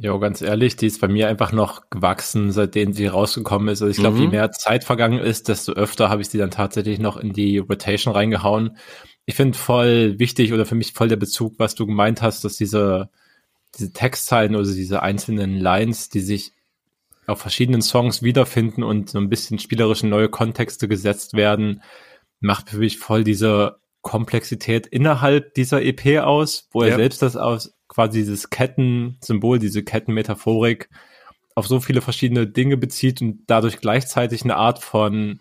Ja, ganz ehrlich, die ist bei mir einfach noch gewachsen, seitdem sie rausgekommen ist. Also ich glaube, mhm. je mehr Zeit vergangen ist, desto öfter habe ich sie dann tatsächlich noch in die Rotation reingehauen. Ich finde voll wichtig oder für mich voll der Bezug, was du gemeint hast, dass diese, diese Textzeilen oder diese einzelnen Lines, die sich auf verschiedenen Songs wiederfinden und so ein bisschen spielerisch in neue Kontexte gesetzt werden, macht für mich voll diese Komplexität innerhalb dieser EP aus, wo er ja. selbst das aus quasi dieses Kettensymbol, diese Kettenmetaphorik auf so viele verschiedene Dinge bezieht und dadurch gleichzeitig eine Art von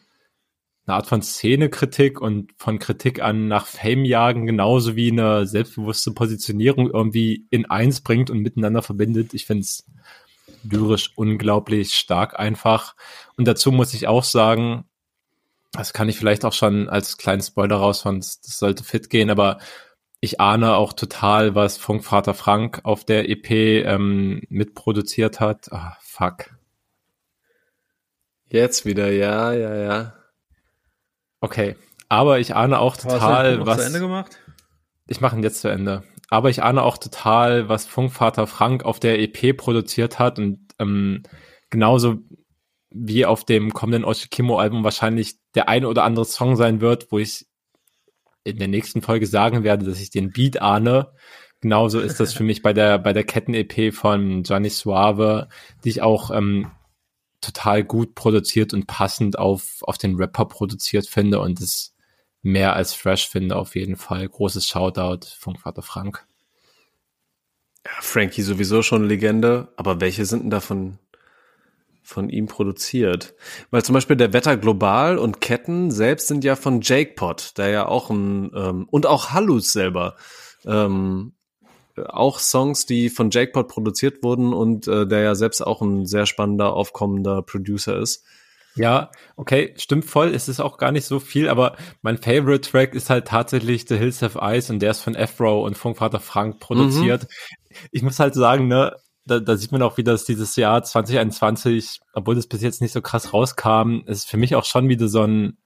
eine Art von Szenekritik und von Kritik an nach Fame jagen, genauso wie eine selbstbewusste Positionierung irgendwie in eins bringt und miteinander verbindet. Ich finde es lyrisch unglaublich stark einfach. Und dazu muss ich auch sagen, das kann ich vielleicht auch schon als kleinen Spoiler raus, sonst das sollte fit gehen, aber ich ahne auch total, was Funkvater Frank auf der EP ähm, mitproduziert hat. Ah, fuck. Jetzt wieder, ja, ja, ja. Okay, aber ich ahne auch total, was. Zu Ende gemacht? Ich mache ihn jetzt zu Ende. Aber ich ahne auch total, was Funkvater Frank auf der EP produziert hat und ähm, genauso wie auf dem kommenden Oshikimo-Album wahrscheinlich der eine oder andere Song sein wird, wo ich in der nächsten Folge sagen werde, dass ich den Beat ahne. Genauso ist das für mich bei der, bei der Ketten-EP von Gianni Suave, die ich auch ähm, total gut produziert und passend auf, auf den Rapper produziert finde und es mehr als fresh finde auf jeden Fall. Großes Shoutout von Vater Frank. Ja, Frankie sowieso schon Legende, aber welche sind denn davon von ihm produziert. Weil zum Beispiel der Wetter Global und Ketten selbst sind ja von Jake Pot, der ja auch ein, ähm, und auch Hallus selber, ähm, auch Songs, die von Jake Pot produziert wurden und äh, der ja selbst auch ein sehr spannender, aufkommender Producer ist. Ja, okay, stimmt voll. Es ist auch gar nicht so viel, aber mein Favorite Track ist halt tatsächlich The Hills Have Eyes und der ist von Afro und Funkvater Frank produziert. Mhm. Ich muss halt sagen, ne, da, da sieht man auch wieder, dass dieses Jahr 2021, obwohl das bis jetzt nicht so krass rauskam, ist für mich auch schon wieder so ein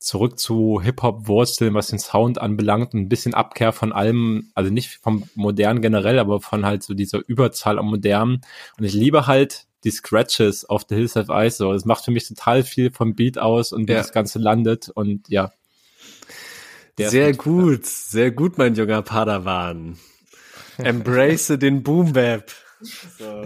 zurück zu Hip-Hop-Wurzeln, was den Sound anbelangt, ein bisschen Abkehr von allem, also nicht vom Modern generell, aber von halt so dieser Überzahl am Modernen. Und ich liebe halt die Scratches auf The Hills of Ice. So, das macht für mich total viel vom Beat aus und wie ja. das Ganze landet. Und ja. Sehr gut, sehr gut, mein junger Padawan. Embrace den Boom Bap. So.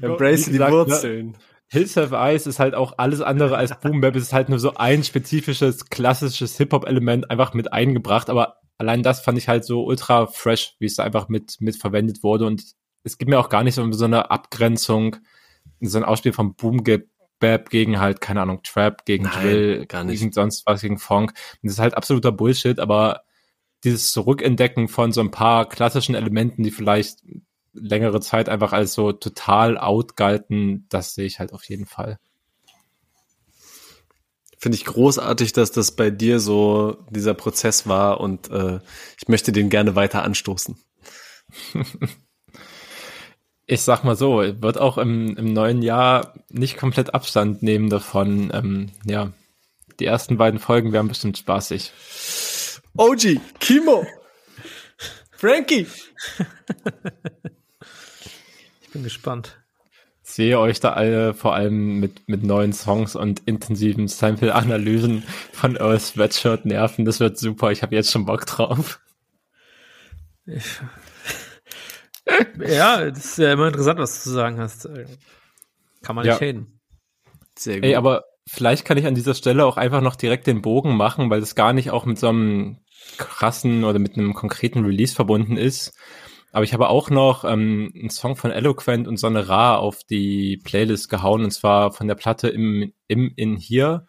Embrace die ne, Wurzeln. Hills Have Eyes ist halt auch alles andere als Boom Bap. Es ist halt nur so ein spezifisches, klassisches Hip-Hop-Element einfach mit eingebracht. Aber allein das fand ich halt so ultra fresh, wie es da einfach mit, mit verwendet wurde. Und es gibt mir auch gar nicht so, so eine Abgrenzung, so ein Ausspiel von Boom Bap gegen halt, keine Ahnung, Trap, gegen Nein, Drill, gar nicht. gegen sonst was, gegen Funk. Und das ist halt absoluter Bullshit, aber dieses Zurückentdecken von so ein paar klassischen Elementen, die vielleicht längere Zeit einfach als so total out galten, das sehe ich halt auf jeden Fall. Finde ich großartig, dass das bei dir so dieser Prozess war und äh, ich möchte den gerne weiter anstoßen. ich sag mal so, wird auch im, im neuen Jahr nicht komplett Abstand nehmen davon. Ähm, ja, die ersten beiden Folgen werden bestimmt spaßig. OG, Kimo, Frankie. ich bin gespannt. Ich sehe euch da alle vor allem mit, mit neuen Songs und intensiven Sample-Analysen von Earth Sweatshirt nerven. Das wird super. Ich habe jetzt schon Bock drauf. ja, das ist ja immer interessant, was du zu sagen hast. Kann man nicht ja. haten. Sehr gut. Ey, aber vielleicht kann ich an dieser Stelle auch einfach noch direkt den Bogen machen, weil das gar nicht auch mit so einem krassen oder mit einem konkreten Release verbunden ist. Aber ich habe auch noch ähm, einen Song von Eloquent und Sonne Ra auf die Playlist gehauen, und zwar von der Platte im, im In Hier.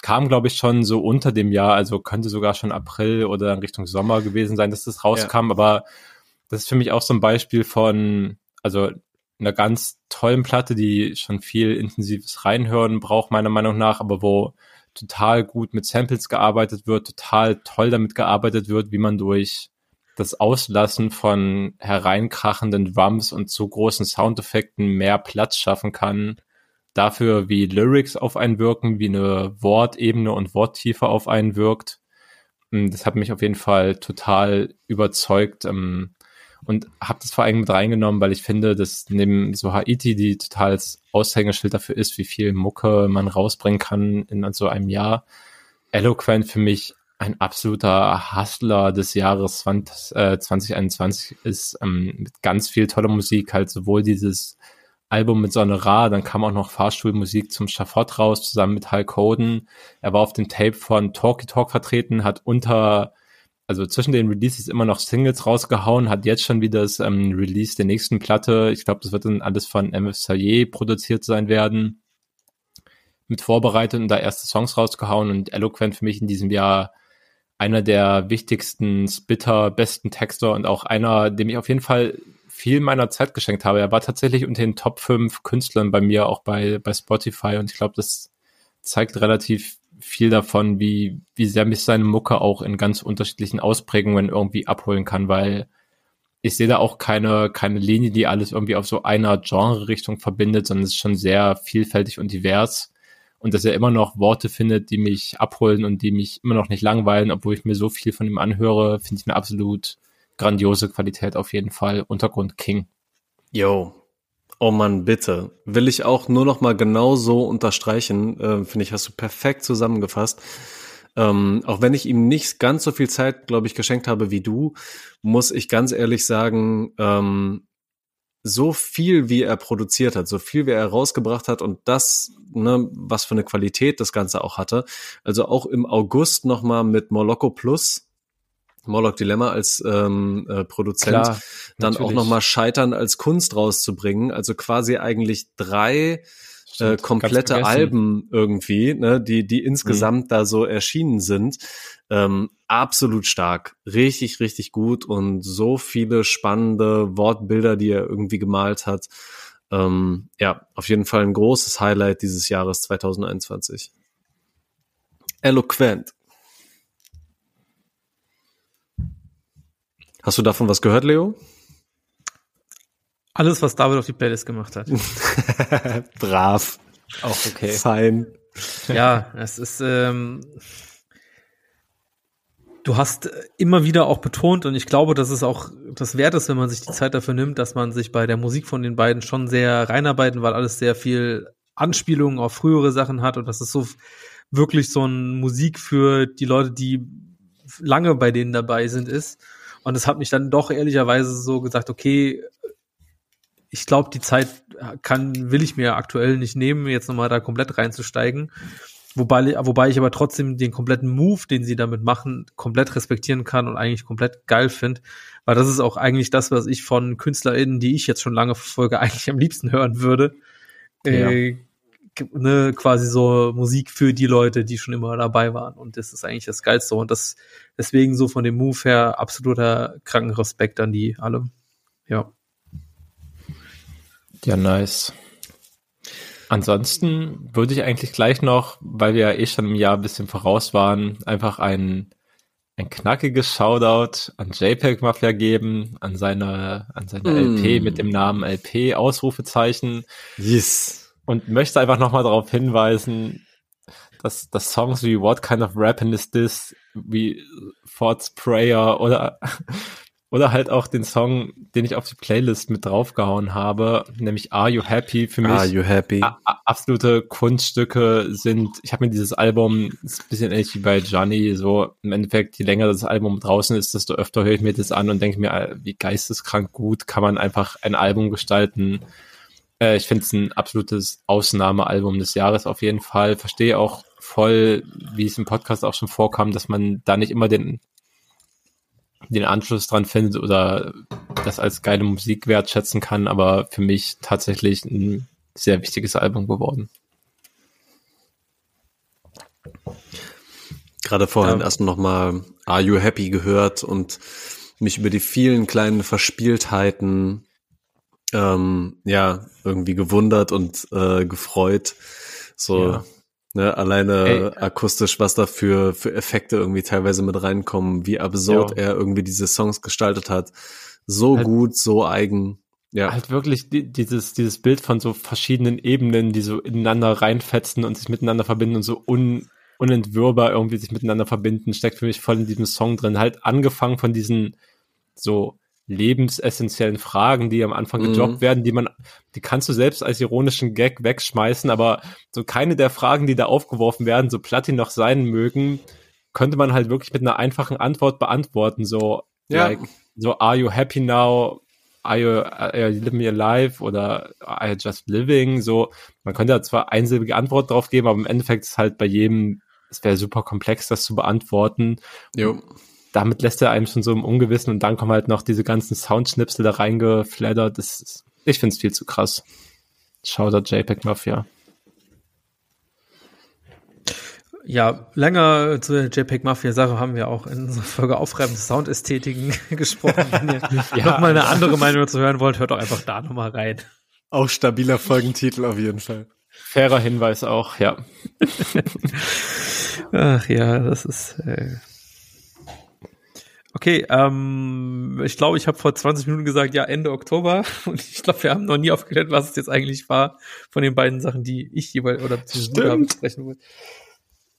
Kam, glaube ich, schon so unter dem Jahr, also könnte sogar schon April oder in Richtung Sommer gewesen sein, dass das rauskam. Ja. Aber das ist für mich auch so ein Beispiel von, also einer ganz tollen Platte, die schon viel intensives Reinhören braucht, meiner Meinung nach, aber wo total gut mit Samples gearbeitet wird, total toll damit gearbeitet wird, wie man durch das Auslassen von hereinkrachenden Drums und zu großen Soundeffekten mehr Platz schaffen kann. Dafür, wie Lyrics auf einen wirken, wie eine Wortebene und Worttiefe auf einen wirkt. Das hat mich auf jeden Fall total überzeugt. Ähm, und habe das vor allem mit reingenommen, weil ich finde, dass neben so Haiti, die total Aushängeschild dafür ist, wie viel Mucke man rausbringen kann in so einem Jahr, Eloquent für mich ein absoluter Hustler des Jahres 20, äh, 2021 ist, ähm, mit ganz viel toller Musik, halt sowohl dieses Album mit Sonne Ra, dann kam auch noch Fahrstuhlmusik zum Schafott raus, zusammen mit Hulk Hoden. Er war auf dem Tape von Talky Talk vertreten, hat unter also zwischen den Releases immer noch Singles rausgehauen, hat jetzt schon wieder das ähm, Release der nächsten Platte. Ich glaube, das wird dann alles von MF Sayer produziert sein werden. Mit vorbereitet und da erste Songs rausgehauen und Eloquent für mich in diesem Jahr einer der wichtigsten Spitter, besten Texter und auch einer, dem ich auf jeden Fall viel meiner Zeit geschenkt habe. Er war tatsächlich unter den Top 5 Künstlern bei mir auch bei, bei Spotify und ich glaube, das zeigt relativ viel davon, wie, wie sehr mich seine Mucke auch in ganz unterschiedlichen Ausprägungen irgendwie abholen kann, weil ich sehe da auch keine, keine Linie, die alles irgendwie auf so einer Genre-Richtung verbindet, sondern es ist schon sehr vielfältig und divers. Und dass er immer noch Worte findet, die mich abholen und die mich immer noch nicht langweilen, obwohl ich mir so viel von ihm anhöre, finde ich eine absolut grandiose Qualität auf jeden Fall. Untergrund King. Yo, Oh man, bitte. Will ich auch nur noch mal genau so unterstreichen. Äh, Finde ich, hast du perfekt zusammengefasst. Ähm, auch wenn ich ihm nicht ganz so viel Zeit, glaube ich, geschenkt habe wie du, muss ich ganz ehrlich sagen, ähm, so viel wie er produziert hat, so viel wie er rausgebracht hat und das, ne, was für eine Qualität das Ganze auch hatte. Also auch im August noch mal mit Moloko Plus Morlock Dilemma als ähm, äh, Produzent Klar, dann natürlich. auch nochmal Scheitern als Kunst rauszubringen. Also quasi eigentlich drei äh, komplette Alben irgendwie, ne, die, die insgesamt mhm. da so erschienen sind. Ähm, absolut stark. Richtig, richtig gut und so viele spannende Wortbilder, die er irgendwie gemalt hat. Ähm, ja, auf jeden Fall ein großes Highlight dieses Jahres 2021. Eloquent. Hast du davon was gehört, Leo? Alles, was David auf die Playlist gemacht hat. Brav. Auch okay. Fein. Ja, es ist, ähm, du hast immer wieder auch betont, und ich glaube, dass es auch das wert ist, wenn man sich die Zeit dafür nimmt, dass man sich bei der Musik von den beiden schon sehr reinarbeiten, weil alles sehr viel Anspielungen auf frühere Sachen hat und das ist so wirklich so ein Musik für die Leute, die lange bei denen dabei sind, ist. Und es hat mich dann doch ehrlicherweise so gesagt, okay, ich glaube, die Zeit kann, will ich mir aktuell nicht nehmen, jetzt nochmal da komplett reinzusteigen. Wobei, wobei ich aber trotzdem den kompletten Move, den sie damit machen, komplett respektieren kann und eigentlich komplett geil finde. Weil das ist auch eigentlich das, was ich von KünstlerInnen, die ich jetzt schon lange verfolge, eigentlich am liebsten hören würde. Ja. Äh, ne, quasi so Musik für die Leute, die schon immer dabei waren. Und das ist eigentlich das Geilste. Und das deswegen so von dem Move her absoluter kranken Respekt an die alle. Ja. Ja, nice. Ansonsten würde ich eigentlich gleich noch, weil wir ja eh schon im Jahr ein bisschen voraus waren, einfach ein, ein knackiges Shoutout an JPEG Mafia geben, an seine, an seine mm. LP mit dem Namen LP Ausrufezeichen. Yes. Und möchte einfach nochmal darauf hinweisen, dass, dass Songs wie What Kind of Rapping is This, wie Thoughts Prayer oder oder halt auch den Song, den ich auf die Playlist mit draufgehauen habe, nämlich Are You Happy für mich. Are You Happy? absolute Kunststücke sind, ich habe mir dieses Album, ist ein bisschen ähnlich wie bei Johnny, so im Endeffekt, je länger das Album draußen ist, desto öfter höre ich mir das an und denke mir, wie geisteskrank gut kann man einfach ein Album gestalten. Äh, ich finde es ein absolutes Ausnahmealbum des Jahres auf jeden Fall. Verstehe auch voll, wie es im Podcast auch schon vorkam, dass man da nicht immer den den Anschluss dran findet oder das als geile Musik wertschätzen kann, aber für mich tatsächlich ein sehr wichtiges Album geworden. Gerade vorhin ja. erst noch mal Are You Happy gehört und mich über die vielen kleinen Verspieltheiten ähm, ja irgendwie gewundert und äh, gefreut. So ja. Ne, alleine Ey. akustisch, was da für, für Effekte irgendwie teilweise mit reinkommen, wie absurd ja. er irgendwie diese Songs gestaltet hat. So halt, gut, so eigen. Ja. Halt wirklich die, dieses, dieses Bild von so verschiedenen Ebenen, die so ineinander reinfetzen und sich miteinander verbinden und so un, unentwirrbar irgendwie sich miteinander verbinden, steckt für mich voll in diesem Song drin. Halt angefangen von diesen so lebensessentiellen Fragen, die am Anfang mhm. gejobbt werden, die man, die kannst du selbst als ironischen Gag wegschmeißen, aber so keine der Fragen, die da aufgeworfen werden, so platt die noch sein mögen, könnte man halt wirklich mit einer einfachen Antwort beantworten, so, ja. like, so, are you happy now? Are you, are you living your life? Oder are you just living? So, man könnte da zwar einsilbige Antwort drauf geben, aber im Endeffekt ist halt bei jedem, es wäre super komplex, das zu beantworten. Jo damit lässt er einem schon so im Ungewissen und dann kommen halt noch diese ganzen Soundschnipsel da reingeflattert. Das ist, ich finde es viel zu krass. Shoutout JPEG Mafia. Ja, länger zu der JPEG Mafia Sache haben wir auch in unserer Folge aufreibende Soundästhetiken gesprochen. Wenn ihr ja. nochmal eine andere Meinung dazu hören wollt, hört doch einfach da nochmal rein. Auch stabiler Folgentitel auf jeden Fall. Fairer Hinweis auch, ja. Ach ja, das ist, äh, Okay, ähm, ich glaube, ich habe vor 20 Minuten gesagt, ja, Ende Oktober. Und ich glaube, wir haben noch nie aufgeklärt, was es jetzt eigentlich war von den beiden Sachen, die ich jeweils oder besprechen wollte.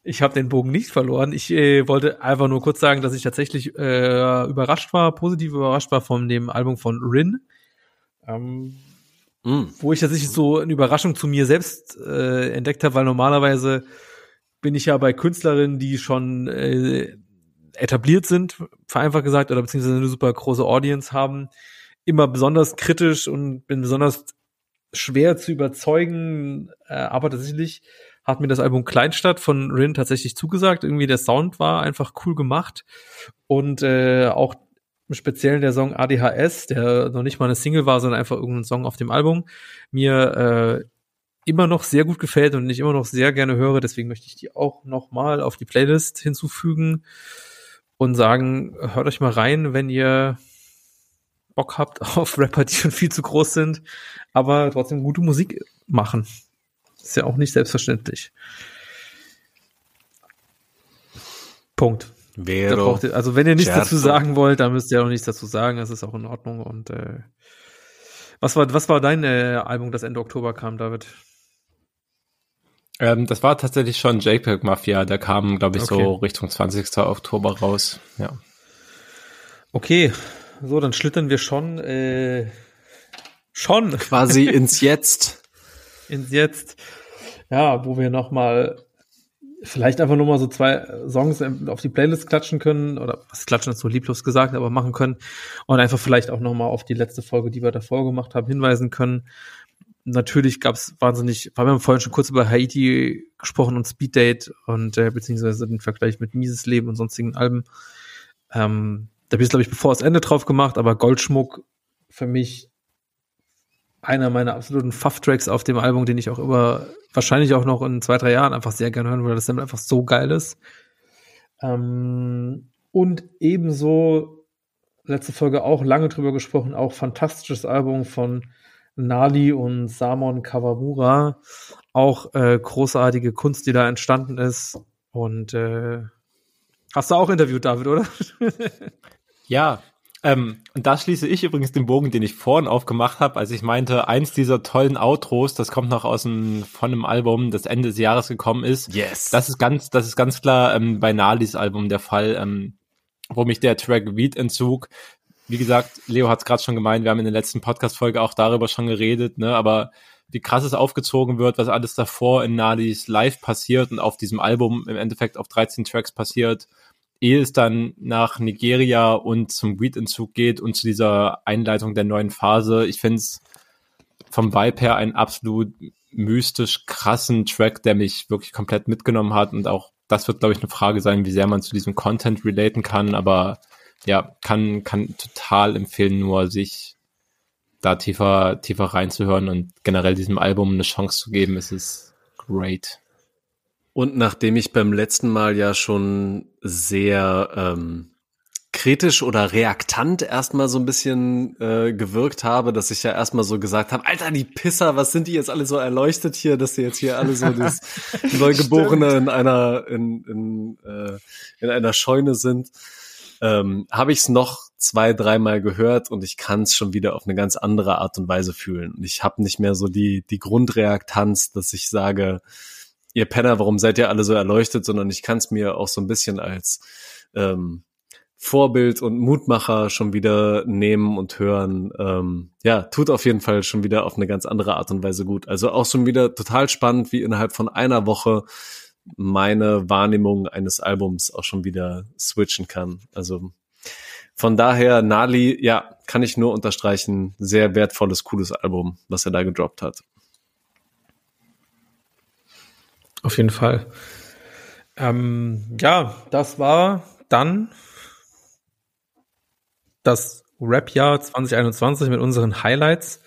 Ich habe den Bogen nicht verloren. Ich äh, wollte einfach nur kurz sagen, dass ich tatsächlich äh, überrascht war, positiv überrascht war von dem Album von Rin. Ähm, mm. Wo ich tatsächlich so eine Überraschung zu mir selbst äh, entdeckt habe, weil normalerweise bin ich ja bei Künstlerinnen, die schon äh, etabliert sind, vereinfacht gesagt, oder beziehungsweise eine super große Audience haben, immer besonders kritisch und bin besonders schwer zu überzeugen, äh, aber tatsächlich hat mir das Album Kleinstadt von Rin tatsächlich zugesagt. Irgendwie der Sound war einfach cool gemacht und äh, auch im Speziellen der Song ADHS, der noch nicht mal eine Single war, sondern einfach irgendein Song auf dem Album, mir äh, immer noch sehr gut gefällt und ich immer noch sehr gerne höre. Deswegen möchte ich die auch noch mal auf die Playlist hinzufügen und sagen, hört euch mal rein, wenn ihr Bock habt auf Rapper, die schon viel zu groß sind, aber trotzdem gute Musik machen. Ist ja auch nicht selbstverständlich. Punkt. Vero, ihr, also wenn ihr nichts Certo. dazu sagen wollt, dann müsst ihr auch nichts dazu sagen. Das ist auch in Ordnung. Und äh, was war was war dein äh, Album, das Ende Oktober kam, David? Ähm, das war tatsächlich schon JPEG Mafia, der kam, glaube ich, okay. so Richtung 20. Oktober raus. Ja. Okay, so, dann schlittern wir schon, äh, schon. Quasi ins Jetzt. ins Jetzt. Ja, wo wir noch mal vielleicht einfach nur mal so zwei Songs auf die Playlist klatschen können oder was klatschen ist so lieblos gesagt, aber machen können und einfach vielleicht auch noch mal auf die letzte Folge, die wir davor gemacht haben, hinweisen können natürlich gab es wahnsinnig, wir haben vorhin schon kurz über Haiti gesprochen und Speed Date und äh, beziehungsweise den Vergleich mit Mises Leben und sonstigen Alben. Ähm, da habe ich glaube ich bevor das Ende drauf gemacht, aber Goldschmuck für mich einer meiner absoluten Fuff-Tracks auf dem Album, den ich auch über wahrscheinlich auch noch in zwei, drei Jahren einfach sehr gerne hören, weil das einfach so geil ist. Ähm, und ebenso letzte Folge auch lange drüber gesprochen, auch fantastisches Album von Nali und Samon Kawamura. Auch äh, großartige Kunst, die da entstanden ist. Und äh, hast du auch interviewt, David, oder? ja, ähm, und da schließe ich übrigens den Bogen, den ich vorhin aufgemacht habe, als ich meinte, eins dieser tollen Outros, das kommt noch aus dem, von einem Album, das Ende des Jahres gekommen ist. Yes. Das ist ganz, das ist ganz klar ähm, bei Nalis Album der Fall, ähm, wo mich der Track Weed entzug. Wie gesagt, Leo hat es gerade schon gemeint, wir haben in der letzten Podcast-Folge auch darüber schon geredet, ne, aber wie krass es aufgezogen wird, was alles davor in Nalis Live passiert und auf diesem Album im Endeffekt auf 13 Tracks passiert ehe es dann nach Nigeria und zum Weed-Entzug geht und zu dieser Einleitung der neuen Phase. Ich finde es vom Vibe her einen absolut mystisch krassen Track, der mich wirklich komplett mitgenommen hat. Und auch das wird, glaube ich, eine Frage sein, wie sehr man zu diesem Content relaten kann, aber ja, kann, kann total empfehlen, nur sich da tiefer, tiefer reinzuhören und generell diesem Album eine Chance zu geben. Es ist great. Und nachdem ich beim letzten Mal ja schon sehr ähm, kritisch oder reaktant erstmal so ein bisschen äh, gewirkt habe, dass ich ja erstmal so gesagt habe, Alter, die Pisser, was sind die jetzt alle so erleuchtet hier, dass die jetzt hier alle so das Neugeborene in einer in, in, äh, in einer Scheune sind, ähm, habe ich es noch zwei, dreimal gehört und ich kann es schon wieder auf eine ganz andere Art und Weise fühlen. Ich habe nicht mehr so die die Grundreaktanz, dass ich sage, ihr Penner, warum seid ihr alle so erleuchtet, sondern ich kann es mir auch so ein bisschen als ähm, Vorbild und Mutmacher schon wieder nehmen und hören. Ähm, ja, tut auf jeden Fall schon wieder auf eine ganz andere Art und Weise gut. Also auch schon wieder total spannend, wie innerhalb von einer Woche meine Wahrnehmung eines Albums auch schon wieder switchen kann. Also von daher, Nali, ja, kann ich nur unterstreichen, sehr wertvolles, cooles Album, was er da gedroppt hat. Auf jeden Fall. Ähm, ja, das war dann das Rap-Jahr 2021 mit unseren Highlights.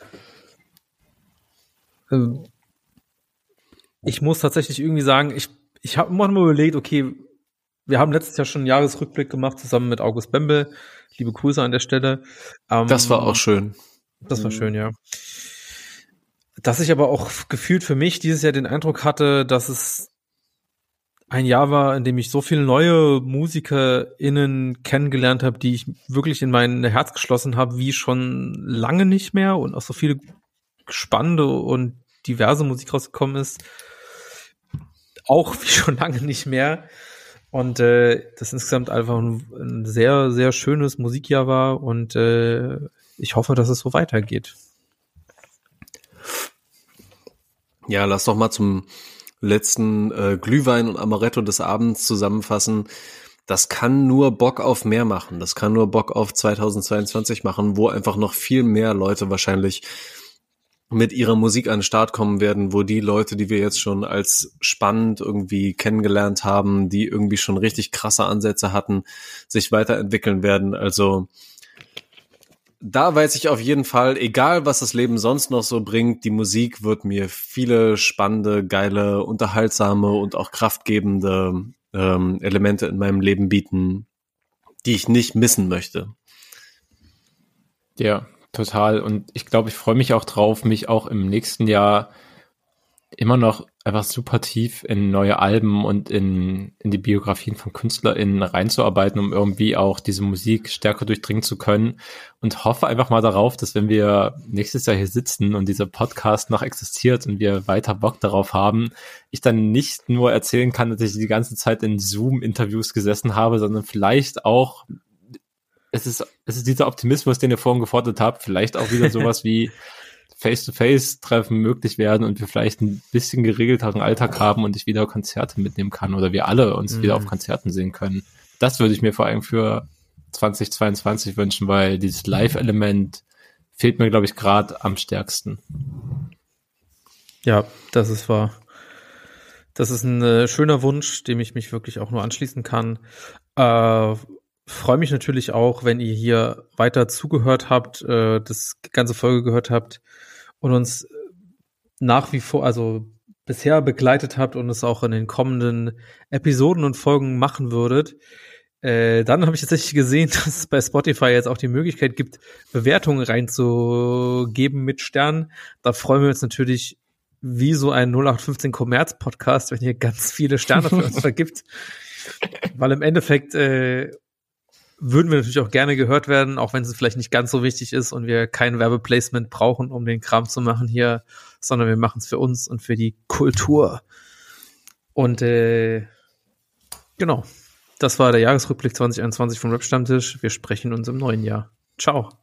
Ähm, ich muss tatsächlich irgendwie sagen, ich, ich habe immer mal überlegt, okay, wir haben letztes Jahr schon einen Jahresrückblick gemacht, zusammen mit August Bembel. Liebe Grüße an der Stelle. Ähm, das war auch schön. Das war schön, ja. Dass ich aber auch gefühlt für mich dieses Jahr den Eindruck hatte, dass es ein Jahr war, in dem ich so viele neue MusikerInnen kennengelernt habe, die ich wirklich in mein Herz geschlossen habe, wie schon lange nicht mehr und auch so viele spannende und diverse Musik rausgekommen ist, auch wie schon lange nicht mehr. Und äh, das insgesamt einfach ein, ein sehr, sehr schönes Musikjahr war und äh, ich hoffe, dass es so weitergeht. Ja, lass doch mal zum letzten äh, Glühwein und Amaretto des Abends zusammenfassen. Das kann nur Bock auf mehr machen. Das kann nur Bock auf 2022 machen, wo einfach noch viel mehr Leute wahrscheinlich mit ihrer Musik an den Start kommen werden, wo die Leute, die wir jetzt schon als spannend irgendwie kennengelernt haben, die irgendwie schon richtig krasse Ansätze hatten, sich weiterentwickeln werden. Also da weiß ich auf jeden Fall, egal was das Leben sonst noch so bringt, die Musik wird mir viele spannende, geile, unterhaltsame und auch kraftgebende ähm, Elemente in meinem Leben bieten, die ich nicht missen möchte. Ja, total. Und ich glaube, ich freue mich auch drauf, mich auch im nächsten Jahr immer noch einfach super tief in neue Alben und in, in die Biografien von KünstlerInnen reinzuarbeiten, um irgendwie auch diese Musik stärker durchdringen zu können und hoffe einfach mal darauf, dass wenn wir nächstes Jahr hier sitzen und dieser Podcast noch existiert und wir weiter Bock darauf haben, ich dann nicht nur erzählen kann, dass ich die ganze Zeit in Zoom-Interviews gesessen habe, sondern vielleicht auch es ist, es ist dieser Optimismus, den ihr vorhin gefordert habt, vielleicht auch wieder sowas wie Face-to-Face-Treffen möglich werden und wir vielleicht ein bisschen geregelteren Alltag haben und ich wieder Konzerte mitnehmen kann oder wir alle uns mhm. wieder auf Konzerten sehen können. Das würde ich mir vor allem für 2022 wünschen, weil dieses Live-Element fehlt mir, glaube ich, gerade am stärksten. Ja, das ist wahr. Das ist ein äh, schöner Wunsch, dem ich mich wirklich auch nur anschließen kann. Äh, freue mich natürlich auch, wenn ihr hier weiter zugehört habt, äh, das ganze Folge gehört habt und uns nach wie vor, also bisher begleitet habt und es auch in den kommenden Episoden und Folgen machen würdet. Äh, dann habe ich tatsächlich gesehen, dass es bei Spotify jetzt auch die Möglichkeit gibt, Bewertungen reinzugeben mit Sternen. Da freuen wir uns natürlich wie so ein 0815 Commerz Podcast, wenn ihr ganz viele Sterne für uns vergibt. Weil im Endeffekt äh, würden wir natürlich auch gerne gehört werden, auch wenn es vielleicht nicht ganz so wichtig ist und wir kein Werbeplacement brauchen, um den Kram zu machen hier, sondern wir machen es für uns und für die Kultur. Und äh, genau, das war der Jahresrückblick 2021 vom Rap Stammtisch. Wir sprechen uns im neuen Jahr. Ciao.